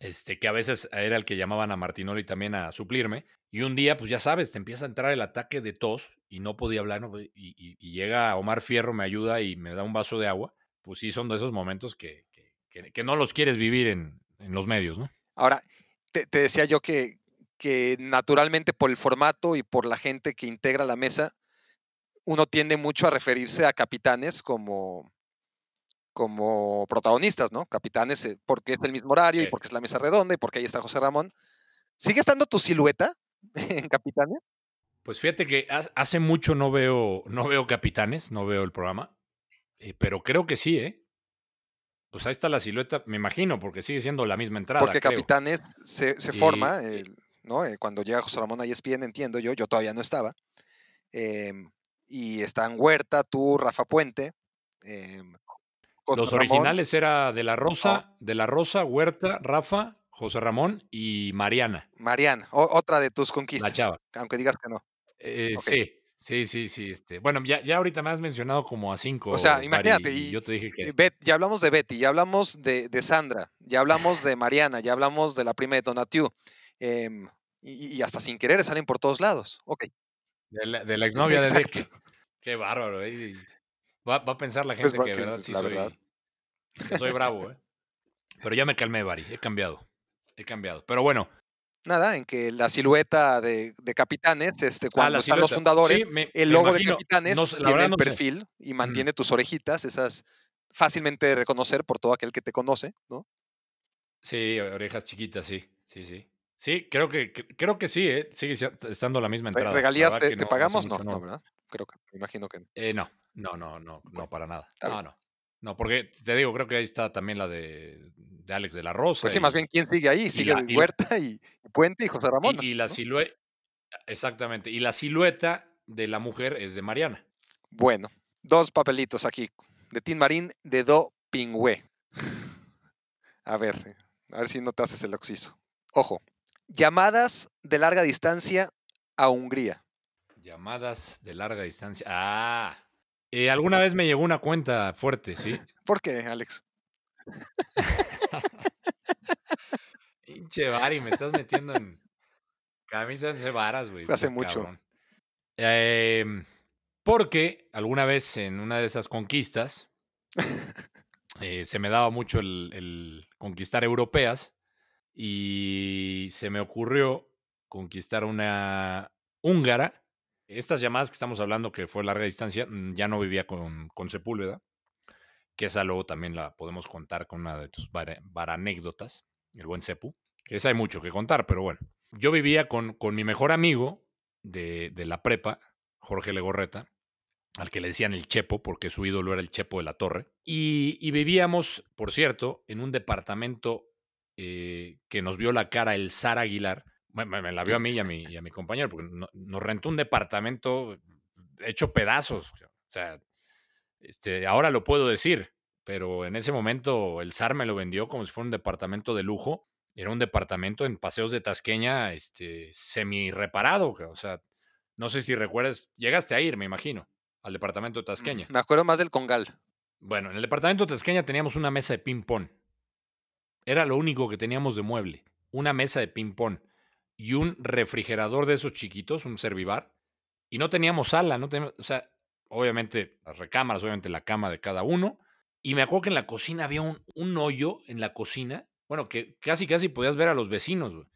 este, que a veces era el que llamaban a Martinoli también a suplirme. Y un día, pues ya sabes, te empieza a entrar el ataque de tos y no podía hablar. ¿no? Y, llega Omar Fierro, me ayuda y me da un vaso de agua. Pues sí, son de esos momentos que, que- que- que no los quieres vivir en, en los medios, ¿no? Ahora, te, te decía yo que, que naturalmente por el formato y por la gente que integra la mesa, uno tiende mucho a referirse a capitanes como, como protagonistas, ¿no? Capitanes eh, porque es el mismo horario y porque es la mesa redonda y porque ahí está José Ramón. ¿Sigue estando tu silueta en Capitanes? Pues fíjate que ha- hace mucho no veo, no veo capitanes, no veo el programa, eh, pero creo que sí, ¿eh? Pues ahí está la silueta, me imagino, porque sigue siendo la misma entrada. Porque creo. Capitanes se, se Y- forma, el- ¿no? Eh, Cuando llega José Ramón a ESPN, entiendo yo, yo todavía no estaba. em, y están Huerta, tú, Rafa Puente. Los Ramón, originales era de la Rosa, de la Rosa, Huerta, Rafa, José Ramón y Mariana, Mariana, otra de tus la conquistas. chava. Aunque digas que no. Eh. Sí, sí, sí, sí. Este. Bueno, ya, ya ahorita me has mencionado como a cinco. O sea, imagínate, y yo te dije que. Bet- ya hablamos de Betty, ya hablamos de, de Sandra, ya hablamos de Mariana, ya hablamos de la prima de Donatiu. em, y, y hasta sin querer salen por todos lados. Ok. De la, de la exnovia de. Dick. Qué bárbaro, ¿eh? Va, va a pensar la Pues gente va- que verdad sí la soy, verdad. soy bravo, ¿eh? Pero ya me calmé, Bari. He cambiado. He cambiado. Pero bueno. Nada, en que la silueta de, de Capitanes, este, Ah, cuando la están los fundadores, Sí, me- el logo de. Capitanes No tiene verdad el no sé. perfil y mantiene tus orejitas, esas fácilmente de reconocer por todo aquel que te conoce, ¿no? Sí, orejas chiquitas, sí. Sí, sí. Sí, creo que, creo que sí, ¿eh? Sigue si- estando la misma entrada. ¿Regalías te, te no, hace pagamos? No, no, ¿verdad? Creo que, me imagino que no. Eh, no, no, no, no, no, para nada. No, no. No, porque te digo, creo que ahí está también la de, de Alex de la Rosa. Pues sí, más bien, ¿quién sigue ahí? Sigue la- Huerta y, y Puente y José Ramón. Y, y la ¿no? silueta, exactamente. Y la silueta de la mujer es de Mariana. Bueno, dos papelitos aquí. De Tin Marín, de Do Pingüe. A ver, a ver si no te haces el oxiso. Ojo. Llamadas de larga distancia a Hungría. Llamadas de larga distancia. Ah. Eh, alguna vez me llegó una cuenta fuerte, ¿sí? ¿Por qué, Alex? Pinche Bari, me estás metiendo en camisas de varas, güey. Hace mucho. Em, porque alguna vez en una de esas conquistas eh, se me daba mucho el, el conquistar europeas y se me ocurrió conquistar una húngara. Estas llamadas que estamos hablando, que fue larga distancia, mm, ya no vivía con, con Sepúlveda, que esa luego también la podemos contar con una de tus vara- varanécdotas, el buen Sepu, esa hay mucho que contar, pero bueno. Yo vivía con, con mi mejor amigo de, de la prepa, Jorge Legorreta, al que le decían el Chepo, porque su ídolo era el Chepo de la Torre. Y, vivíamos, por cierto, en un departamento eh, que nos vio la cara el Zar Aguilar. Me, la vio a mí y a mi, y a mi compañero, porque no- nos rentó un departamento hecho pedazos. O sea, este, ahora lo puedo decir, pero en ese momento el Zar me lo vendió como si fuera un departamento de lujo. Era un departamento en Paseos de Tasqueña, este, semi reparado. O sea, no sé si recuerdas, llegaste a ir, me imagino, al departamento de Tasqueña. Me acuerdo más del Congal. Bueno, en el departamento de Tasqueña teníamos una mesa de ping-pong. Era lo único que teníamos de mueble. Una mesa de ping-pong y un refrigerador de esos chiquitos, un servivar. Y no teníamos sala, no teníamos, o sea, obviamente las recámaras, obviamente la cama de cada uno. Y me acuerdo que en la cocina había un, un hoyo en la cocina, bueno, que casi casi podías ver a los vecinos. güey.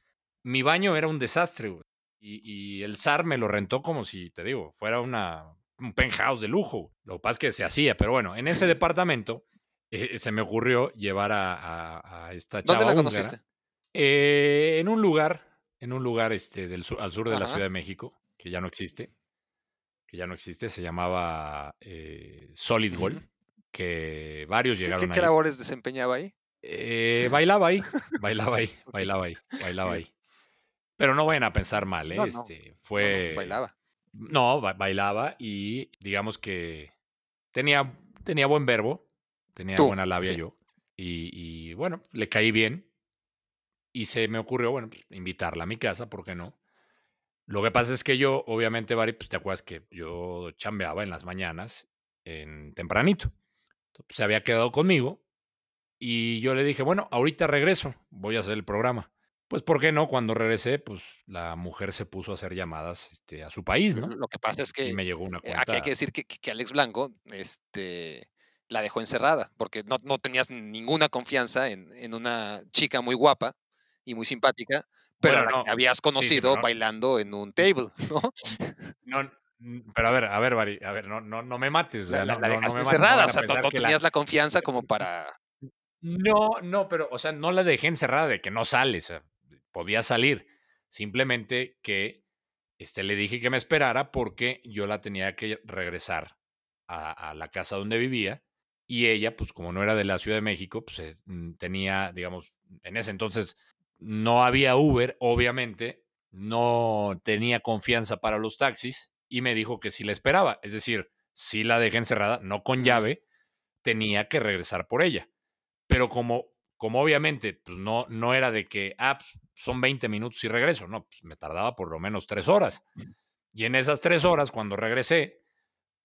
Mi baño era un desastre, güey. Y, y el SAR me lo rentó como si, te digo, fuera una, un penthouse de lujo. Lo que pasa es que se hacía, pero bueno, en ese departamento eh, se me ocurrió llevar a, a- a esta chava ¿Dónde la húngara, conociste? eh, en un lugar, en un lugar este, del sur- al sur de la. Ciudad de México, que ya no existe, que ya no existe, se llamaba eh, Solid Gold, que varios ¿Qué, llegaron qué- ahí. qué labores desempeñaba ahí? Eh, bailaba ahí, bailaba ahí, bailaba ahí, bailaba ahí. Pero no vayan a pensar mal, ¿eh? No, no, Este, No, no, fue. bailaba. No, ba- bailaba y digamos que tenía, tenía buen verbo, tenía Tú, buena labia sí. yo. Y, y, bueno, le caí bien. Y se me ocurrió, bueno, pues, invitarla a mi casa, ¿por qué no? Lo que pasa es que yo, obviamente, Bari, pues te acuerdas que yo chambeaba en las mañanas, en tempranito. Entonces, se había quedado conmigo y yo le dije, bueno, ahorita regreso, voy a hacer el programa. Pues, ¿por qué no? Cuando regresé, pues la mujer se puso a hacer llamadas este, a su país, ¿no? Lo que pasa es Y que me llegó una eh, cuenta. aquí hay que decir que, que- que Alex Blanco este, la dejó encerrada porque no, no tenías ninguna confianza en, en una chica muy guapa y muy simpática, pero Bueno, a la no, que habías sí, sí, conocido no- bailando en un table, ¿no? No, pero a ver, a ver, Bari, a ver, no, no, no me mates. La, la- dejaste me o sea, no, tenías la confianza como para... No, no, pero, o sea, no la dejé encerrada de que no sale, o sea, podía salir. Simplemente que este, le dije que me esperara porque yo la tenía que regresar a, a la casa donde vivía y ella, pues como no era de la Ciudad de México, pues es- mm, tenía, digamos, en ese entonces no había Uber, obviamente, no tenía confianza para los taxis y me dijo que si la esperaba, es decir, si la dejé encerrada, no con llave, tenía que regresar por ella. Pero como, como obviamente pues no, no era de que, ah, pues, son 20 minutos y regreso, no, pues me tardaba por lo menos tres horas. Y en esas tres horas, cuando regresé,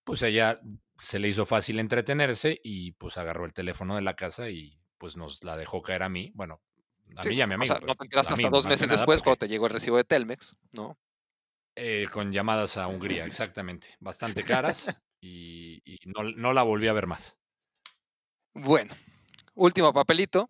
pues ella se le hizo fácil entretenerse y pues agarró el teléfono de la casa y pues nos la dejó caer a mí, bueno, a Sí, mí y a mi o amigo. sea, no pero te enteraste mí hasta dos meses después porque, cuando te llegó el recibo de Telmex, ¿no? eh, con llamadas a Hungría, exactamente, bastante caras y, y no, no la volví a ver más. Bueno, último papelito.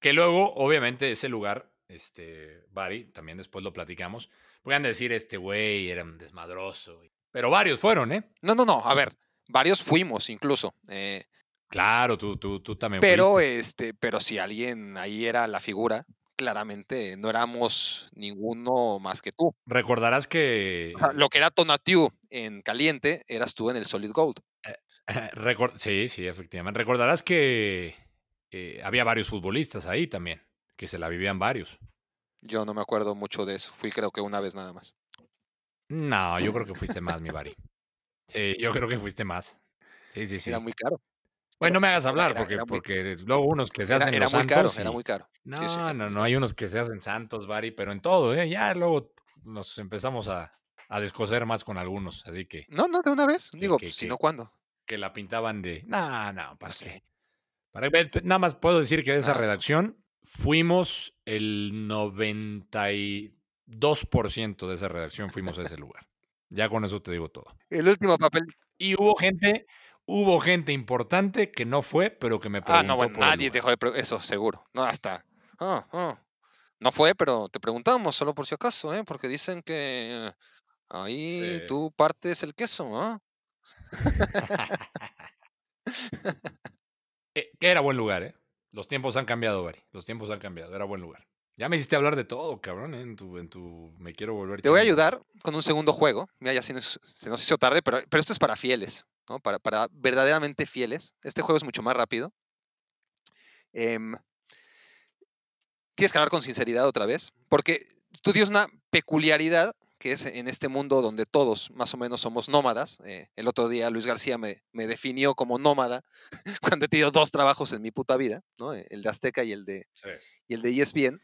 Que luego, obviamente, ese lugar, este, Bari, también después lo platicamos, puedan decir, este güey era un desmadroso. Pero varios fueron, ¿eh? No, no, no, a ver, varios fuimos incluso. eh, Claro, tú, tú, tú también pero, fuiste. este, pero si alguien ahí era la figura, claramente no éramos ninguno más que tú. Recordarás que... Lo que era Tonatiu en caliente, eras tú en el Solid Gold. Recor- sí, sí, efectivamente. Recordarás que eh, había varios futbolistas ahí también, que se la vivían varios. Yo no me acuerdo mucho de eso. Fui creo que una vez nada más. No, yo creo que fuiste más, mi Bari. Sí, yo creo que fuiste más. Sí, sí, sí. Era muy caro. Bueno, no me hagas hablar, era- porque, era muy- porque luego unos que se hacen era los muy caro, santos. era muy caro. No, Sí, sí, era no, no, hay unos que se hacen santos, Bari, pero en todo, ¿eh? Ya luego nos empezamos a, a descoser más con algunos, así que, No, no, de una vez. Digo, que- pues, si no, ¿cuándo? que la pintaban de, no, no, ¿para qué? Para nada más puedo decir que de esa Ah. redacción fuimos el 92% de esa redacción fuimos a ese lugar. Ya con eso te digo todo. El último papel. Y hubo gente, hubo gente importante que no fue, pero que me preguntó Ah, no, bueno, por nadie dejó de pre- Eso, seguro. No, hasta. ah, ah. No fue, pero te preguntamos solo por si acaso, ¿eh? Porque dicen que ahí Sí. tú partes el queso, ¿ah? Eh, que era buen lugar, ¿eh? Los tiempos han cambiado, Bari. Los tiempos han cambiado. Era buen lugar. Ya me hiciste hablar de todo, cabrón, ¿eh? en tu, en tu me quiero volver Te voy a ayudar con un segundo juego. Mira, ya se nos, se nos hizo tarde, pero, pero esto es para fieles, ¿no? Para, para verdaderamente fieles. Este juego es mucho más rápido. Em, tienes que hablar con sinceridad otra vez, porque tú tienes una peculiaridad que es en este mundo donde todos más o menos somos nómadas. eh, el otro día Luis García me, me definió como nómada cuando he tenido dos trabajos en mi puta vida, ¿no? El de Azteca y el de, Sí, y el de ESPN.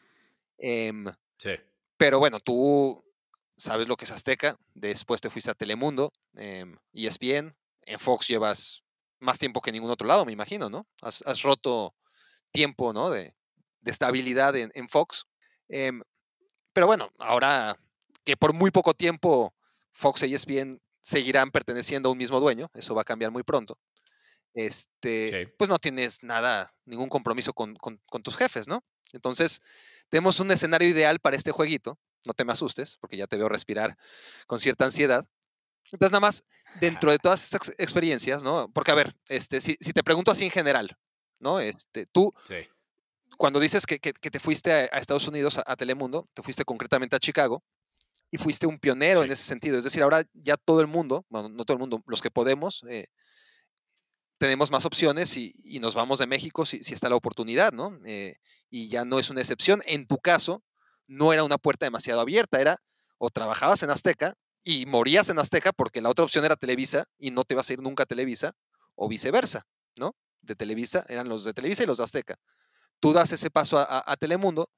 Em, sí. pero bueno, tú sabes lo que es Azteca, después te fuiste a Telemundo, em, ESPN, en Fox llevas más tiempo que en ningún otro lado, me imagino, ¿no? Has, has roto tiempo, ¿no? De, de estabilidad en, en Fox. Em, pero bueno, ahora que por muy poco tiempo Fox e ESPN seguirán perteneciendo a un mismo dueño, eso va a cambiar muy pronto. Este, pues no tienes nada, ningún compromiso con, con- con tus jefes, ¿no? Entonces, tenemos un escenario ideal para este jueguito. No te me asustes, porque ya te veo respirar con cierta ansiedad. Entonces, nada más, dentro de todas estas ex- experiencias, ¿no? Porque, a ver, este, si, si te pregunto así en general, ¿no? Este, tú, Sí. cuando dices que, que- que te fuiste a, a Estados Unidos, a, a Telemundo, te fuiste concretamente a Chicago y fuiste un pionero en ese sentido. Es decir, ahora ya todo el mundo, bueno, no todo el mundo, los que podemos, eh, tenemos más opciones y, y nos vamos de México si, si está la oportunidad, ¿no? Eh, y ya no es una excepción. En tu caso, no era una puerta demasiado abierta, era o trabajabas en Azteca y morías en Azteca porque la otra opción era Televisa y no te vas a ir nunca a Televisa, o viceversa, ¿no? De Televisa, eran los de Televisa y los de Azteca. Tú das ese paso a, Telemundo,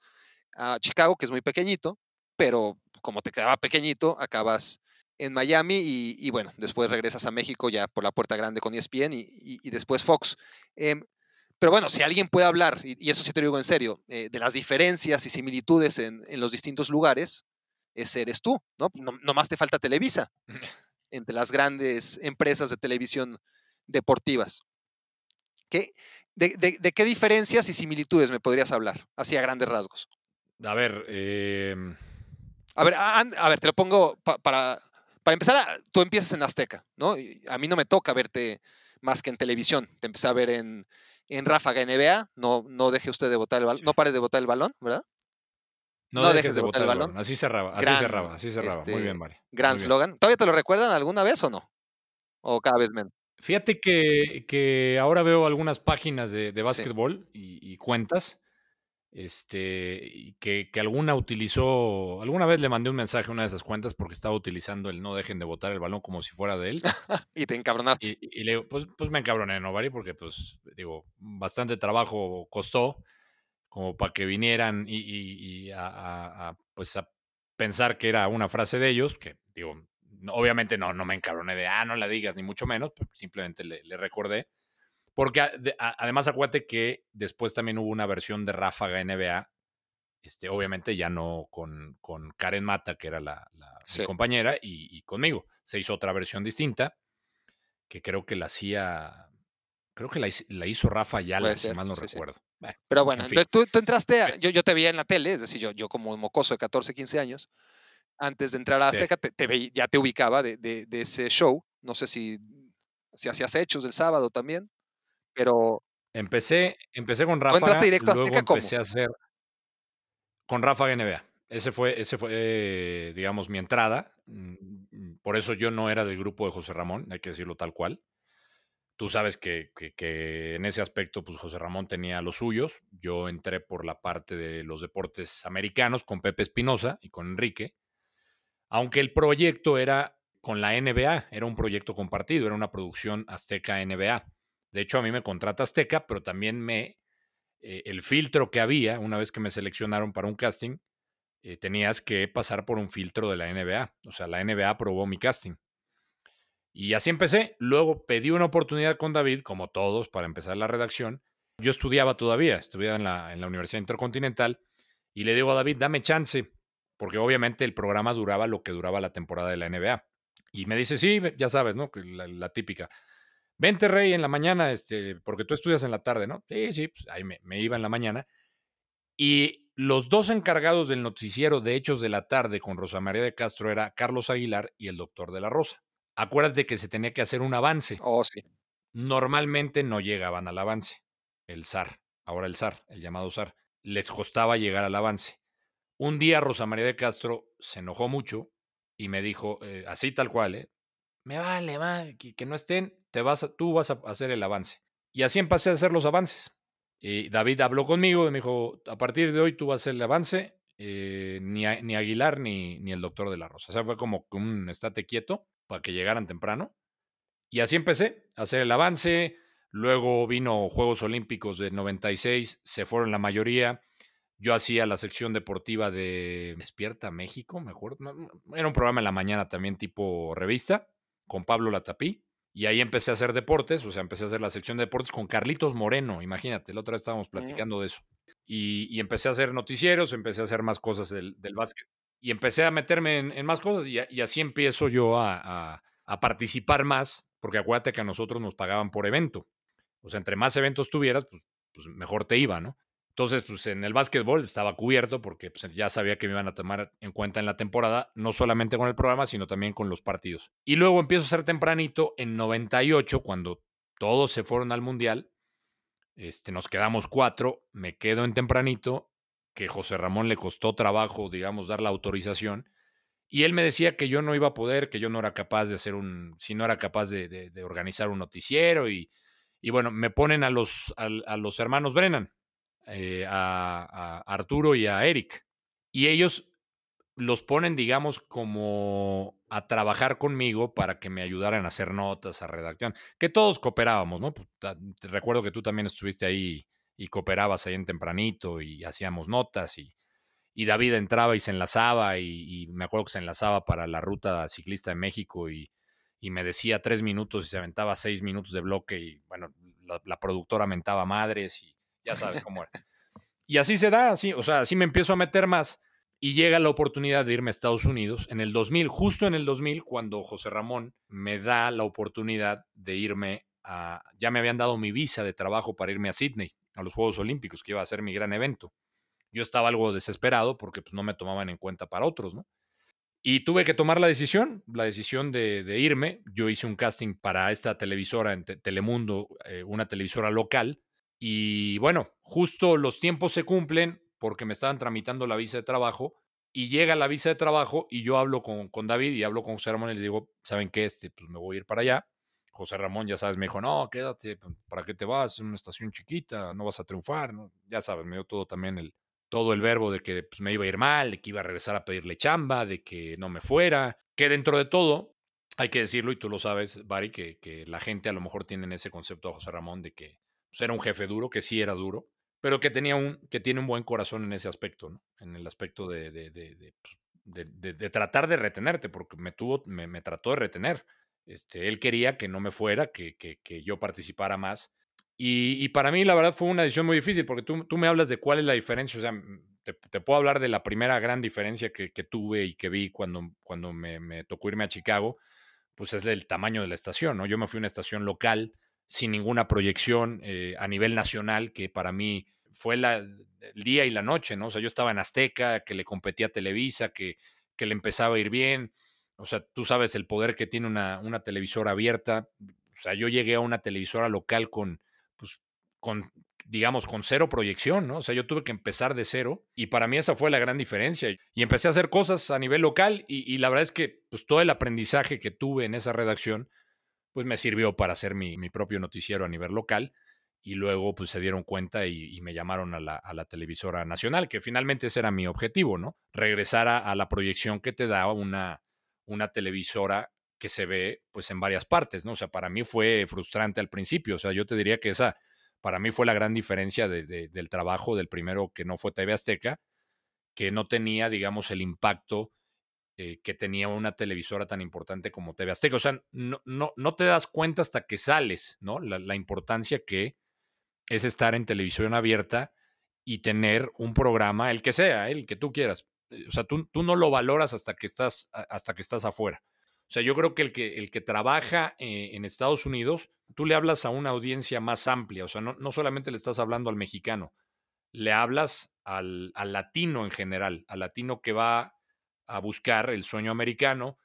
a Chicago, que es muy pequeñito, pero como te quedaba pequeñito, acabas en Miami y, bueno, después regresas a México ya por la puerta grande con ESPN y, y- después Fox. Em, pero bueno, si alguien puede hablar, y, y eso sí te lo digo en serio, eh, de las diferencias y similitudes en, en los distintos lugares, ese eres tú, ¿no? No nomás te falta Televisa entre las grandes empresas de televisión deportivas. ¿Qué, de, de- de qué diferencias y similitudes me podrías hablar? Así a grandes rasgos. A ver, em, A ver, a, ver, te lo pongo pa- para, para empezar. tú empiezas en Azteca, ¿no? A mí no me toca verte más que en televisión. Te empecé a ver en, en Ráfaga NBA. No, no deje usted de botar el balón. No pare de botar el balón, ¿verdad? No, No dejes, dejes de botar el balón. Así cerraba, así Gran, cerraba, así cerraba. Muy este, bien, Mari. Gran muy bien. slogan. ¿Todavía te lo recuerdan alguna vez o no? ¿O cada vez menos? Fíjate que, que ahora veo algunas páginas de, de Sí. básquetbol y, y cuentas. Este, que, que alguna utilizó. Alguna vez le mandé un mensaje a una de esas cuentas porque estaba utilizando el no dejen de botar el balón como si fuera de él. Y te encabronaste. Y, y le digo, pues, pues me encabroné, ¿no, Bari? Porque, pues, digo, bastante trabajo costó como para que vinieran y, y- y a, a- a, pues, a pensar que era una frase de ellos, que, digo, obviamente no, no me encabroné de, ah, no la digas, ni mucho menos, simplemente le, le recordé. Porque a- de- a- además acuérdate que después también hubo una versión de Ráfaga NBA, este, obviamente ya no con, con Karen Mata, que era la, la- mi Sí. compañera, y, y conmigo. Se hizo otra versión distinta, que creo que la hacía, creo que la, la hizo Rafa Ayala, si mal no sí, sí. Pero bueno, en entonces tú, tú entraste, a- yo, yo te veía en la tele, es decir, yo, yo como mocoso de 14, 15 años, antes de entrar a Sí. Azteca, te, te veí- ya te ubicaba de, de- de ese show. No sé si, si hacías hechos del sábado también, pero Empecé, empecé con ¿Tú Ráfaga, entraste directo a Azteca cómo? empecé a hacer con Ráfaga NBA. Ese fue, ese fue eh, digamos, mi entrada. Mm, Por eso yo no era del grupo de José Ramón, hay que decirlo tal cual. Tú sabes que, que- en ese aspecto, pues José Ramón tenía los suyos. Yo entré por la parte de los deportes americanos con Pepe Espinosa y con Enrique. Aunque el proyecto era con la NBA, era un proyecto compartido, era una producción Azteca NBA. De hecho, a mí me contrata Azteca, pero también me. eh, el filtro que había, una vez que me seleccionaron para un casting, eh, tenías que pasar por un filtro de la NBA. O sea, la NBA aprobó mi casting. Y así empecé. Luego pedí una oportunidad con David, como todos, para empezar la redacción. Yo estudiaba todavía, estudiaba en la, en la Universidad Intercontinental, y le digo a David, dame chance, porque obviamente el programa duraba lo que duraba la temporada de la NBA. Y me dice, sí, ya sabes, ¿no? La, la típica. Vente, Rey, en la mañana, este, porque tú estudias en la tarde, ¿no? Sí, sí, pues ahí me, me iba en la mañana. Y los dos encargados del noticiero de Hechos de la Tarde con Rosa María de Castro era Carlos Aguilar y el doctor de la Rosa. Acuérdate que se tenía que hacer un avance. oh sí. Normalmente no llegaban al avance. El SAR, ahora el SAR, el llamado SAR, les costaba llegar al avance. Un día Rosa María de Castro se enojó mucho y me dijo, eh, así tal cual, ¿eh? me vale, va, que, que no estén, te vas a- tú vas a hacer el avance. Y así empecé a hacer los avances. Y David habló conmigo y me dijo, a partir de hoy tú vas a hacer el avance, eh, ni, ni Aguilar ni, ni el doctor de la Rosa. O sea, fue como que un estate quieto para que llegaran temprano. Y así empecé a hacer el avance. Luego vino Juegos Olímpicos del 96, se fueron la mayoría. Yo hacía la sección deportiva de Despierta México, me acuerdo. no, no, Era un programa en la mañana también tipo revista, con Pablo Latapí. Y ahí empecé a hacer deportes, o sea, empecé a hacer la sección de deportes con Carlitos Moreno, imagínate, la otra vez estábamos platicando de eso. Y, y empecé a hacer noticieros, empecé a hacer más cosas del, del básquet. Y empecé a meterme en, más cosas y, así empiezo yo a participar más, porque acuérdate que a nosotros nos pagaban por evento. O sea, entre más eventos tuvieras, pues, pues mejor te iba, ¿no? Entonces, pues en el básquetbol estaba cubierto porque pues, ya sabía que me iban a tomar en cuenta en la temporada, no solamente con el programa, sino también con los partidos. Y luego empiezo a ser tempranito en 98, cuando todos se fueron al Mundial. Este, nos quedamos cuatro, me quedo en tempranito, que José Ramón le costó trabajo, digamos, dar la autorización. Y él me decía que yo no iba a poder, que yo no era capaz de hacer un, si no era capaz de, organizar un noticiero. Y, y bueno, me ponen a los, a, los hermanos Brennan, eh, a, a Arturo y a Eric. Y ellos los ponen, digamos, como a trabajar conmigo para que me ayudaran a hacer notas, a redacción, que todos cooperábamos, ¿no? Pues, Te recuerdo que tú también estuviste ahí y cooperabas ahí en tempranito y hacíamos notas y, y David entraba y se enlazaba y, y me acuerdo que se enlazaba para la ruta ciclista de México y, y me decía tres minutos y se aventaba seis minutos de bloque y bueno, la, productora mentaba madres y ya sabes cómo era. Y así se da, así, o sea, así me empiezo a meter más y llega la oportunidad de irme a Estados Unidos en el 2000, justo en el 2000, cuando José Ramón me da la oportunidad de irme a, ya me habían dado mi visa de trabajo para irme a Sydney, a los Juegos Olímpicos, que iba a ser mi gran evento. Yo estaba algo desesperado porque pues, no me tomaban en cuenta para otros, ¿no? Y tuve que tomar la decisión, la decisión de, irme. Yo hice un casting para esta televisora en Te- Telemundo, eh, una televisora local. Y bueno, justo los tiempos se cumplen porque me estaban tramitando la visa de trabajo y llega la visa de trabajo y yo hablo con, con David y hablo con José Ramón y le digo, ¿saben qué? Este, pues me voy a ir para allá. José Ramón, ya sabes, me dijo, no, quédate, pues, ¿para qué te vas? Es una estación chiquita, no vas a triunfar. Ya sabes, me dio todo también el, todo el verbo de que pues, me iba a ir mal, de que iba a regresar a pedirle chamba, de que no me fuera, que dentro de todo, hay que decirlo y tú lo sabes, Bari, que, que la gente a lo mejor tiene ese concepto a José Ramón de que pues, era un jefe duro, que sí era duro, pero que, tenía un, que tiene un buen corazón en ese aspecto. En el aspecto de, de, de, de tratar de retenerte, porque me, tuvo, me, me trató de retener. Este, él quería que no me fuera, que, que, que yo participara más. Y, y, para mí, la verdad, fue una decisión muy difícil, porque tú, tú me hablas de cuál es la diferencia. O sea, te, te puedo hablar de la primera gran diferencia que, que tuve y que vi cuando, cuando me, tocó irme a Chicago, pues es el tamaño de la estación, ¿no? Yo me fui a una estación local sin ninguna proyección eh, a nivel nacional, que para mí fue la, el día y la noche, ¿no? O sea, yo estaba en Azteca, que le competía Televisa, que, que le empezaba a ir bien. O sea, tú sabes el poder que tiene una, una televisora abierta. O sea, yo llegué a una televisora local con, pues, con, digamos, con cero proyección, ¿no? O sea, yo tuve que empezar de cero y para mí esa fue la gran diferencia. Y empecé a hacer cosas a nivel local y, la verdad es que, pues, todo el aprendizaje que tuve en esa redacción, pues me sirvió para hacer mi, mi propio noticiero a nivel local y luego pues se dieron cuenta y, y me llamaron a la, a la, televisora nacional, que finalmente ese era mi objetivo, ¿no? Regresar a, a, la proyección que te daba una, una televisora que se ve pues en varias partes, ¿no? O sea, para mí fue frustrante al principio, o sea, yo te diría que esa para mí fue la gran diferencia de, de, del trabajo del primero que no fue TV Azteca, que no tenía, digamos, el impacto eh, que tenía una televisora tan importante como TV Azteca. O sea, no, no, no te das cuenta hasta que sales, ¿no? La, la, importancia que es estar en televisión abierta y tener un programa, el que sea, el que tú quieras. O sea, tú, tú no lo valoras hasta que estás, hasta que estás afuera. O sea, yo creo que el que, el que trabaja eh, en Estados Unidos, tú le hablas a una audiencia más amplia. O sea, no, no solamente le estás hablando al mexicano, le hablas al, al latino en general, al latino que va a buscar el sueño americano,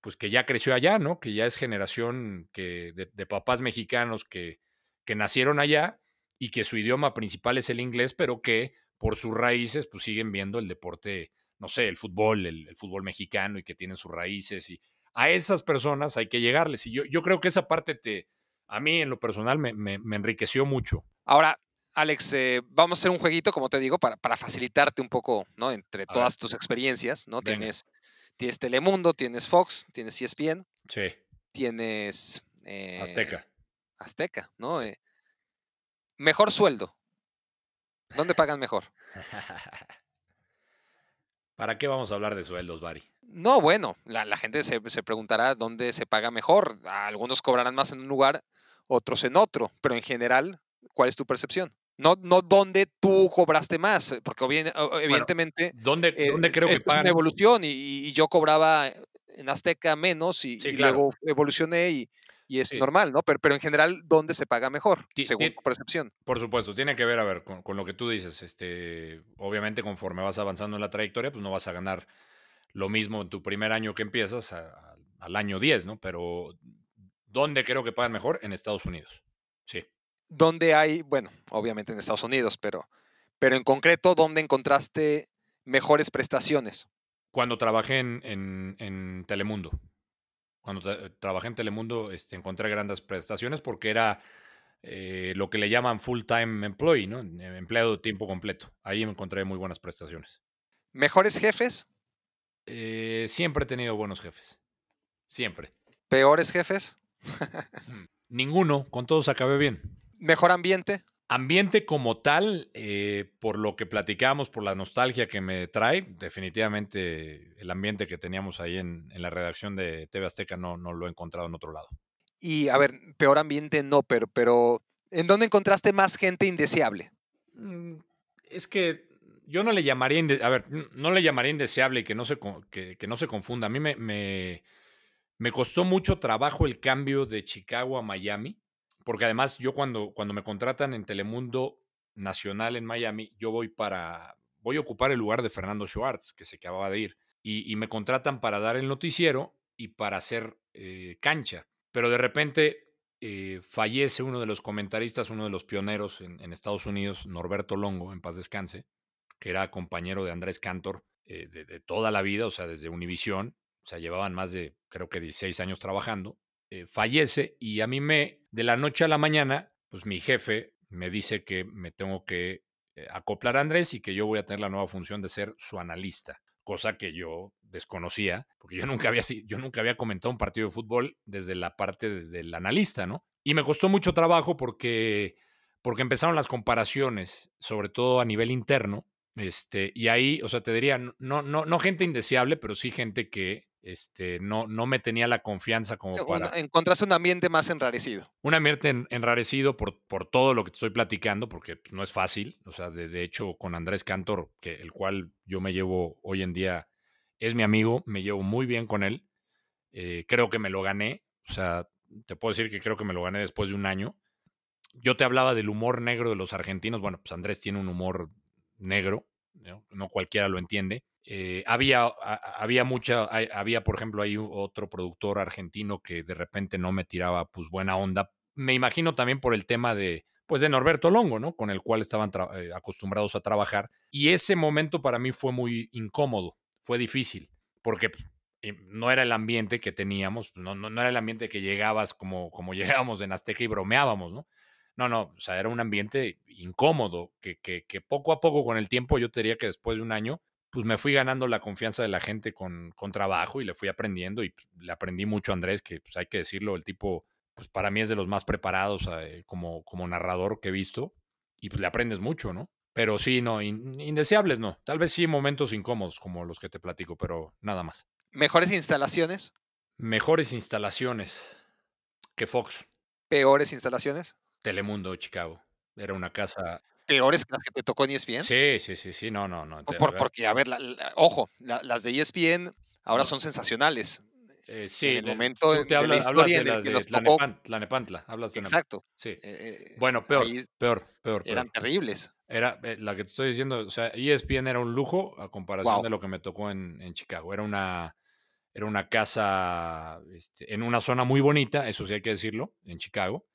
pues que ya creció allá, ¿no? Que ya es generación que, de, de papás mexicanos que, que, nacieron allá y que su idioma principal es el inglés, pero que por sus raíces pues siguen viendo el deporte, no sé, el fútbol, el, el fútbol mexicano y que tienen sus raíces y a esas personas hay que llegarles. Y yo, yo creo que esa parte te, a mí en lo personal me, me, me enriqueció mucho. Ahora, Alex, eh, vamos a hacer un jueguito, como te digo, para, para facilitarte un poco, ¿no? Entre a todas ver. tus experiencias, ¿no? Tienes, tienes Telemundo, tienes Fox, tienes ESPN. Sí. Tienes... Eh, Azteca. Azteca, ¿no? Eh, mejor sueldo. ¿Dónde pagan mejor? ¿Para qué vamos a hablar de sueldos, Bari? No, bueno, la, la gente se, se, preguntará dónde se paga mejor. Algunos cobrarán más en un lugar, otros en otro, pero en general, ¿cuál es tu percepción? No, no dónde tú cobraste más, porque evidentemente bueno, ¿dónde, ¿dónde, creo que pagan? es una evolución y, y, yo cobraba en Azteca menos y, sí, y claro. luego evolucioné y, y es sí. normal, ¿no? Pero, pero en general, ¿dónde se paga mejor, T según tu percepción? Por supuesto, tiene que ver, a ver, con, con, lo que tú dices. Este, obviamente, conforme vas avanzando en la trayectoria, pues no vas a ganar lo mismo en tu primer año que empiezas a, a, al año 10, ¿no? Pero, ¿dónde creo que pagan mejor? En Estados Unidos. Sí. ¿Dónde hay, bueno, obviamente en Estados Unidos, pero, pero en concreto, ¿dónde encontraste mejores prestaciones? Cuando trabajé en, en, en Telemundo. Cuando tra trabajé en Telemundo este, encontré grandes prestaciones porque era eh, lo que le llaman full-time employee, ¿no? empleado de tiempo completo. Ahí encontré muy buenas prestaciones. ¿Mejores jefes? Eh, siempre he tenido buenos jefes. Siempre. ¿Peores jefes? Ninguno, con todos acabé bien. ¿Mejor ambiente? Ambiente como tal, eh, por lo que platicamos, por la nostalgia que me trae, definitivamente el ambiente que teníamos ahí en, en la redacción de TV Azteca no, no, lo he encontrado en otro lado. Y a ver, peor ambiente no, pero, pero ¿en dónde encontraste más gente indeseable? Mm, es que yo no le llamaría, a ver, no le llamaría indeseable y que no se, que, que no se confunda. A mí me, me, me costó mucho trabajo el cambio de Chicago a Miami porque además yo cuando, cuando me contratan en Telemundo Nacional en Miami, yo voy para, voy a ocupar el lugar de Fernando Schwartz, que se acababa de ir, y, me contratan para dar el noticiero y para hacer eh, cancha. Pero de repente eh, fallece uno de los comentaristas, uno de los pioneros en, Estados Unidos, Norberto Longo, en paz descanse, que era compañero de Andrés Cantor eh, de, de, toda la vida, o sea, desde Univisión, o sea, llevaban más de, creo que 16 años trabajando, eh, fallece y a mí me, de la noche a la mañana, pues mi jefe me dice que me tengo que eh, acoplar a Andrés y que yo voy a tener la nueva función de ser su analista, cosa que yo desconocía, porque yo nunca había, yo nunca había comentado un partido de fútbol desde la parte de, del analista, ¿no? Y me costó mucho trabajo porque, porque empezaron las comparaciones, sobre todo a nivel interno, este, y ahí, o sea, te diría, no, no, no gente indeseable, pero sí gente que este, no, no me tenía la confianza como para... Encontraste un ambiente más enrarecido. Un ambiente en, enrarecido por, por todo lo que te estoy platicando, porque pues, no es fácil. O sea, de, de, hecho, con Andrés Cantor, que el cual yo me llevo hoy en día, es mi amigo, me llevo muy bien con él. Eh, creo que me lo gané. O sea, te puedo decir que creo que me lo gané después de un año. yo te hablaba del humor negro de los argentinos. Bueno, pues Andrés tiene un humor negro, no, cualquiera lo entiende. Eh, había, había mucha, había, por ejemplo, hay otro productor argentino que de repente no me tiraba pues buena onda. Me imagino también por el tema de, pues de Norberto Longo, ¿no? Con el cual estaban eh, acostumbrados a trabajar. Y ese momento para mí fue muy incómodo, fue difícil, porque pues, no era el ambiente que teníamos, no, no, no, era el ambiente que llegabas como, como llegábamos en Azteca y bromeábamos, ¿no? No, no, o sea, era un ambiente incómodo, que, que, que poco a poco con el tiempo, yo te diría que después de un año, pues me fui ganando la confianza de la gente con, con trabajo y le fui aprendiendo y le aprendí mucho a Andrés, que pues hay que decirlo, el tipo, pues para mí es de los más preparados eh, como, como narrador que he visto y pues le aprendes mucho, ¿no? Pero sí, no, indeseables no. Tal vez sí momentos incómodos como los que te platico, pero nada más. ¿Mejores instalaciones? Mejores instalaciones que Fox. ¿Peores instalaciones? Telemundo, Chicago. Era una casa peores que las que te tocó en ESPN. Sí, sí, sí, sí, no, no, no. Por, porque, a ver, ojo, las de ESPN ahora son sensacionales. Eh, sí, en el momento tú te hablas, de, las de Tlanepantla, hablas de Exacto. Sí. Eh, eh, bueno, peor, peor, peor, Eran terribles. Era la que te estoy diciendo, o sea, ESPN era un lujo a comparación de lo que me tocó en, en, Chicago. Era una, era una casa este, en una zona muy bonita, eso sí hay que decirlo, en Chicago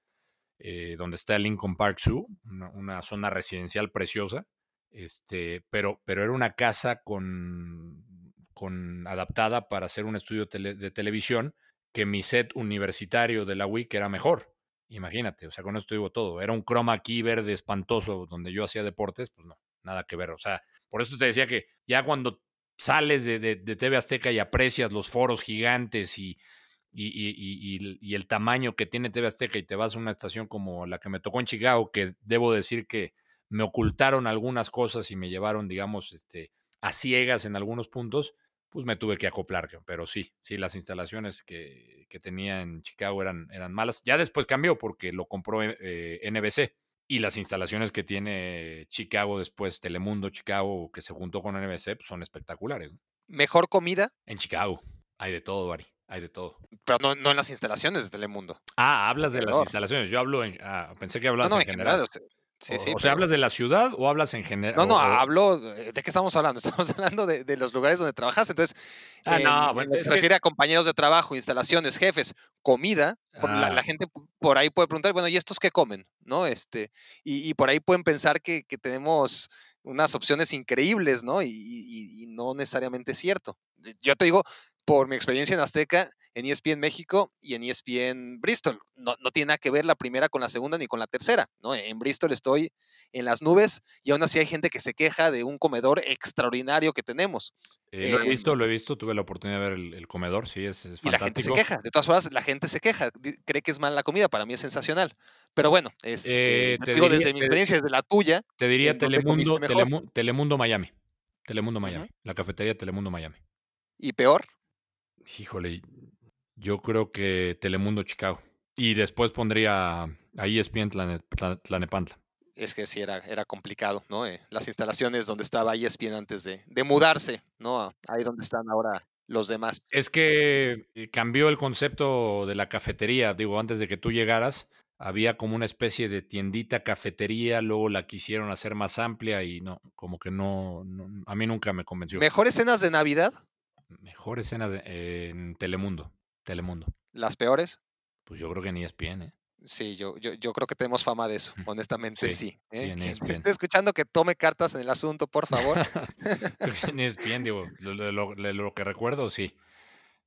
eh, donde está el Lincoln Park Zoo, una, zona residencial preciosa, este, pero, pero era una casa con, con adaptada para hacer un estudio de televisión que mi set universitario de la WIC era mejor. Imagínate, o sea, con esto digo todo. Era un chroma key verde espantoso donde yo hacía deportes, pues no, nada que ver. O sea, por eso te decía que ya cuando sales de, de, de TV Azteca y aprecias los foros gigantes y, y, el tamaño que tiene TV Azteca y te vas a una estación como la que me tocó en Chicago, que debo decir que me ocultaron algunas cosas y me llevaron, digamos, este, a ciegas en algunos puntos, pues me tuve que acoplar. Pero sí, sí, las instalaciones que, que tenía en Chicago eran, eran malas. Ya después cambió porque lo compró eh, NBC. Y las instalaciones que tiene Chicago después, Telemundo Chicago, que se juntó con NBC, pues son espectaculares. ¿Mejor comida? En Chicago. Hay de todo, Bari. Hay de todo. Pero no, no en las instalaciones de Telemundo. Ah, hablas de las instalaciones. Yo hablo en. Ah, pensé que hablabas en, general. sí, sí, o, sea, ¿hablas de la ciudad o hablas en general? No, no, hablo. De, qué estamos hablando? Estamos hablando de, los lugares donde trabajas. Entonces, ah, no, bueno, se refiere a compañeros de trabajo, instalaciones, jefes, comida. La, ah. gente por ahí puede preguntar, bueno, ¿y estos qué comen? ¿No? Este, y, y por ahí pueden pensar que, que tenemos unas opciones increíbles, ¿no? Y, y, y no necesariamente es cierto. Yo te digo, por mi experiencia en Azteca, en ESPN México y en ESPN Bristol. No, no, tiene nada que ver la primera con la segunda ni con la tercera. ¿no? En Bristol estoy en las nubes y aún así hay gente que se queja de un comedor extraordinario que tenemos. Eh, lo he visto, lo he visto, tuve la oportunidad de ver el, comedor, sí, es, fantástico. Y la gente se queja, de todas formas, la gente se queja, cree que es mal la comida, para mí es sensacional. Pero bueno, es, este, eh, digo desde mi experiencia, desde la tuya. Te diría Telemundo, Telemundo, Miami. Telemundo Miami, la cafetería Telemundo Miami. ¿Y peor? Híjole, yo creo que Telemundo Chicago. Y después pondría a ESPN Tlanepantla. Es que sí, era, era complicado, ¿no? Eh, las instalaciones donde estaba ESPN antes de, de mudarse, ¿no? Ahí donde están ahora los demás. Es que eh, cambió el concepto de la cafetería. Digo, antes de que tú llegaras, había como una especie de tiendita cafetería, luego la quisieron hacer más amplia y no, como que no, a mí nunca me convenció. ¿Mejores escenas de Navidad? Mejores escenas en Telemundo. Telemundo. ¿Las peores? Pues yo creo que ni ESPN, ¿eh? Sí, yo, yo, yo creo que tenemos fama de eso, honestamente sí. sí, ¿eh? en ESPN. Estoy escuchando que tome cartas en el asunto, por favor. en ESPN, digo, lo, lo, que recuerdo, sí.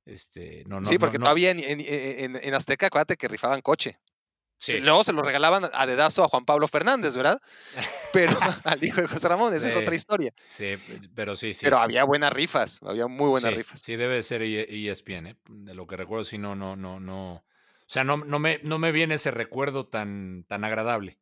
Este, no, no, sí, porque todavía en, en, en, Azteca, acuérdate que rifaban coche. Sí. Luego se lo regalaban a dedazo a Juan Pablo Fernández, ¿verdad? Pero al hijo de José Ramón, esa es otra historia. Sí, pero sí, sí. Pero había buenas rifas, había muy buenas rifas. Sí, debe ser ESPN, ¿eh? De lo que recuerdo, sí, no, no, no, no. O sea, no, no, me, no me viene ese recuerdo tan, tan agradable.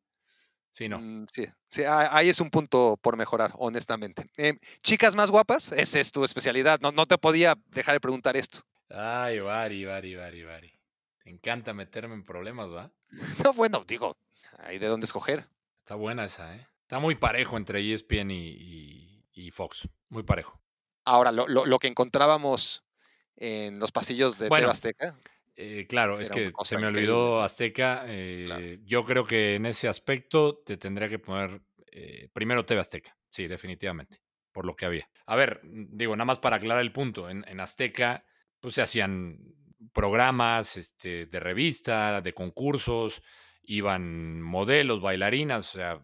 Sí, no. Mm, sí, sí, ahí es un punto por mejorar, honestamente. Em, chicas más guapas, esa es tu especialidad. No, no te podía dejar de preguntar esto. Ay, Bari, Bari, Bari, Bari. Te encanta meterme en problemas, ¿va? No, bueno, digo, hay de dónde escoger. Está buena esa, ¿eh? Está muy parejo entre ESPN y, Fox. Muy parejo. Ahora, lo, lo, que encontrábamos en los pasillos de bueno, Azteca. Eh, claro, es una que se me olvidó Azteca. eh, Yo creo que en ese aspecto te tendría que poner eh, primero TV Azteca. Sí, definitivamente. Por lo que había. A ver, digo, nada más para aclarar el punto. En, en Azteca, pues se hacían programas este, de revista, de concursos, iban modelos, bailarinas, o sea,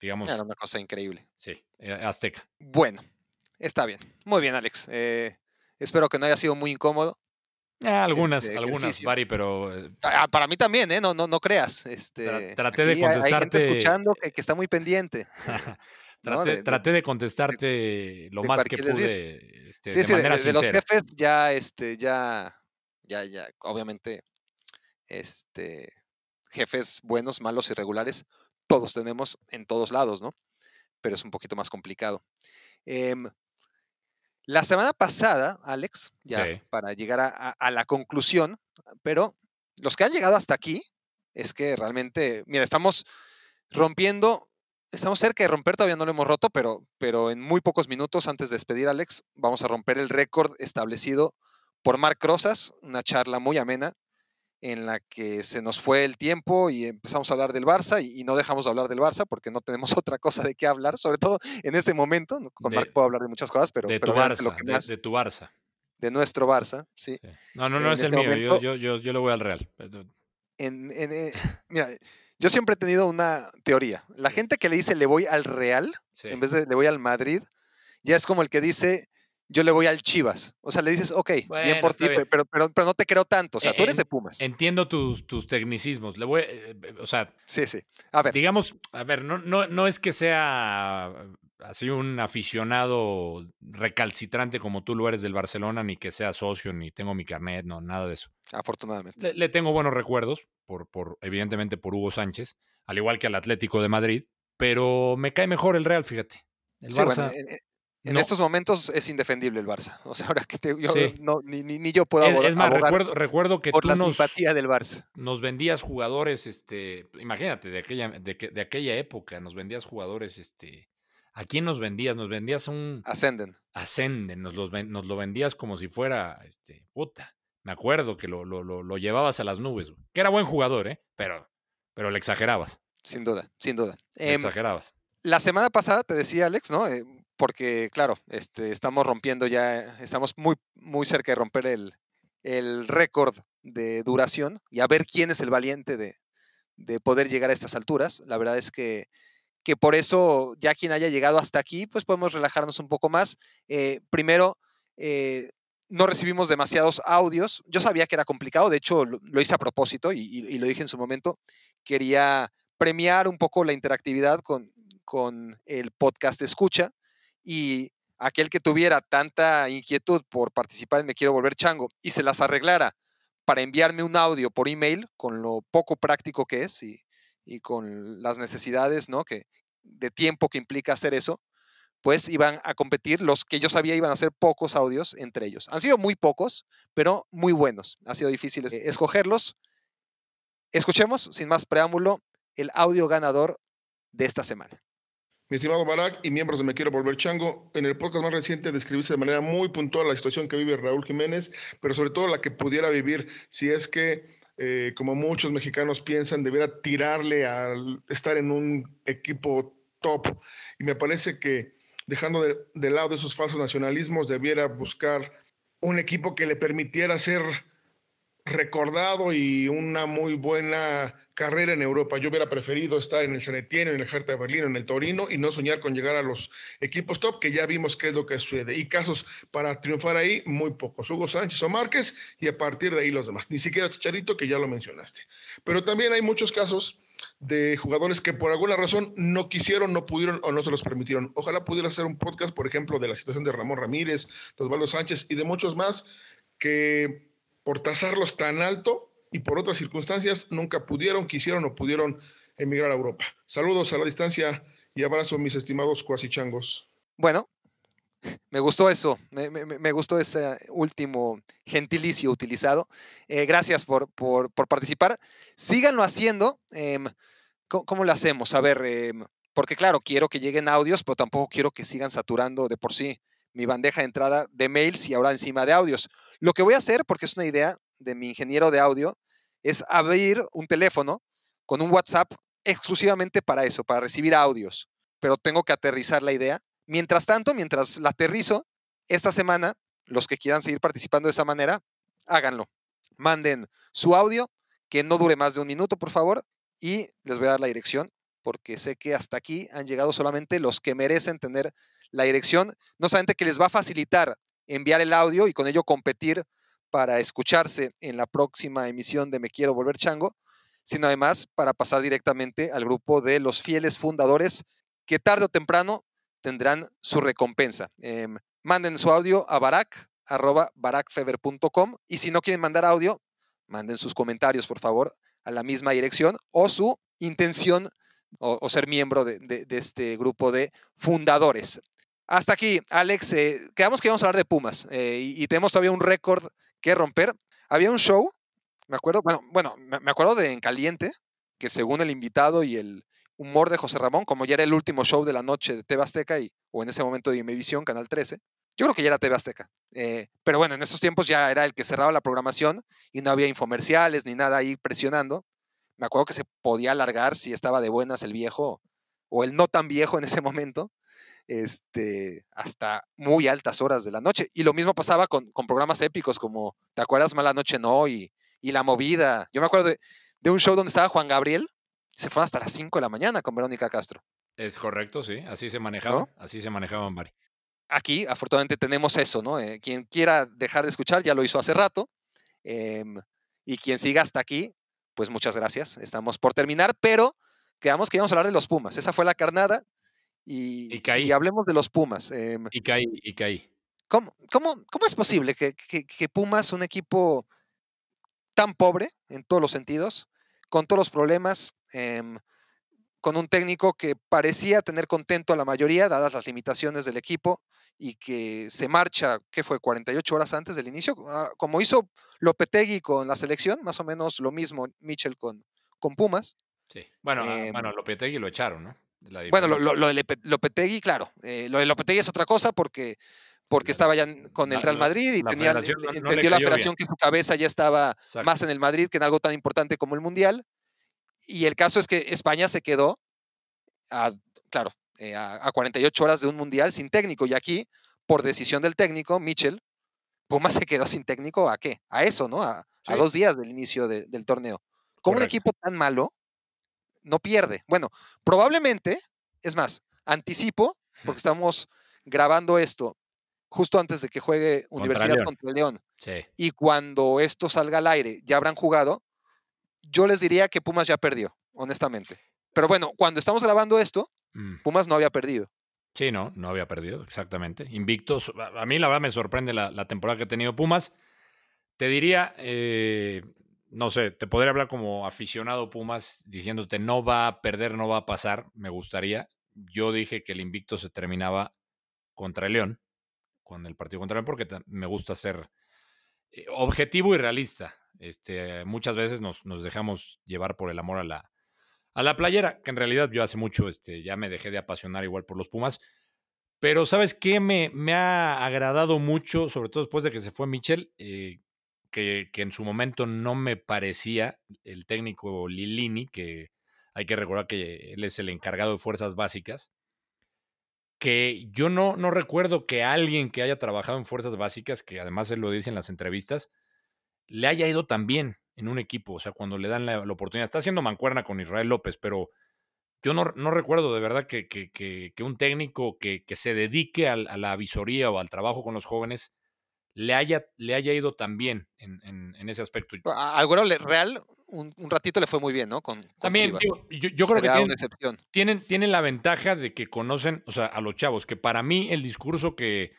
digamos, Era una cosa increíble. sí, eh, Azteca. Bueno, está bien. Muy bien, Alex. Eh, espero que no haya sido muy incómodo. Ah, algunas, Este algunas. Bari, pero eh, Ah, para mí también, ¿eh? No, no, no creas. Este, traté de aquí hay- gente contestarte- escuchando que, que está muy pendiente. traté, De- de- traté de contestarte lo más que pude este, sí, de sí, de, manera de- de los jefes ya, este, ya, ya, ya, obviamente, este, jefes buenos, malos, irregulares, todos tenemos en todos lados, ¿no? Pero es un poquito más complicado. Em, la semana pasada, Alex, ya Sí. para llegar a, a- a la conclusión, pero los que han llegado hasta aquí, es que realmente, mira, estamos rompiendo, estamos cerca de romper, todavía no lo hemos roto, pero, pero en muy pocos minutos antes de despedir, Alex, vamos a romper el récord establecido por Marc Rosas, una charla muy amena en la que se nos fue el tiempo y empezamos a hablar del Barça y, y no dejamos de hablar del Barça porque no tenemos otra cosa de qué hablar, sobre todo en ese momento. Con Marc puedo hablar de muchas cosas, pero, de pero tu Barça, lo que de, más de tu Barça. de nuestro Barça, sí. sí. No, no, no En es el este mío. yo- momento- Yo, yo, yo, le voy al Real. En, en, eh, mira, yo siempre he tenido una teoría. La gente que le dice le voy al Real sí. en vez de le voy al Madrid, ya es como el que dice yo le voy al Chivas. O sea, le dices, ok, bien por ti, bien. pero, pero, pero no te creo tanto. O sea, tú eres de Pumas. Entiendo tus, tus tecnicismos. Le voy, eh, eh, o sea, Sí, sí. A ver, digamos, a ver, no, no, no es que sea así un aficionado recalcitrante como tú lo eres del Barcelona, ni que sea socio, ni tengo mi carnet, no, nada de eso. afortunadamente. Le, le tengo buenos recuerdos, por, por, evidentemente por Hugo Sánchez, al igual que al Atlético de Madrid, pero me cae mejor el Real, fíjate. El Sí, Barça, bueno, en, en- no. estos momentos es indefendible el Barça. O sea, ahora que te, yo Sí. no, ni, ni- ni yo puedo abogar, es más, abogar recuerdo, recuerdo que por tú la nos, simpatía del Barça. nos vendías jugadores, este, imagínate, de aquella, de, que- de aquella época, nos vendías jugadores, este, ¿a quién nos vendías? Nos vendías un Ascenden. Ascenden, nos, los nos lo vendías como si fuera, este, puta. Me acuerdo que lo, lo, lo, lo llevabas a las nubes, que era buen jugador, ¿eh? Pero, pero le exagerabas, Sin duda, sin duda. le Em, exagerabas. la semana pasada te decía Alex, ¿no? Eh, porque, claro, este, estamos rompiendo ya, estamos muy, muy cerca de romper el, el récord de duración y a ver quién es el valiente de, de poder llegar a estas alturas. La verdad es que, que por eso, ya quien haya llegado hasta aquí, pues podemos relajarnos un poco más. Eh, primero, eh, no recibimos demasiados audios. Yo sabía que era complicado, de hecho lo, hice a propósito y, y- y lo dije en su momento. Quería premiar un poco la interactividad con, con el podcast escucha y aquel que tuviera tanta inquietud por participar en Me Quiero Volver Chango y se las arreglara para enviarme un audio por email con lo poco práctico que es y, con las necesidades ¿no? que, de tiempo que implica hacer eso, pues iban a competir los que yo sabía iban a ser pocos audios entre ellos. Han sido muy pocos, pero muy buenos. Ha sido difícil es- escogerlos. Escuchemos, sin más preámbulo, el audio ganador de esta semana. Mi estimado Barak y miembros de Me Quiero Volver Chango, en el podcast más reciente describiste de manera muy puntual la situación que vive Raúl Jiménez, pero sobre todo la que pudiera vivir si es que, eh, como muchos mexicanos piensan, debiera tirarle al estar en un equipo top. Y me parece que, dejando de, de lado esos falsos nacionalismos, debiera buscar un equipo que le permitiera ser recordado y una muy buena carrera en Europa. Yo hubiera preferido estar en el Sanetiene, en el Hertha de Berlín, en el Torino y no soñar con llegar a los equipos top, que ya vimos qué es lo que sucede. Y casos para triunfar ahí, muy pocos. Hugo Sánchez o Márquez y a partir de ahí los demás. Ni siquiera Chicharito, que ya lo mencionaste. Pero también hay muchos casos de jugadores que por alguna razón no quisieron, no pudieron o no se los permitieron. Ojalá pudiera hacer un podcast, por ejemplo, de la situación de Ramón Ramírez, de Osvaldo Sánchez y de muchos más que por tasarlos tan alto y por otras circunstancias nunca pudieron, quisieron o pudieron emigrar a Europa. Saludos a la distancia y abrazo mis estimados cuasichangos. Bueno, me gustó eso, me, gustó ese último gentilicio utilizado. Eh, gracias por, por- participar. Síganlo haciendo. em, ¿cómo, cómo lo hacemos? A ver, em, porque claro, quiero que lleguen audios, pero tampoco quiero que sigan saturando de por sí mi bandeja de entrada de mails y ahora encima de audios. Lo que voy a hacer, porque es una idea de mi ingeniero de audio es abrir un teléfono con un WhatsApp exclusivamente para eso, para recibir audios. Pero tengo que aterrizar la idea. Mientras tanto, mientras la aterrizo, esta semana, los que quieran seguir participando de esa manera, háganlo. Manden su audio, que no dure más de un minuto, por favor, y les voy a dar la dirección, porque sé que hasta aquí han llegado solamente los que merecen tener la dirección, no solamente que les va a facilitar enviar el audio y con ello competir para escucharse en la próxima emisión de Me Quiero Volver Chango, sino además para pasar directamente al grupo de los fieles fundadores que tarde o temprano tendrán su recompensa. Em, manden su audio a barak, arroba barakfeber.com y si no quieren mandar audio, manden sus comentarios, por favor, a la misma dirección o su intención o, ser miembro de, este grupo de fundadores. Hasta aquí, Alex. Eh, quedamos que íbamos a hablar de Pumas eh, y, tenemos todavía un récord que romper. Había un show, me acuerdo, bueno, bueno, me acuerdo de En Caliente, que según el invitado y el humor de José Ramón, como ya era el último show de la noche de TV Azteca y, o en ese momento de Imevisión, Canal 13, yo creo que ya era TV Azteca. Eh, pero bueno, en esos tiempos ya era el que cerraba la programación y no había infomerciales ni nada ahí presionando. Me acuerdo que se podía alargar si estaba de buenas el viejo o el no tan viejo en ese momento, este, hasta muy altas horas de la noche. Y lo mismo pasaba con, programas épicos como ¿Te acuerdas Mala Noche No? Y, y La Movida. Yo me acuerdo de, un show donde estaba Juan Gabriel, se fueron hasta las 5 de la mañana con Verónica Castro. Es correcto, sí, así se manejaba, así se manejaban, Mari. Aquí, afortunadamente, tenemos eso, ¿no? Eh, quien quiera dejar de escuchar ya lo hizo hace rato. Em, y quien siga hasta aquí, pues muchas gracias. Estamos por terminar, pero quedamos que íbamos a hablar de los Pumas. Esa fue la carnada. Y, y, hablemos de los Pumas. Em. y caí, y caí. ¿Cómo, cómo, cómo es posible que, que, Pumas, un equipo tan pobre en todos los sentidos, con todos los problemas, em, con un técnico que parecía tener contento a la mayoría, dadas las limitaciones del equipo, y que se marcha, ¿qué fue? 48 horas antes del inicio, ah, como hizo Lopetegui con la selección, más o menos lo mismo Mitchell con, con Pumas. Sí, bueno, eh, bueno, Lopetegui lo echaron, ¿no? Bueno, lo, de Lopetegui, claro, eh, lo de Lopetegui es otra cosa porque, porque estaba ya con el Real Madrid y tenía, entendió la federación que su cabeza ya estaba más en el Madrid que en algo tan importante como el Mundial. Y el caso es que España se quedó, a, claro, eh, a, 48 horas de un mundial sin técnico. Y aquí, por decisión del técnico, Mitchell, Pumas se quedó sin técnico a qué? A eso, ¿no? A, dos días del inicio del torneo. ¿Cómo un equipo tan malo no pierde? Bueno, probablemente, es más, anticipo, porque estamos grabando esto justo antes de que juegue Universidad contra León. Y cuando esto salga al aire, ya habrán jugado. Yo les diría que Pumas ya perdió, honestamente. Pero bueno, cuando estamos grabando esto, Mm. Pumas no había perdido. Sí, no, no había perdido, exactamente. Invictos. A mí la verdad me sorprende la, temporada que ha tenido Pumas. Te diría, eh, no sé, te podría hablar como aficionado Pumas diciéndote no va a perder, no va a pasar, me gustaría. Yo dije que el invicto se terminaba contra el León, con el partido contra el León, porque me gusta ser eh, objetivo y realista. Este, muchas veces nos, dejamos llevar por el amor a la, a la playera, que en realidad yo hace mucho este, ya me dejé de apasionar igual por los Pumas. Pero ¿sabes qué? Me, me ha agradado mucho, sobre todo después de que se fue Michel, eh, que, en su momento no me parecía el técnico Lilini, que hay que recordar que él es el encargado de fuerzas básicas, que yo no, no recuerdo que alguien que haya trabajado en fuerzas básicas, que además él lo dice en las entrevistas, le haya ido tan bien en un equipo, o sea, cuando le dan la, oportunidad. Está haciendo mancuerna con Israel López, pero yo no, no recuerdo de verdad que, que, que, un técnico que, se dedique a, la visoría o al trabajo con los jóvenes le haya, le haya ido tan bien en, en, ese aspecto. Al Güero Real un, ratito le fue muy bien, ¿no? Con, También, yo, creo que tienen, tienen, tienen, la ventaja de que conocen, o sea, a los chavos, que para mí el discurso que,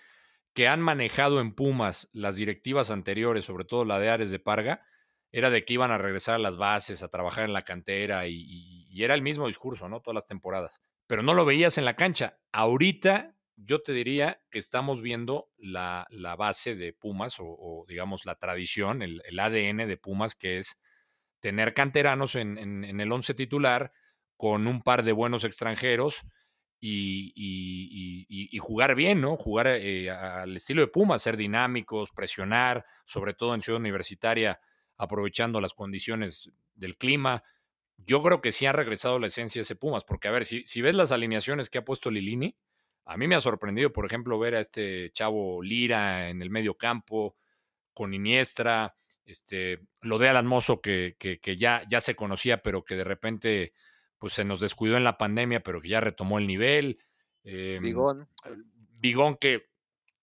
que han manejado en Pumas las directivas anteriores, sobre todo la de Ares de Parga, era de que iban a regresar a las bases, a trabajar en la cantera y, era el mismo discurso, ¿no? Todas las temporadas. Pero no lo veías en la cancha. Ahorita yo te diría que estamos viendo la, base de Pumas o, digamos la tradición, el, ADN de Pumas, que es tener canteranos en, en el once titular con un par de buenos extranjeros y, jugar bien, ¿no? Jugar eh, al estilo de Pumas, ser dinámicos, presionar, sobre todo en Ciudad Universitaria, aprovechando las condiciones del clima. Yo creo que sí ha regresado la esencia de ese Pumas, porque a ver, si, si ves las alineaciones que ha puesto Lilini, a mí me ha sorprendido, por ejemplo, ver a este chavo Lira en el medio campo, con Iniestra, este, lo de Alan Mozo que, que, que, ya, ya se conocía, pero que de repente pues, se nos descuidó en la pandemia, pero que ya retomó el nivel. Eh, Bigón. Bigón que,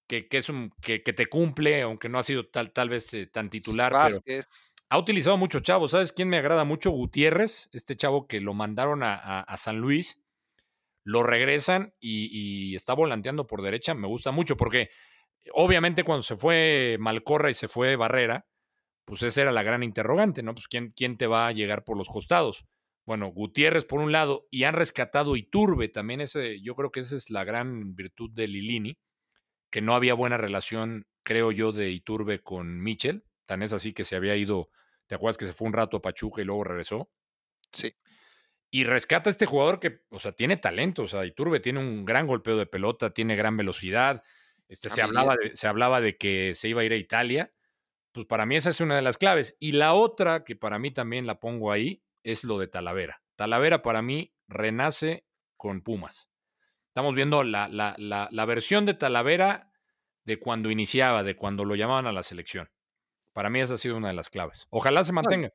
que, es un, que, que, te cumple, aunque no ha sido tal, tal vez eh, tan titular, pero ha utilizado muchos chavos. ¿Sabes quién me agrada mucho? Gutiérrez, este chavo que lo mandaron a, a, a San Luis, lo regresan y, está volanteando por derecha. Me gusta mucho porque obviamente cuando se fue Malcorra y se fue Barrera, pues esa era la gran interrogante, ¿no? Pues quién, quién te va a llegar por los costados. Bueno, Gutiérrez por un lado, y han rescatado Iturbe, también ese, yo creo que esa es la gran virtud de Lilini, que no había buena relación, creo yo, de Iturbe con Michel, tan es así que se había ido, ¿te acuerdas que se fue un rato a Pachuca y luego regresó? Sí. Y rescata a este jugador que, o sea, tiene talento, o sea, Iturbe tiene un gran golpeo de pelota, tiene gran velocidad, este, se, hablaba de, se hablaba de que se iba a ir a Italia, pues para mí esa es una de las claves. Y la otra, que para mí también la pongo ahí, es lo de Talavera. Talavera para mí renace con Pumas. Estamos viendo la, la, la, la, versión de Talavera de cuando iniciaba, de cuando lo llamaban a la selección. Para mí esa ha sido una de las claves. Ojalá se mantenga.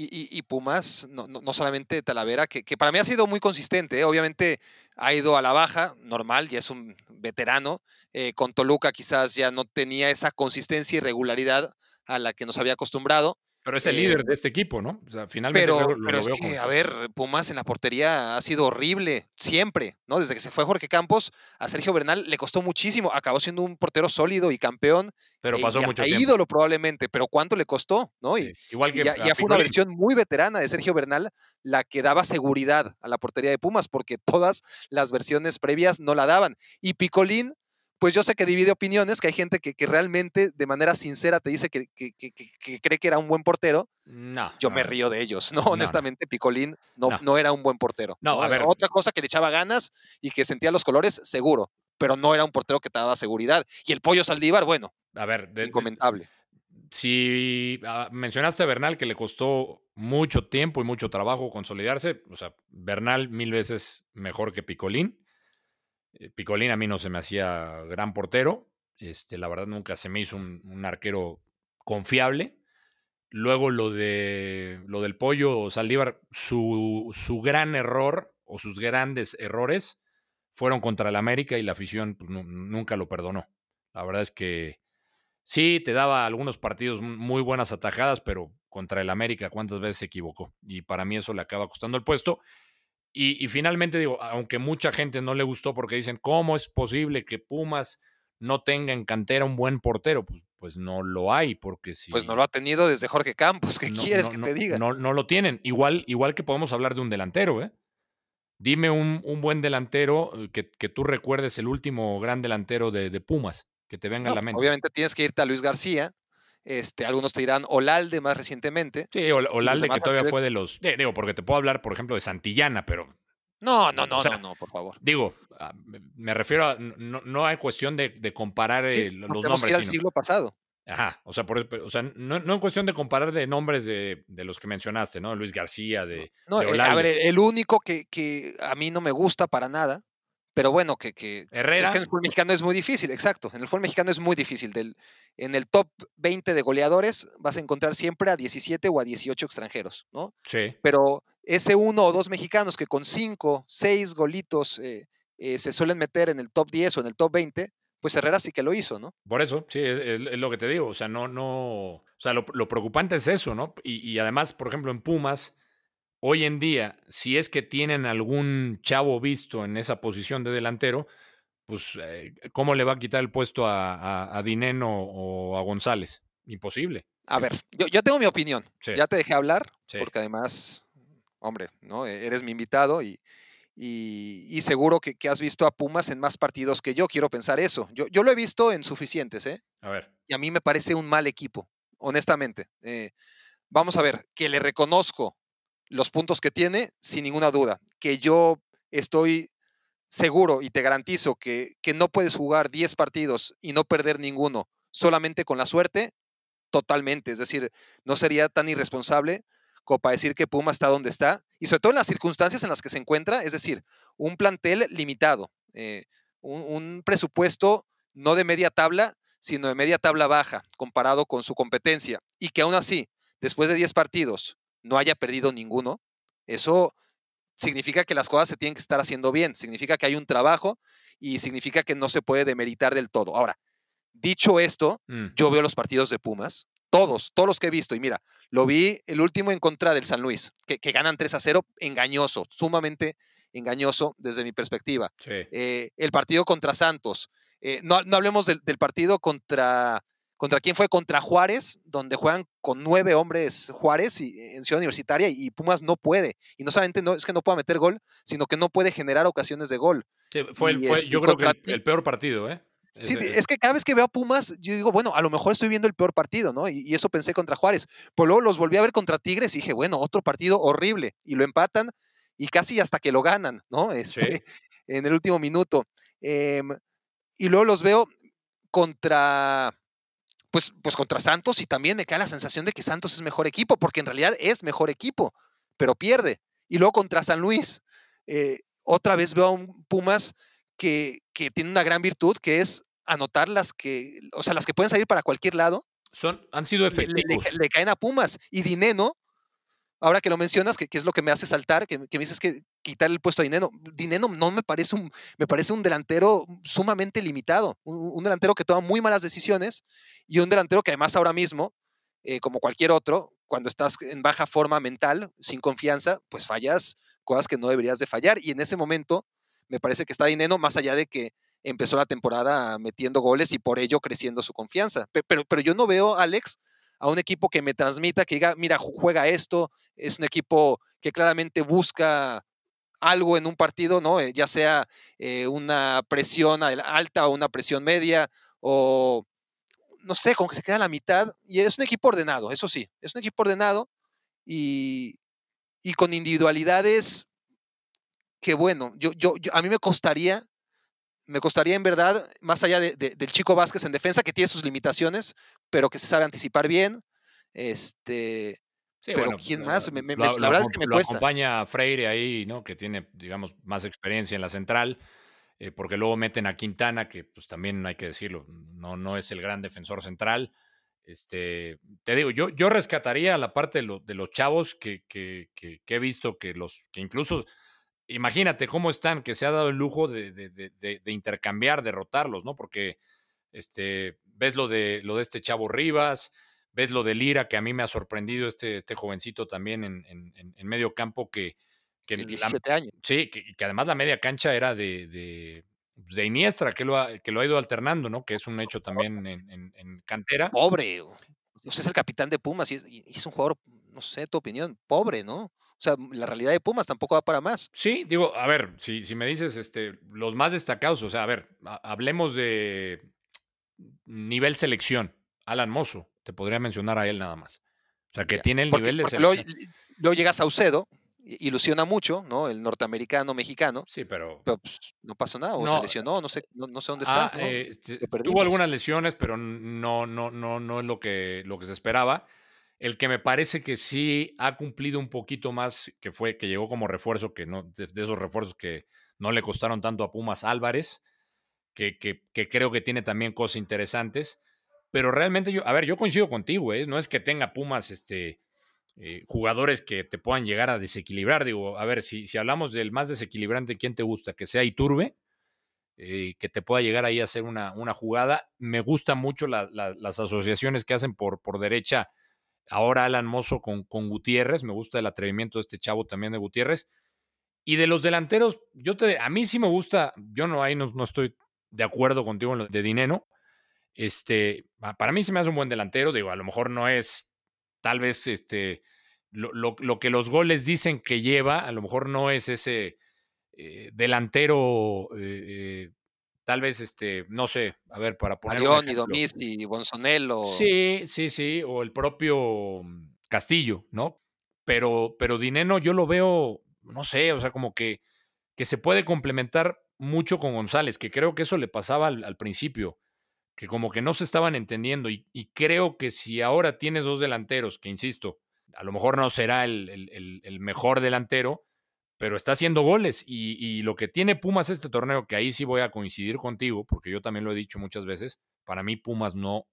Y, y, y, Pumas, no, no, no, solamente Talavera, que, que, para mí ha sido muy consistente. ¿eh? Obviamente ha ido a la baja, normal, ya es un veterano. Eh, con Toluca quizás ya no tenía esa consistencia y regularidad a la que nos había acostumbrado. Pero es el eh, líder de este equipo, ¿no? O sea, finalmente pero, lo, lo pero veo es que, a ver, Pumas en la portería ha sido horrible, siempre, ¿no? Desde que se fue Jorge Campos, a Sergio Bernal le costó muchísimo, acabó siendo un portero sólido y campeón. Pero pasó y mucho hasta tiempo. ídolo probablemente, pero ¿cuánto le costó? ¿no? Sí, Y, Igual que y ya, ya fue una versión muy veterana de Sergio Bernal la que daba seguridad a la portería de Pumas, porque todas las versiones previas no la daban. Y Picolín, pues yo sé que divide opiniones, que hay gente que, que realmente de manera sincera te dice que, que, que, cree que era un buen portero. No. Yo no, me río de ellos, ¿no? Honestamente, Picolín no, No. no. era un buen portero. No, a ver. Otra cosa que le echaba ganas y que sentía los colores, seguro, pero no era un portero que te daba seguridad. Y el pollo Saldívar, bueno, A ver, de- si ah, mencionaste a Bernal que le costó mucho tiempo y mucho trabajo consolidarse, o sea, Bernal mil veces mejor que Picolín. Eh, Picolín a mí no se me hacía gran portero. Este, la verdad nunca se me hizo un, arquero confiable. Luego lo de lo del pollo Saldívar, su, su gran error o sus grandes errores fueron contra el América y la afición pues, nu- nunca lo perdonó. La verdad es que sí, te daba algunos partidos muy buenas atajadas, pero contra el América, ¿cuántas veces se equivocó? Y para mí eso le acaba costando el puesto. Y, y finalmente digo, aunque mucha gente no le gustó porque dicen, ¿cómo es posible que Pumas no tenga en cantera un buen portero? Pues, pues no lo hay, porque si... Pues no lo ha tenido desde Jorge Campos. ¿Qué no- quieres no- que no- te diga? No, no lo tienen. Igual, igual que podemos hablar de un delantero, ¿eh? Dime un, un buen delantero eh, que, que tú recuerdes el último gran delantero de, de Pumas, que te venga a la mente. obviamente tienes que irte a Luis García. Este, algunos te dirán Olalde más recientemente. Sí, o, o Lalde, que todavía fue de los. digo, porque te puedo hablar, por ejemplo, de Santillana, pero No, no, no, O sea, no, no, por favor. digo, ah, me- refiero a. No, no hay cuestión de, de comparar Sí, eh, no los que ir nombres. al sino- siglo pasado. Ajá, o sea, por, o sea no, no en cuestión de comparar de nombres de, de los que mencionaste, ¿no? Luis García, de. No, de eh, a Olalde. ver, el único que, que a mí no me gusta para nada, pero bueno, que, que Herrera. es que en el fútbol mexicano es muy difícil, exacto. En el fútbol mexicano es muy difícil. Del, en el top 20 de goleadores vas a encontrar siempre a 17 o a 18 extranjeros, ¿no? Sí. Pero ese uno o dos mexicanos que con cinco, seis golitos eh, eh, se suelen meter en el top 10 o en el top 20, pues Herrera sí que lo hizo, ¿no? Por eso, sí, es, es- lo que te digo. O sea, no, no. O sea, lo, lo preocupante es eso, ¿no? Y, y además, por ejemplo, en Pumas, hoy en día, si es que tienen algún chavo visto en esa posición de delantero, pues, eh, ¿cómo le va a quitar el puesto a, a- a Dineno o a González? Imposible. A ver, yo, yo tengo mi opinión. Sí. Ya te dejé hablar, Sí. porque además, hombre, ¿no? E- Eres mi invitado y, y, y seguro que, que has visto a Pumas en más partidos que yo. Quiero pensar eso. Yo, yo lo he visto en suficientes, ¿eh? A ver. Y a mí me parece un mal equipo, honestamente. Eh, vamos a ver, que le reconozco los puntos que tiene, sin ninguna duda. Que yo estoy seguro y te garantizo que, que no puedes jugar 10 partidos y no perder ninguno solamente con la suerte, totalmente. Es decir, no sería tan irresponsable como para decir que Puma está donde está, y sobre todo en las circunstancias en las que se encuentra, es decir, un plantel limitado, eh, un, un presupuesto no de media tabla, sino de media tabla baja comparado con su competencia, y que aún así, después de 10 partidos, no haya perdido ninguno, eso significa que las cosas se tienen que estar haciendo bien, significa que hay un trabajo y significa que no se puede demeritar del todo. Ahora, dicho esto, Mm. yo veo los partidos de Pumas, todos, todos los que he visto, y mira, lo vi el último en contra del San Luis, que, que ganan 3 a 0, engañoso, sumamente engañoso desde mi perspectiva. Sí. Eh, el partido contra Santos, eh, no, no hablemos del, del partido contra, contra quién fue, contra Juárez, donde juegan con nueve hombres Juárez y, en Ciudad Universitaria y Pumas no puede. Y no solamente no, es que no pueda meter gol, sino que no puede generar ocasiones de gol. Sí, fue, el- fue- este, yo creo que el, peor partido, ¿eh? Sí, es que cada vez que veo a Pumas, yo digo, bueno, a lo mejor estoy viendo el peor partido, ¿no? Y, y eso pensé contra Juárez. Pero luego los volví a ver contra Tigres y dije, bueno, otro partido horrible. Y lo empatan y casi hasta que lo ganan, ¿no? Este, En el último minuto. Em, y luego los veo contra, pues, pues contra Santos y también me cae la sensación de que Santos es mejor equipo, porque en realidad es mejor equipo, pero pierde. Y luego contra San Luis, eh, otra vez veo a un Pumas que, que tiene una gran virtud, que es anotar las que, o sea, las que pueden salir para cualquier lado, son, han sido le, le- le efectivos. le caen a Pumas. Y Dineno, ahora que lo mencionas, que, que es lo que me hace saltar, que, que me dices que quitar el puesto a Dineno. Dineno no me parece un, me parece un delantero sumamente limitado, un, un delantero que toma muy malas decisiones y un delantero que además ahora mismo, eh, como cualquier otro, cuando estás en baja forma mental, sin confianza, pues fallas cosas que no deberías de fallar. Y en ese momento me parece que está Dineno, más allá de que empezó la temporada metiendo goles y por ello creciendo su confianza. Pe- Pero, pero yo no veo, Alex, a un equipo que me transmita, que diga, mira, ju- juega esto, es un equipo que claramente busca algo en un partido, ¿no? Eh, ya sea eh, una presión al- alta o una presión media, o no sé, como que se queda a la mitad. Y es un equipo ordenado, eso sí, es un equipo ordenado y, y con individualidades que, bueno, yo, yo, yo- a mí me costaría, me costaría en verdad, más allá de- de- del chico Vázquez en defensa, que tiene sus limitaciones, pero que se sabe anticipar bien. Este, Sí, pero bueno, ¿quién la- más? Me- me- lo- la verdad es que me lo cuesta. acompaña Freire ahí, ¿no? Que tiene, digamos, más experiencia en la central, eh, porque luego meten a Quintana, que pues también hay que decirlo, no, no es el gran defensor central. Este, te digo, yo, yo rescataría la parte de, lo- de los chavos que, que- que- que he visto que los, que incluso, imagínate cómo están, que se ha dado el lujo de- de- de intercambiar, derrotarlos, ¿no? Porque este, ves lo de, lo de este chavo Rivas, ves lo de Lira, que a mí me ha sorprendido este, este jovencito también en, en- en- medio campo que, que sí, la- 17 años. sí, que, que además la media cancha era de, de, pues, de Iniestra, que lo, ha, que lo ha ido alternando, ¿no? Que es un hecho también en, en- cantera. Pobre. Usted es el capitán de Pumas y es, y es un jugador, no sé, tu opinión, pobre, ¿no? O sea, la realidad de Pumas tampoco va para más. Sí, digo, a ver, si, si me dices este, los más destacados, o sea, a ver, ha- hablemos de nivel selección. Alan Mozo, te podría mencionar a él nada más. O sea, que Ya, tiene el Porque, nivel de luego, luego llega Saucedo, ilusiona mucho, ¿no? El norteamericano, mexicano, Sí, pero pero pues, no pasó nada, o No, se lesionó, no sé, no, no sé dónde Ah, está. ¿no? eh, tuvo algunas lesiones, pero no, no, no, no es lo que, lo que se esperaba. El que me parece que sí ha cumplido un poquito más, que fue que llegó como refuerzo, que no, de, de esos refuerzos que no le costaron tanto a Pumas Álvarez, que, que, que creo que tiene también cosas interesantes. Pero realmente yo, a ver, yo coincido contigo, ¿eh? no es que tenga Pumas este, eh, jugadores que te puedan llegar a desequilibrar. Digo, a ver, si, si hablamos del más desequilibrante, ¿quién te gusta? Que sea Iturbe, eh, que te pueda llegar ahí a hacer una, una jugada. Me gustan mucho la- la- las asociaciones que hacen por, por derecha. Ahora Alan Mozo con, con Gutiérrez. Me gusta el atrevimiento de este chavo también de Gutiérrez. Y de los delanteros, yo te, a mí sí me gusta, yo no ahí no, no estoy de acuerdo contigo de Dineno. Este, pa- para mí se me hace un buen delantero, digo, a lo mejor no es tal vez este, lo, lo- lo que los goles dicen que lleva, a lo mejor no es ese eh, delantero, eh, eh, tal vez este, no sé, a ver, para poner un Arión y. Domis y Bonsonelo. Sí, sí, sí, o el propio mm, Castillo, ¿no? Pero, pero Dineno yo lo veo, no sé, o sea, como que, que se puede complementar mucho con González, que creo que eso le pasaba al, al principio, que como que no se estaban entendiendo y, creo que si ahora tienes dos delanteros, que insisto, a lo mejor no será el, el- el mejor delantero, pero está haciendo goles y, y lo que tiene Pumas este torneo, que ahí sí voy a coincidir contigo, porque yo también lo he dicho muchas veces, para mí Pumas no,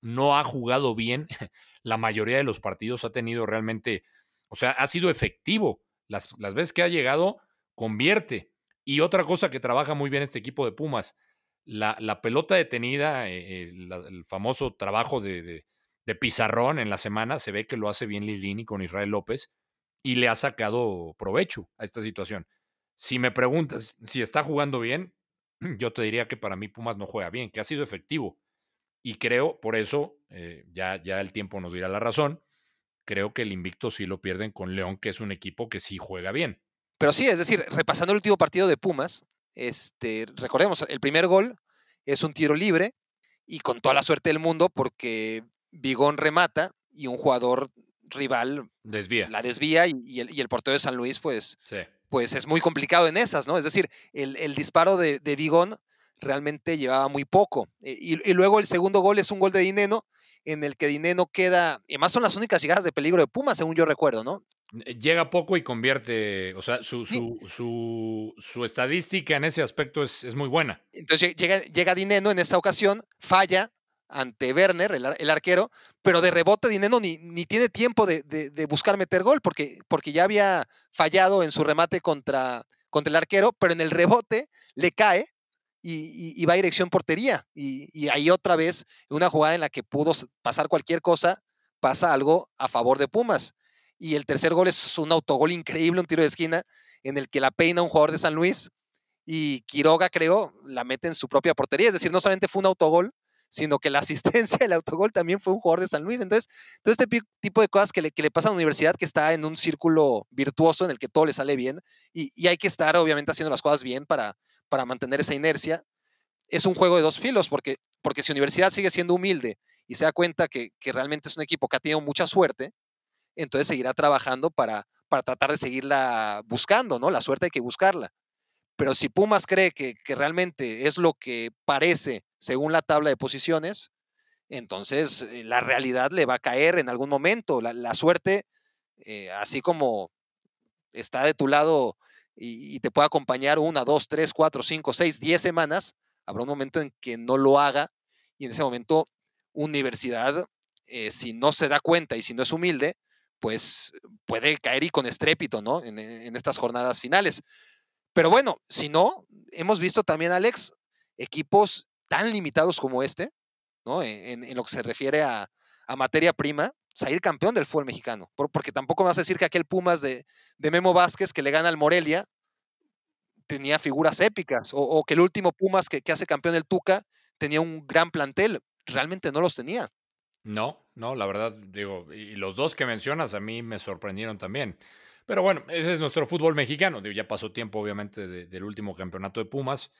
no ha jugado bien la mayoría de los partidos, ha tenido realmente, o sea, ha sido efectivo. Las, las veces que ha llegado, convierte. Y otra cosa que trabaja muy bien este equipo de Pumas, la, la pelota detenida, eh, el famoso trabajo de, de- de pizarrón en la semana, se ve que lo hace bien Lilini con Israel López y le ha sacado provecho a esta situación. Si me preguntas si está jugando bien, yo te diría que para mí Pumas no juega bien, que ha sido efectivo. Y creo, por eso, eh, ya, ya el tiempo nos dirá la razón, creo que el invicto sí lo pierden con León, que es un equipo que sí juega bien. Pero sí, es decir, repasando el último partido de Pumas, este, recordemos, el primer gol es un tiro libre y con toda la suerte del mundo porque Bigón remata y un jugador rival Desvía. la desvía y, y el, y el portero de San Luis pues, Sí. pues es muy complicado en esas, ¿no? Es decir, el, el disparo de, de Bigón realmente llevaba muy poco. Eh, Y, y luego el segundo gol es un gol de Dineno en el que Dineno queda, y además son las únicas llegadas de peligro de Pumas, según yo recuerdo, ¿no? Eh, Llega poco y convierte, o sea, su, su, su, su estadística en ese aspecto es, es muy buena. Entonces lle- llega, llega Dineno en esa ocasión, falla ante Werner, el, el arquero, pero de rebote Dineno ni, ni tiene tiempo de, de- de buscar meter gol porque, porque ya había fallado en su remate contra, contra el arquero, pero en el rebote le cae y, y- va a dirección portería. Y, y ahí otra vez, una jugada en la que pudo pasar cualquier cosa, pasa algo a favor de Pumas. Y el tercer gol es un autogol increíble, un tiro de esquina, en el que la peina un jugador de San Luis y Quiroga, creo, la mete en su propia portería. Es decir, no solamente fue un autogol, sino que la asistencia del autogol también fue un jugador de San Luis. Entonces, todo este tipo de cosas que le, que le pasan a la universidad, que está en un círculo virtuoso en el que todo le sale bien, y, y hay que estar, obviamente, haciendo las cosas bien para, para mantener esa inercia. Es un juego de dos filos, porque, porque si Universidad sigue siendo humilde y se da cuenta que, que realmente es un equipo que ha tenido mucha suerte, entonces seguirá trabajando para, para tratar de seguirla buscando, ¿no? La suerte hay que buscarla. Pero si Pumas cree que, que realmente es lo que parece según la tabla de posiciones, entonces eh, la realidad le va a caer en algún momento. La, suerte, eh, así como está de tu lado y, y te puede acompañar una, dos, tres, cuatro, cinco, seis, diez semanas, habrá un momento en que no lo haga y en ese momento universidad, eh, si no se da cuenta y si no es humilde, pues puede caer y con estrépito, ¿no? En, en estas jornadas finales. Pero bueno, si no, hemos visto también, Alex, equipos tan limitados como este, ¿no? En, en lo que se refiere a, materia prima, salir campeón del fútbol mexicano. Por, porque tampoco me vas a decir que aquel Pumas de, Memo Vázquez que le gana al Morelia tenía figuras épicas, o, que el último Pumas que, que hace campeón el Tuca tenía un gran plantel. Realmente no los tenía. No, no, la verdad, digo, y los dos que mencionas a mí me sorprendieron también. Pero bueno, ese es nuestro fútbol mexicano. Ya pasó tiempo, obviamente, de, del último campeonato de Pumas,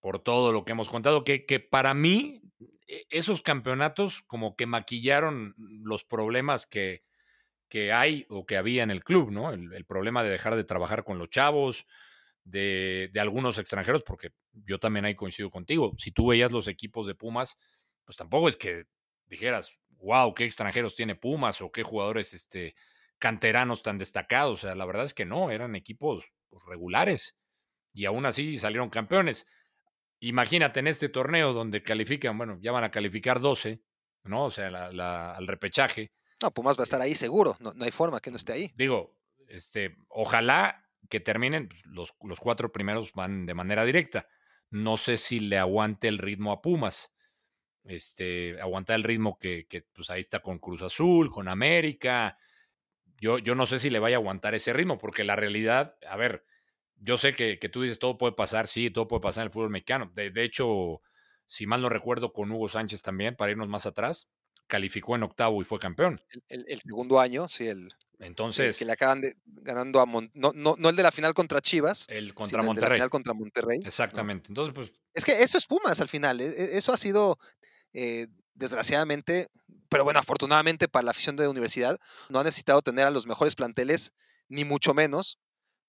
por todo lo que hemos contado, que, que, para mí esos campeonatos como que maquillaron los problemas que, que hay o que había en el club, ¿no? El, el problema de dejar de trabajar con los chavos, de, de, algunos extranjeros, porque yo también ahí coincido contigo. Si tú veías los equipos de Pumas, pues tampoco es que dijeras, wow, qué extranjeros tiene Pumas o qué jugadores este, canteranos tan destacados. O sea, la verdad es que no, eran equipos pues, regulares y aún así salieron campeones. Imagínate en este torneo donde califican, bueno, ya van a calificar 12, ¿no? O sea, la, la, al repechaje. No, Pumas va a estar ahí seguro, no, no, hay forma que no esté ahí. Digo, este, ojalá que terminen, pues, los, los cuatro primeros van de manera directa. No sé si le aguante el ritmo a Pumas este, aguantar el ritmo que, que, pues ahí está con Cruz Azul, con América. Yo, yo no sé si le vaya a aguantar ese ritmo, porque la realidad, a ver, yo sé que, que tú dices todo puede pasar, sí, todo puede pasar en el fútbol mexicano. De, de, hecho, si mal no recuerdo, con Hugo Sánchez también, para irnos más atrás, calificó en octavo y fue campeón. El, el, el segundo año, sí, el. Entonces. El que le acaban de, ganando a Mon, no, no, no, el de la final contra Chivas. El contra El Monterrey. de la final contra Monterrey. Exactamente. ¿no? Entonces, pues. Es que eso es Pumas al final. e, Eso ha sido eh, desgraciadamente, pero bueno, afortunadamente para la afición de la universidad, no ha necesitado tener a los mejores planteles, ni mucho menos,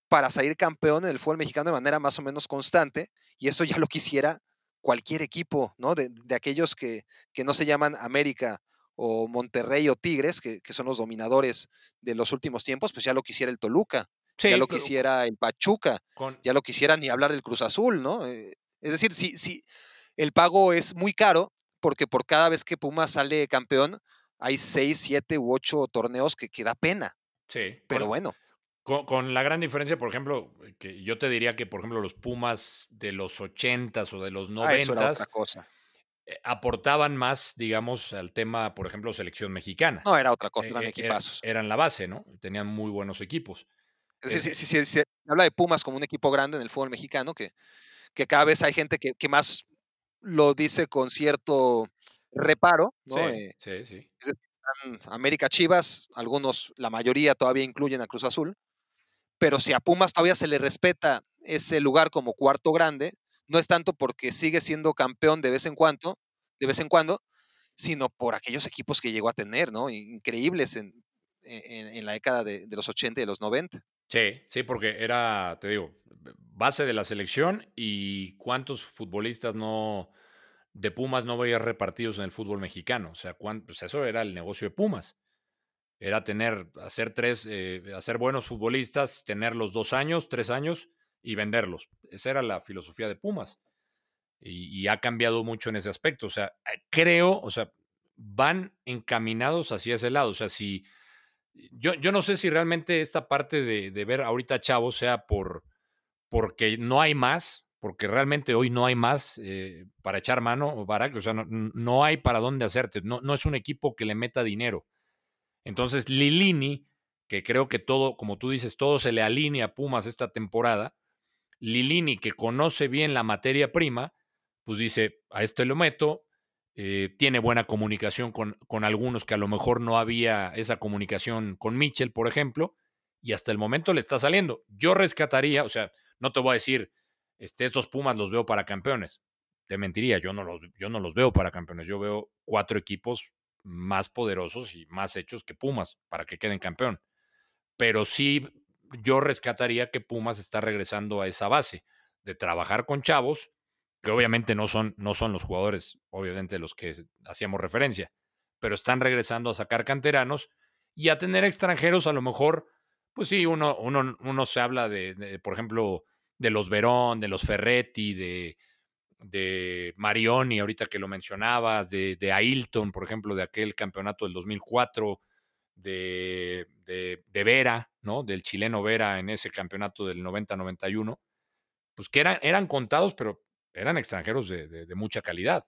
para salir campeón en el fútbol mexicano de manera más o menos constante, y eso ya lo quisiera cualquier equipo, ¿no? De, de aquellos que, que, no se llaman América o Monterrey o Tigres, que, que, son los dominadores de los últimos tiempos, pues ya lo quisiera el Toluca, sí, ya lo quisiera el Pachuca, con... ya lo quisiera ni hablar del Cruz Azul, ¿no? Eh, es decir, si, si el pago es muy caro, porque por cada vez que Pumas sale campeón, hay seis, siete u ocho torneos que, que da pena. Sí. Pero bueno. Con, con, la gran diferencia, por ejemplo, que yo te diría que, por ejemplo, los Pumas de los 80s o de los 90s ah, eso era otra cosa. Eh, aportaban más, digamos, al tema, por ejemplo, selección mexicana. No, era otra cosa, eran eh, equipazos. Era, eran la base, ¿no? Tenían muy buenos equipos. Sí, sí, sí, sí, se habla de Pumas como un equipo grande en el fútbol mexicano, que, que cada vez hay gente que, que más lo dice con cierto reparo, ¿no? Sí, eh, sí, América Chivas, algunos, la mayoría todavía incluyen a Cruz Azul, pero si a Pumas todavía se le respeta ese lugar como cuarto grande, no es tanto porque sigue siendo campeón de vez en cuando, de vez en cuando, sino por aquellos equipos que llegó a tener, ¿no? Increíbles en, en, en la década de, de, los 80 y de los 90. Sí, sí, porque era, te digo, base de la selección y cuántos futbolistas no de Pumas no veía repartidos en el fútbol mexicano. O sea, pues eso era el negocio de Pumas. Era tener, hacer tres, eh, hacer buenos futbolistas, tenerlos dos años, tres años y venderlos. Esa era la filosofía de Pumas. Y, ha cambiado mucho en ese aspecto. O sea, creo, o sea, van encaminados hacia ese lado. O sea, si. Yo, yo no sé si realmente esta parte de, de ver ahorita a Chavo sea por porque no hay más, porque realmente hoy no hay más eh, para echar mano, Barack, o sea, no, hay para dónde hacerte, no, no es un equipo que le meta dinero. Entonces, Lilini, que creo que todo, como tú dices, todo se le alinea a Pumas esta temporada, Lilini, que conoce bien la materia prima, pues dice, a este lo meto, eh, tiene buena comunicación con, con algunos que a lo mejor no había esa comunicación con Mitchell, por ejemplo, y hasta el momento le está saliendo. Yo rescataría, o sea, no te voy a decir, este, estos Pumas los veo para campeones. Te mentiría, yo no, los, yo no los veo para campeones. Yo veo cuatro equipos más poderosos y más hechos que Pumas para que queden campeón. Pero sí, yo rescataría que Pumas está regresando a esa base de trabajar con chavos, que obviamente no son, no son los jugadores, obviamente, los que hacíamos referencia, pero están regresando a sacar canteranos y a tener extranjeros a lo mejor, pues sí, uno, uno, uno se habla de, de por ejemplo, de los Verón, de los Ferretti, de, de Marioni, ahorita que lo mencionabas, de, de, Ailton, por ejemplo, de aquel campeonato del 2004, de, de, de, Vera, ¿no? Del chileno Vera en ese campeonato del 90-91, pues que eran, eran contados, pero eran extranjeros de, mucha calidad.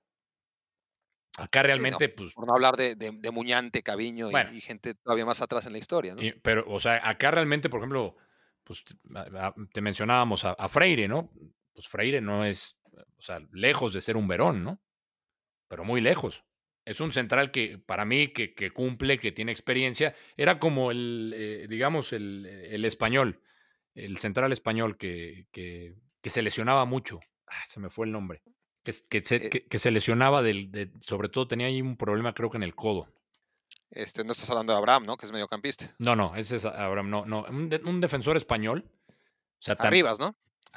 Acá realmente, sí, no, pues. Por no hablar de, de Muñante, Caviño bueno, y, y, gente todavía más atrás en la historia, ¿no? Y, pero, o sea, acá realmente, por ejemplo, pues te mencionábamos a, a, Freire, ¿no? Pues Freire no es, o sea, lejos de ser un Verón, ¿no? Pero muy lejos. Es un central que, para mí, que, que cumple, que tiene experiencia. Era como el, eh, digamos, el, el, español, el central español que, que, que se lesionaba mucho. Ah, se me fue el nombre. Que, que, se, que se lesionaba, del, de, sobre todo tenía ahí un problema, creo que en el codo. Este, no estás hablando de Abraham, ¿no? Que es mediocampista. No, no, ese es Abraham, no, no. Un, de, un defensor español. O sea, tan, Arribas, ¿no?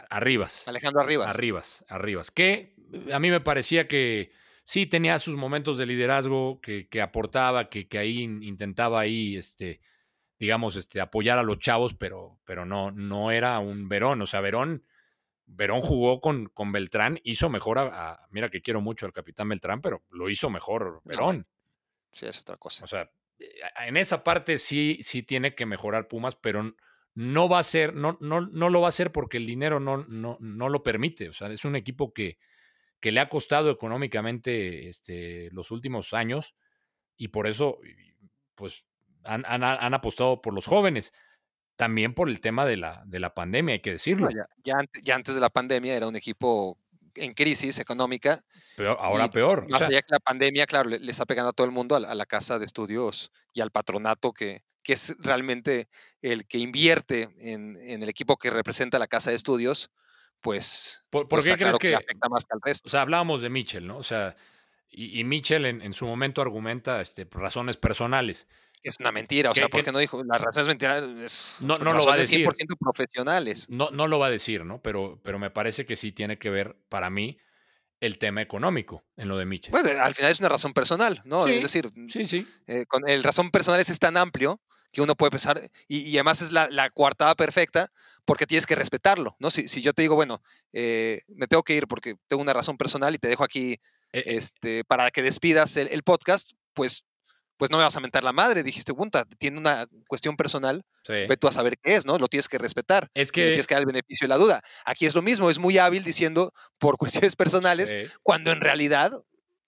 Arribas. Alejandro Arribas. Arribas, Arribas. Que eh, a mí me parecía que sí tenía sus momentos de liderazgo, que, que aportaba, que, que, ahí intentaba ahí, este, digamos, este, apoyar a los chavos, pero, pero no, no era un Verón. O sea, Verón, Verón jugó con, con Beltrán, hizo mejor a, a, Mira que quiero mucho al capitán Beltrán, pero lo hizo mejor Verón. No. Sí, es otra cosa. O sea, eh, en esa parte sí, sí tiene que mejorar Pumas, pero no va a ser, no, no, no lo va a hacer porque el dinero no, no, no lo permite. O sea, es un equipo que, que le ha costado económicamente este, los últimos años y por eso, pues, han, han, han, apostado por los jóvenes. También por el tema de la, de la pandemia, hay que decirlo. Ya, ya antes de la pandemia era un equipo en crisis económica. Ahora peor. Más o sea, allá que la pandemia, claro, le, le, está pegando a todo el mundo, a la, a la, casa de estudios y al patronato que, que es realmente el que invierte en, en, el equipo que representa la casa de estudios, pues. ¿Por, por pues qué crees claro que, que, afecta más que al resto? O sea, hablábamos de Mitchell, ¿no? O sea, y, y Mitchell en, en, su momento argumenta este, razones personales. Es una mentira, o sea, ¿por qué no dijo? Las razones mentira es no, no lo va a decir. 100% profesionales. No, no lo va a decir, ¿no? Pero, pero me parece que sí tiene que ver, para mí, el tema económico en lo de Mitchell. Bueno, al final es una razón personal, ¿no? Sí, es decir, sí, sí. eh, con el razón personal es tan amplio que uno puede pensar, y, y además es la, la coartada perfecta porque tienes que respetarlo, ¿no? Si, si yo te digo, bueno, eh, me tengo que ir porque tengo una razón personal y te dejo aquí Eh, eh, este, para que despidas el, el podcast, pues, pues no me vas a mentar la madre. Dijiste, punta, tiene una cuestión personal, sí. ve tú a saber qué es, ¿no? Lo tienes que respetar. Es y le que. tienes que dar el beneficio de la duda. Aquí es lo mismo, es muy hábil diciendo por cuestiones personales, Sí. cuando en realidad,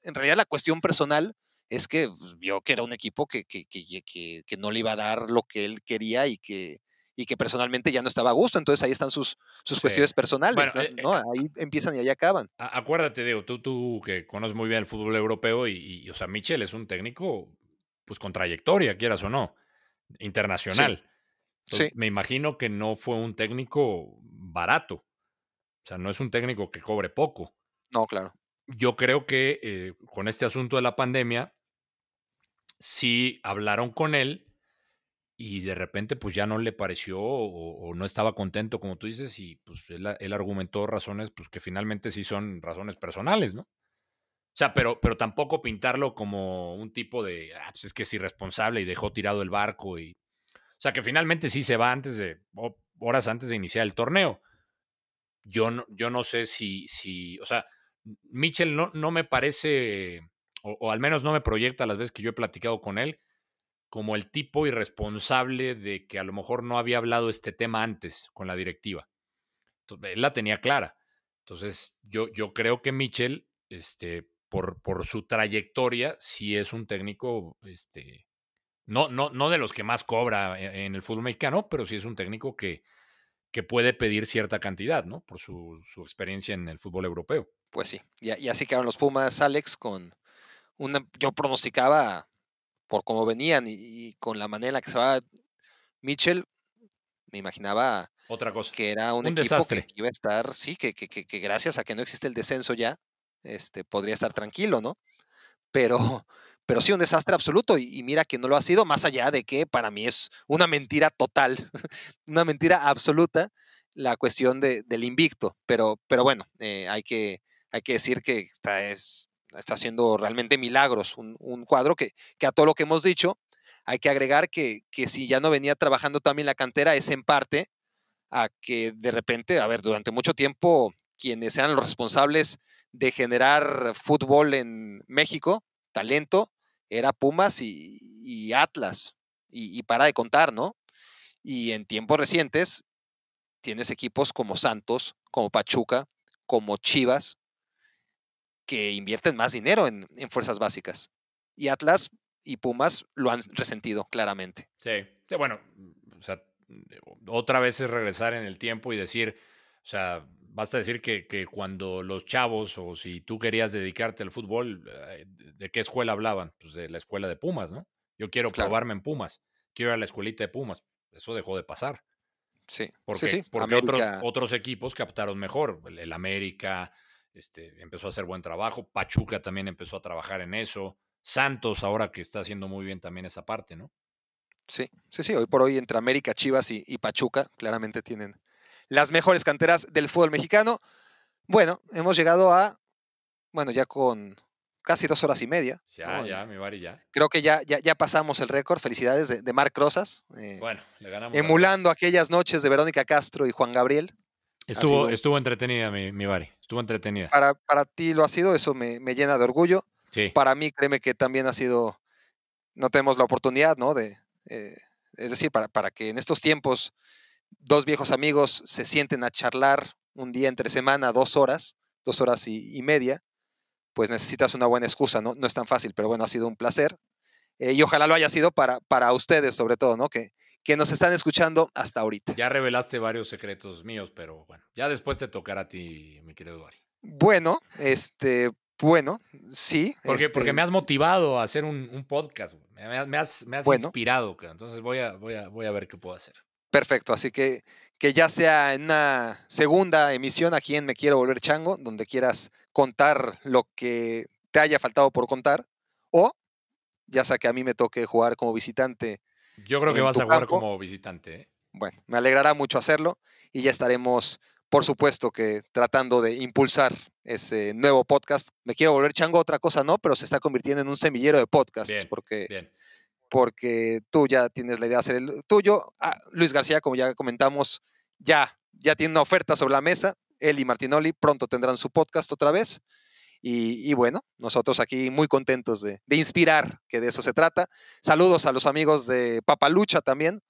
en realidad la cuestión personal es que pues, vio que era un equipo que, que, que, que- que no le iba a dar lo que él quería y que, y que personalmente ya no estaba a gusto. Entonces ahí están sus, sus Sí. cuestiones personales. Bueno, ¿no? eh, ¿no? Ahí empiezan y ahí acaban. Acuérdate, Diego, tú, tú que conoces muy bien el fútbol europeo y, y, o sea, Michel es un técnico, pues con trayectoria, quieras o no, internacional. Entonces, Sí. Me imagino que no fue un técnico barato. O sea, no es un técnico que cobre poco. No, claro. Yo creo que eh, con este asunto de la pandemia, sí hablaron con él y de repente pues ya no le pareció o, o no estaba contento, como tú dices, y pues él, él argumentó razones pues que finalmente sí son razones personales, ¿no? O sea, pero, pero tampoco pintarlo como un tipo de, ah, pues es que es irresponsable y dejó tirado el barco y... O sea, que finalmente sí se va antes de, horas antes de iniciar el torneo. Yo no, yo no sé si, si, o sea, Mitchell no, no me parece, o, al menos no me proyecta las veces que yo he platicado con él, como el tipo irresponsable de que a lo mejor no había hablado este tema antes con la directiva. Él la tenía clara. Entonces, yo, yo creo que Mitchell, este, por, por su trayectoria, sí es un técnico, este, no, no, no de los que más cobra en, en el fútbol mexicano, pero sí es un técnico que, que puede pedir cierta cantidad, ¿no? Por su, su experiencia en el fútbol europeo. Pues sí. Y, y así quedaron los Pumas, Alex, con una. Yo pronosticaba por cómo venían y, y con la manera en la que se va Mitchell, me imaginaba Otra cosa. que era un, Un equipo desastre. que iba a estar, sí, que, que, que, que gracias a que no existe el descenso ya, este, podría estar tranquilo, ¿no? Pero, pero sí, un desastre absoluto. Y, y mira que no lo ha sido, más allá de que para mí es una mentira total, una mentira absoluta la cuestión de, del invicto. Pero, pero bueno, eh, hay, que, hay que decir que está, es, está haciendo realmente milagros. Un, un cuadro que, que a todo lo que hemos dicho, hay que agregar que, que si ya no venía trabajando también la cantera, es en parte a que de repente, a ver, durante mucho tiempo, quienes eran los responsables de generar fútbol en México, talento, era Pumas y, Atlas, y, para de contar, ¿no? Y en tiempos recientes tienes equipos como Santos, como Pachuca, como Chivas, que invierten más dinero en, en fuerzas básicas. Y Atlas y Pumas lo han resentido claramente. Sí, bueno, otra vez es regresar en el tiempo y decir, o sea, basta decir que, que, cuando los chavos o si tú querías dedicarte al fútbol, eh, ¿de qué escuela hablaban? Pues de la escuela de Pumas, ¿no? Yo quiero claro. probarme en Pumas, quiero ir a la escuelita de Pumas. Eso dejó de pasar. Sí, sí. porque otros, otros, equipos captaron mejor. El, el América este, empezó a hacer buen trabajo, Pachuca también empezó a trabajar en eso. Santos ahora que está haciendo muy bien también esa parte, ¿no? Sí, sí, sí. Hoy por hoy entre América, Chivas y, y, Pachuca claramente tienen las mejores canteras del fútbol mexicano. Bueno, hemos llegado a, bueno, ya con casi dos horas y media. Ya, ¿no? ya, mi Bari, ya. Creo que ya, ya, ya pasamos el récord. Felicidades de, de Marc Rosas. Eh, bueno, le ganamos. Emulando aquellas noches de Verónica Castro y Juan Gabriel. Estuvo, estuvo entretenida, mi, mi Bari. Estuvo entretenida. Para, para ti lo ha sido, eso me, me llena de orgullo. Sí. Para mí, créeme que también ha sido, no tenemos la oportunidad, ¿no? De, eh, es decir, para, para, que en estos tiempos dos viejos amigos se sienten a charlar un día entre semana, dos horas, dos horas y, y media, pues necesitas una buena excusa, ¿no? No es tan fácil, pero bueno, ha sido un placer. Eh, y ojalá lo haya sido para, para ustedes, sobre todo, ¿no? Que, que nos están escuchando hasta ahorita. Ya revelaste varios secretos míos, pero bueno, ya después te tocará a ti, mi querido Bari. Bueno, este, bueno, sí. Porque, este, porque me has motivado a hacer un, un podcast. Me, me, has, me has bueno, inspirado. Entonces voy a, voy, a, voy a ver qué puedo hacer. Perfecto. Así que que ya sea en una segunda emisión aquí en Me Quiero Volver Chango, donde quieras contar lo que te haya faltado por contar, o ya sea que a mí me toque jugar como visitante. Yo creo que vas a jugar campo. como visitante. ¿eh? Bueno, me alegrará mucho hacerlo y ya estaremos por supuesto que tratando de impulsar ese nuevo podcast. Me quiero volver chango, otra cosa no, pero se está convirtiendo en un semillero de podcasts Bien, porque, Bien. Porque tú ya tienes la idea de hacer el tuyo. Ah, Luis García, como ya comentamos, ya, ya tiene una oferta sobre la mesa. Él y Martinoli pronto tendrán su podcast otra vez. Y, y bueno, nosotros aquí muy contentos de, de inspirar, que de eso se trata. Saludos a los amigos de Papalucha también.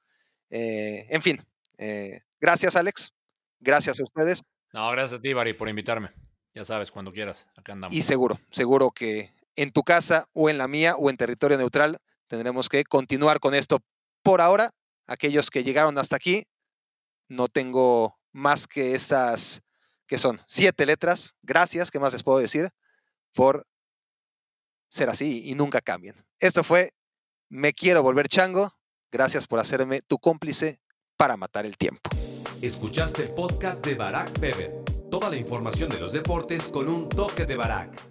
Eh, en fin, eh, gracias Alex, gracias a ustedes No, gracias a ti, Bari, por invitarme. Ya sabes, cuando quieras, acá andamos. y seguro, seguro que en tu casa o en la mía o en territorio neutral tendremos que continuar con esto. Por ahora, aquellos que llegaron hasta aquí, no tengo más que estas, que son siete letras. Gracias, ¿qué más les puedo decir? Por ser así y nunca cambien. Esto fue Me quiero volver chango. Gracias por hacerme tu cómplice para matar el tiempo. Escuchaste el podcast de Barack Feber. Toda la información de los deportes con un toque de Barack.